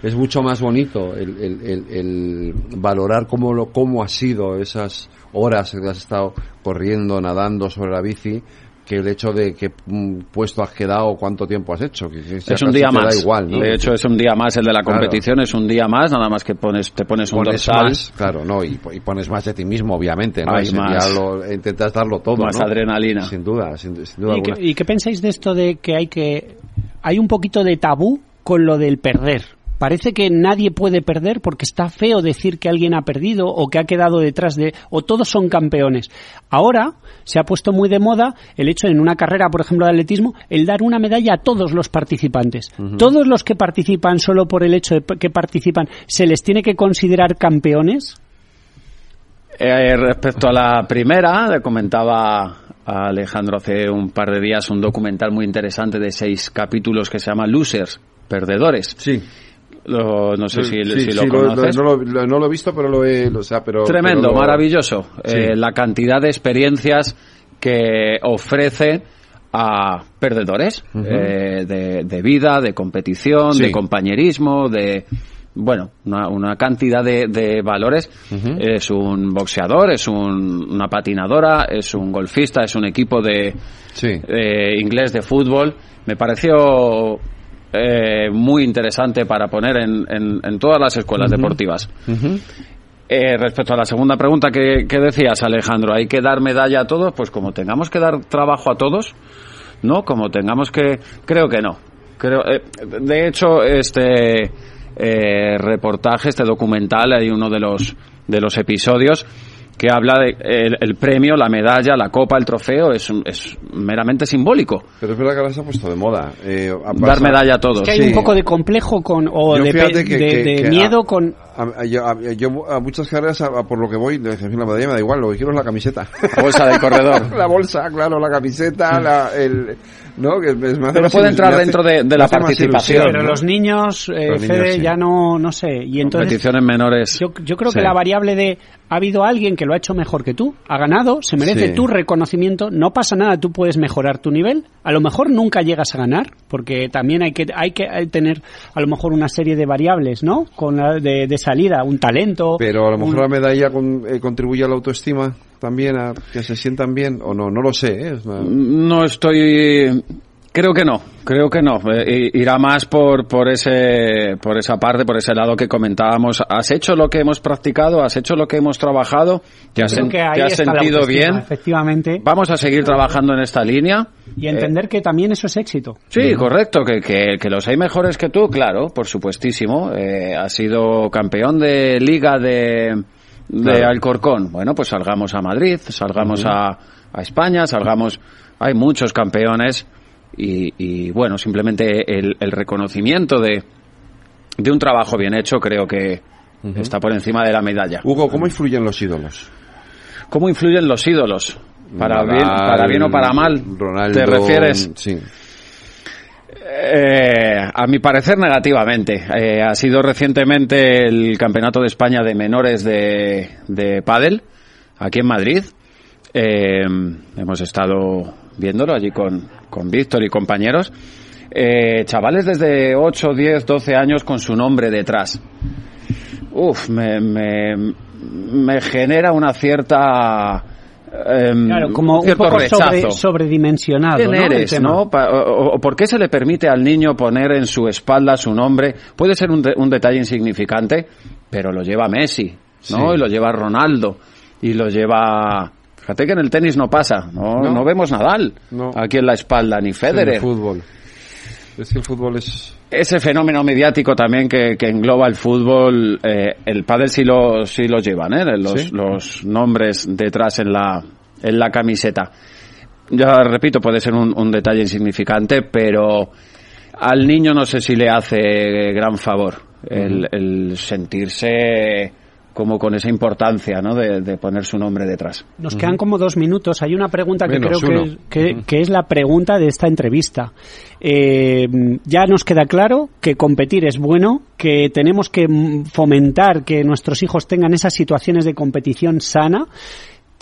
Es mucho más bonito el, el- el- el valorar cómo, lo, cómo ha sido esas horas que has estado corriendo, nadando sobre la bici, que el hecho de qué mm, puesto has quedado, cuánto tiempo has hecho. Que, que Es un día te da más. igual, ¿no? De hecho, es un día más el de la Claro. competición, es un día más, nada más que pones, te pones un pones dorsal. más, claro, no, y, y pones más de ti mismo, obviamente, ¿no? Hay más. lo- intentas darlo todo, Más ¿no? adrenalina. Sin duda, sin, sin duda ¿Y qué, alguna. y qué pensáis de esto de que hay que hay un poquito de tabú con lo del perder? Parece que nadie puede perder porque está feo decir que alguien ha perdido o que ha quedado detrás de o todos son campeones. Ahora se ha puesto muy de moda el hecho en una carrera, por ejemplo, de atletismo, el dar una medalla a todos los participantes. Todos los que participan solo por el hecho de que participan, ¿se les tiene que considerar campeones? Eh, respecto a la primera, le comentaba a Alejandro hace un par de días un documental muy interesante de seis capítulos que se llama Losers, Perdedores. Sí. Lo- no sé si, Sí, si lo conoces. no, lo, lo- no lo he visto, pero lo he, lo- o sea, pero, Tremendo, pero maravilloso. Sí. Eh, la cantidad de experiencias que ofrece a perdedores eh, de, de vida, de competición, de compañerismo, de bueno, una, una cantidad de, de valores. Es un boxeador, es un- una patinadora, es un golfista, es un equipo de eh, inglés de fútbol. Me pareció eh, muy interesante para poner en, en- en todas las escuelas deportivas. Eh, respecto a la segunda pregunta que, que decías, Alejandro, ¿hay que dar medalla a todos? Pues como tengamos que dar trabajo a todos, ¿no? Como tengamos que... Creo que no. Creo, eh, de hecho, este eh, reportaje, este documental, hay uno de los, de los episodios que habla de el, el premio, la medalla, la copa, el trofeo, es, un- es meramente simbólico. Pero es verdad que ahora se ha puesto de moda. eh, Dar medalla a todos. Que hay un poco de complejo con o Yo de, que- de- que- de que miedo a- con A, a- yo, a, yo a muchas carreras, a- a por lo que voy, la medalla me da igual, lo que quiero es la camiseta. La bolsa del corredor. la bolsa, claro, la camiseta, la, el... ¿No? Que me- hace Pero más puede entrar hace- dentro de- de la participación, ilusión, pero ¿no? los niños, eh, Los niños, Fede, sí. ya no no sé y entonces Competiciones menores. yo, yo creo Sí. que la variable de ha habido alguien que lo ha hecho mejor que tú, ha ganado, se merece Sí. tu reconocimiento, no pasa nada, tú puedes mejorar tu nivel. A lo mejor nunca llegas a ganar, porque también hay que hay que hay tener a lo mejor una serie de variables, ¿no? Con la de, de salida, un talento. Pero a lo mejor un- la medalla con- eh, contribuye a la autoestima también, a que se sientan bien, o no, no lo sé. ¿eh? Es una- No estoy. Creo que no, creo que no. Eh, irá más por, por, ese, por esa parte, por ese lado que comentábamos. ¿Has hecho lo que hemos practicado? ¿Has hecho lo que hemos trabajado? ¿Te has, Creo sen- que ahí te has está la sentido bien? Efectivamente. Vamos a seguir trabajando en esta línea. Y entender que también eso es éxito. Sí, correcto, que, que, que los hay mejores que tú, claro, por supuestísimo. Eh, has sido campeón de liga de, de Claro. Alcorcón. Bueno, pues salgamos a Madrid, salgamos a, a España, salgamos... Hay muchos campeones y, y, bueno, simplemente el, el reconocimiento de, de un trabajo bien hecho creo que está por encima de la medalla. Hugo, ¿cómo influyen los ídolos? ¿Cómo influyen los ídolos? Para, Nadal, bien, para bien o para mal, Ronaldo, ¿te refieres? Sí. Eh, a mi parecer negativamente. Eh, ha sido recientemente el Campeonato de España de menores de, de pádel aquí en Madrid. Eh, hemos estado viéndolo allí con, con Víctor y compañeros. Eh, chavales desde 8, 10, 12 años con su nombre detrás. Uf, me, me, me genera una cierta... em, Claro, como un cierto poco sobre- sobredimensionado. ¿Quién ¿no? Eres, no? O, o por qué se le permite al niño poner en su espalda su nombre? Puede ser un, de- un detalle insignificante, pero lo lleva Messi, ¿no? Sí. Y lo lleva Ronaldo, y lo lleva... Fíjate que en el tenis no pasa, no, No. no. vemos Nadal No. aquí en la espalda, ni Federer. el fútbol. Es que el fútbol es... Ese fenómeno mediático también que, que engloba el fútbol, eh, el pádel sí lo, sí lo llevan, ¿eh? Los, ¿Sí? los nombres detrás en la, en la camiseta. Ya repito, puede ser un, un detalle insignificante, pero al niño no sé si le hace gran favor el, el sentirse como con esa importancia, ¿no? De, de poner su nombre detrás. Nos quedan como dos minutos. Hay una pregunta que Menos creo que que, que es la pregunta de esta entrevista. Eh, ya nos queda claro que competir es bueno, que tenemos que fomentar que nuestros hijos tengan esas situaciones de competición sana.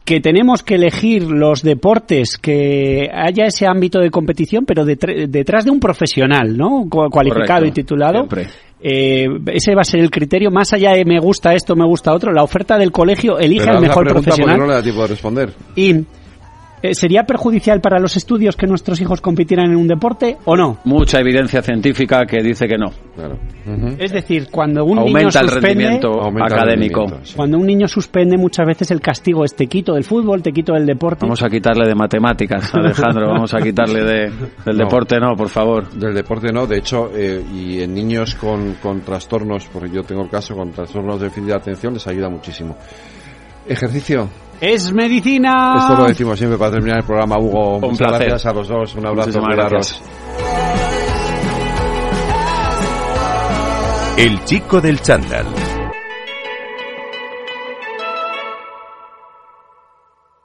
Que tenemos que elegir los deportes que haya ese ámbito de competición, pero detr- detrás de un profesional, ¿no? Cu- Cualificado Correcto, y titulado. Eh, ese va a ser el criterio, más allá de me gusta esto, me gusta otro, la oferta del colegio elige la mejor profesional. no le da tiempo de responder. Y eh, ¿sería perjudicial para los estudios que nuestros hijos compitieran en un deporte o no? Mucha evidencia científica que dice que no. Es decir, cuando un niño Aumenta el suspende, rendimiento Aumenta el académico. rendimiento, cuando un niño suspende, muchas veces el castigo es te quito del fútbol, te quito del deporte. Vamos a quitarle de matemáticas, Alejandro. Vamos a quitarle de, del No. deporte, no, por favor. Del deporte no, de hecho, eh, y en niños con, con trastornos, porque yo tengo el caso con trastornos de déficit de atención, les ayuda muchísimo. Ejercicio. Es medicina. Esto lo decimos siempre para terminar el programa, Hugo. Un Muchas placer. gracias a los dos. Un abrazo. Cuidaros. El chico del chándal.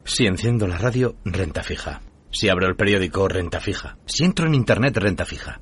Si enciendo la radio, renta fija. Si abro el periódico, renta fija. Si entro en internet, renta fija.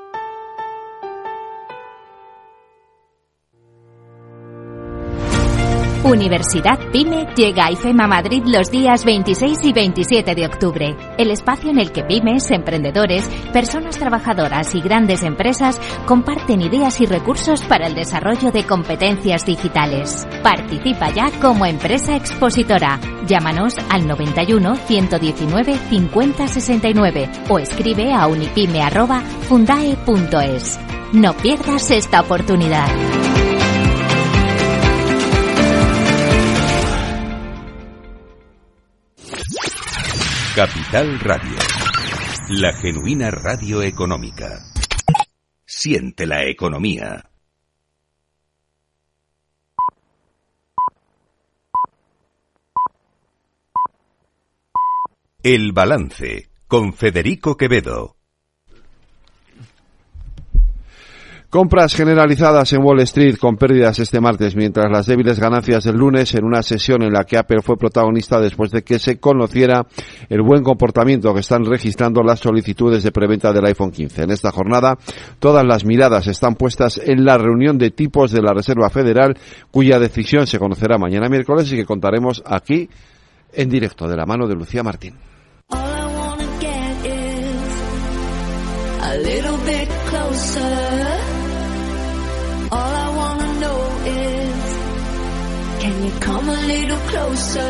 Universidad PyME llega a IFEMA Madrid los días 26 y 27 de octubre, el espacio en el que pymes, emprendedores, personas trabajadoras y grandes empresas comparten ideas y recursos para el desarrollo de competencias digitales. Participa ya como empresa expositora. Llámanos al 91 119 50 69 o escribe a unipyme@fundae.es. No pierdas esta oportunidad. Capital Radio. La genuina radio económica. Siente la economía. El balance con Federico Quevedo. Compras generalizadas en Wall Street con pérdidas este martes, mientras las débiles ganancias del lunes en una sesión en la que Apple fue protagonista después de que se conociera el buen comportamiento que están registrando las solicitudes de preventa del iPhone 15. En esta jornada, todas las miradas están puestas en la reunión de tipos de la Reserva Federal, cuya decisión se conocerá mañana miércoles y que contaremos aquí en directo de la mano de Lucía Martín. Can you come a little closer?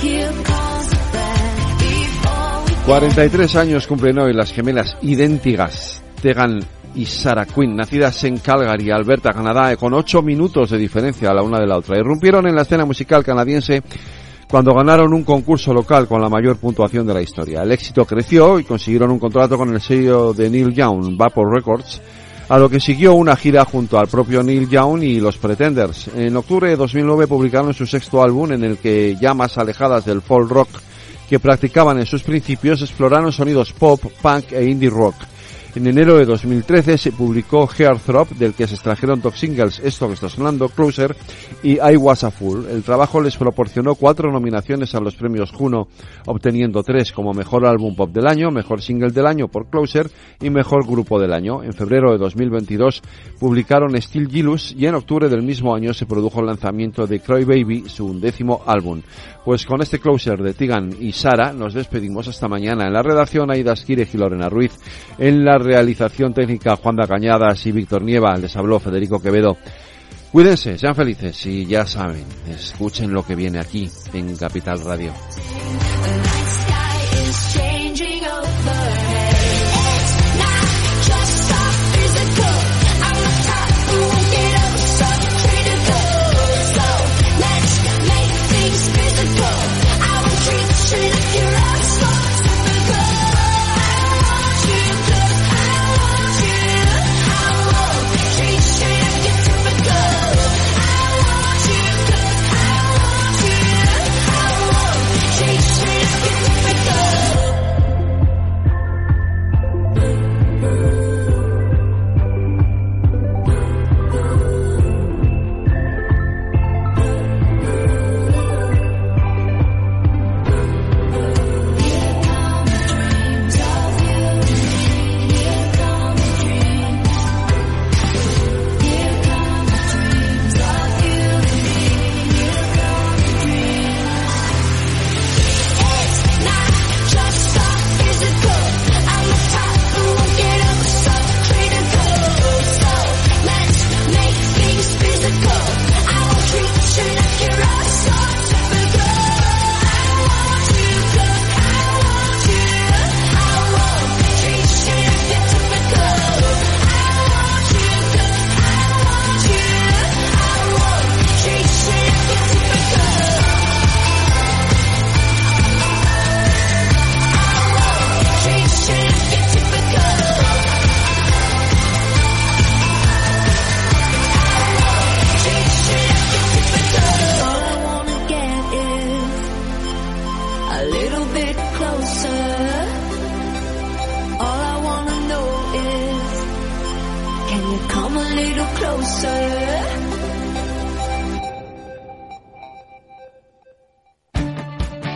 Here comes the band before we 43 años cumplen hoy las gemelas idénticas Tegan y Sarah Quinn, nacidas en Calgary, Alberta, Canadá, con 8 minutos de diferencia la una de la otra. Irrumpieron en la escena musical canadiense cuando ganaron un concurso local con la mayor puntuación de la historia. El éxito creció y consiguieron un contrato con el sello de Neil Young, Vapor Records, a lo que siguió una gira junto al propio Neil Young y los Pretenders. En octubre de 2009 publicaron su sexto álbum en el que ya más alejadas del folk rock que practicaban en sus principios exploraron sonidos pop, punk e indie rock. En enero de 2013 se publicó Heartthrob, del que se extrajeron dos singles, esto que está sonando, Closer y I Was a Fool. El trabajo les proporcionó cuatro nominaciones a los premios Juno, obteniendo tres como Mejor Álbum Pop del Año, Mejor Single del Año por Closer y Mejor Grupo del Año. En febrero de 2022 publicaron Still Gilus y en octubre del mismo año se produjo el lanzamiento de Cry Baby, su undécimo álbum. Pues con este Closer de Tigan y Sara nos despedimos hasta mañana. En la redacción Aida Esquire y Lorena Ruiz. En la realización técnica Juan da Cañadas y Víctor Nieva. Les habló Federico Quevedo. Cuídense, sean felices y ya saben, escuchen lo que viene aquí en Capital Radio.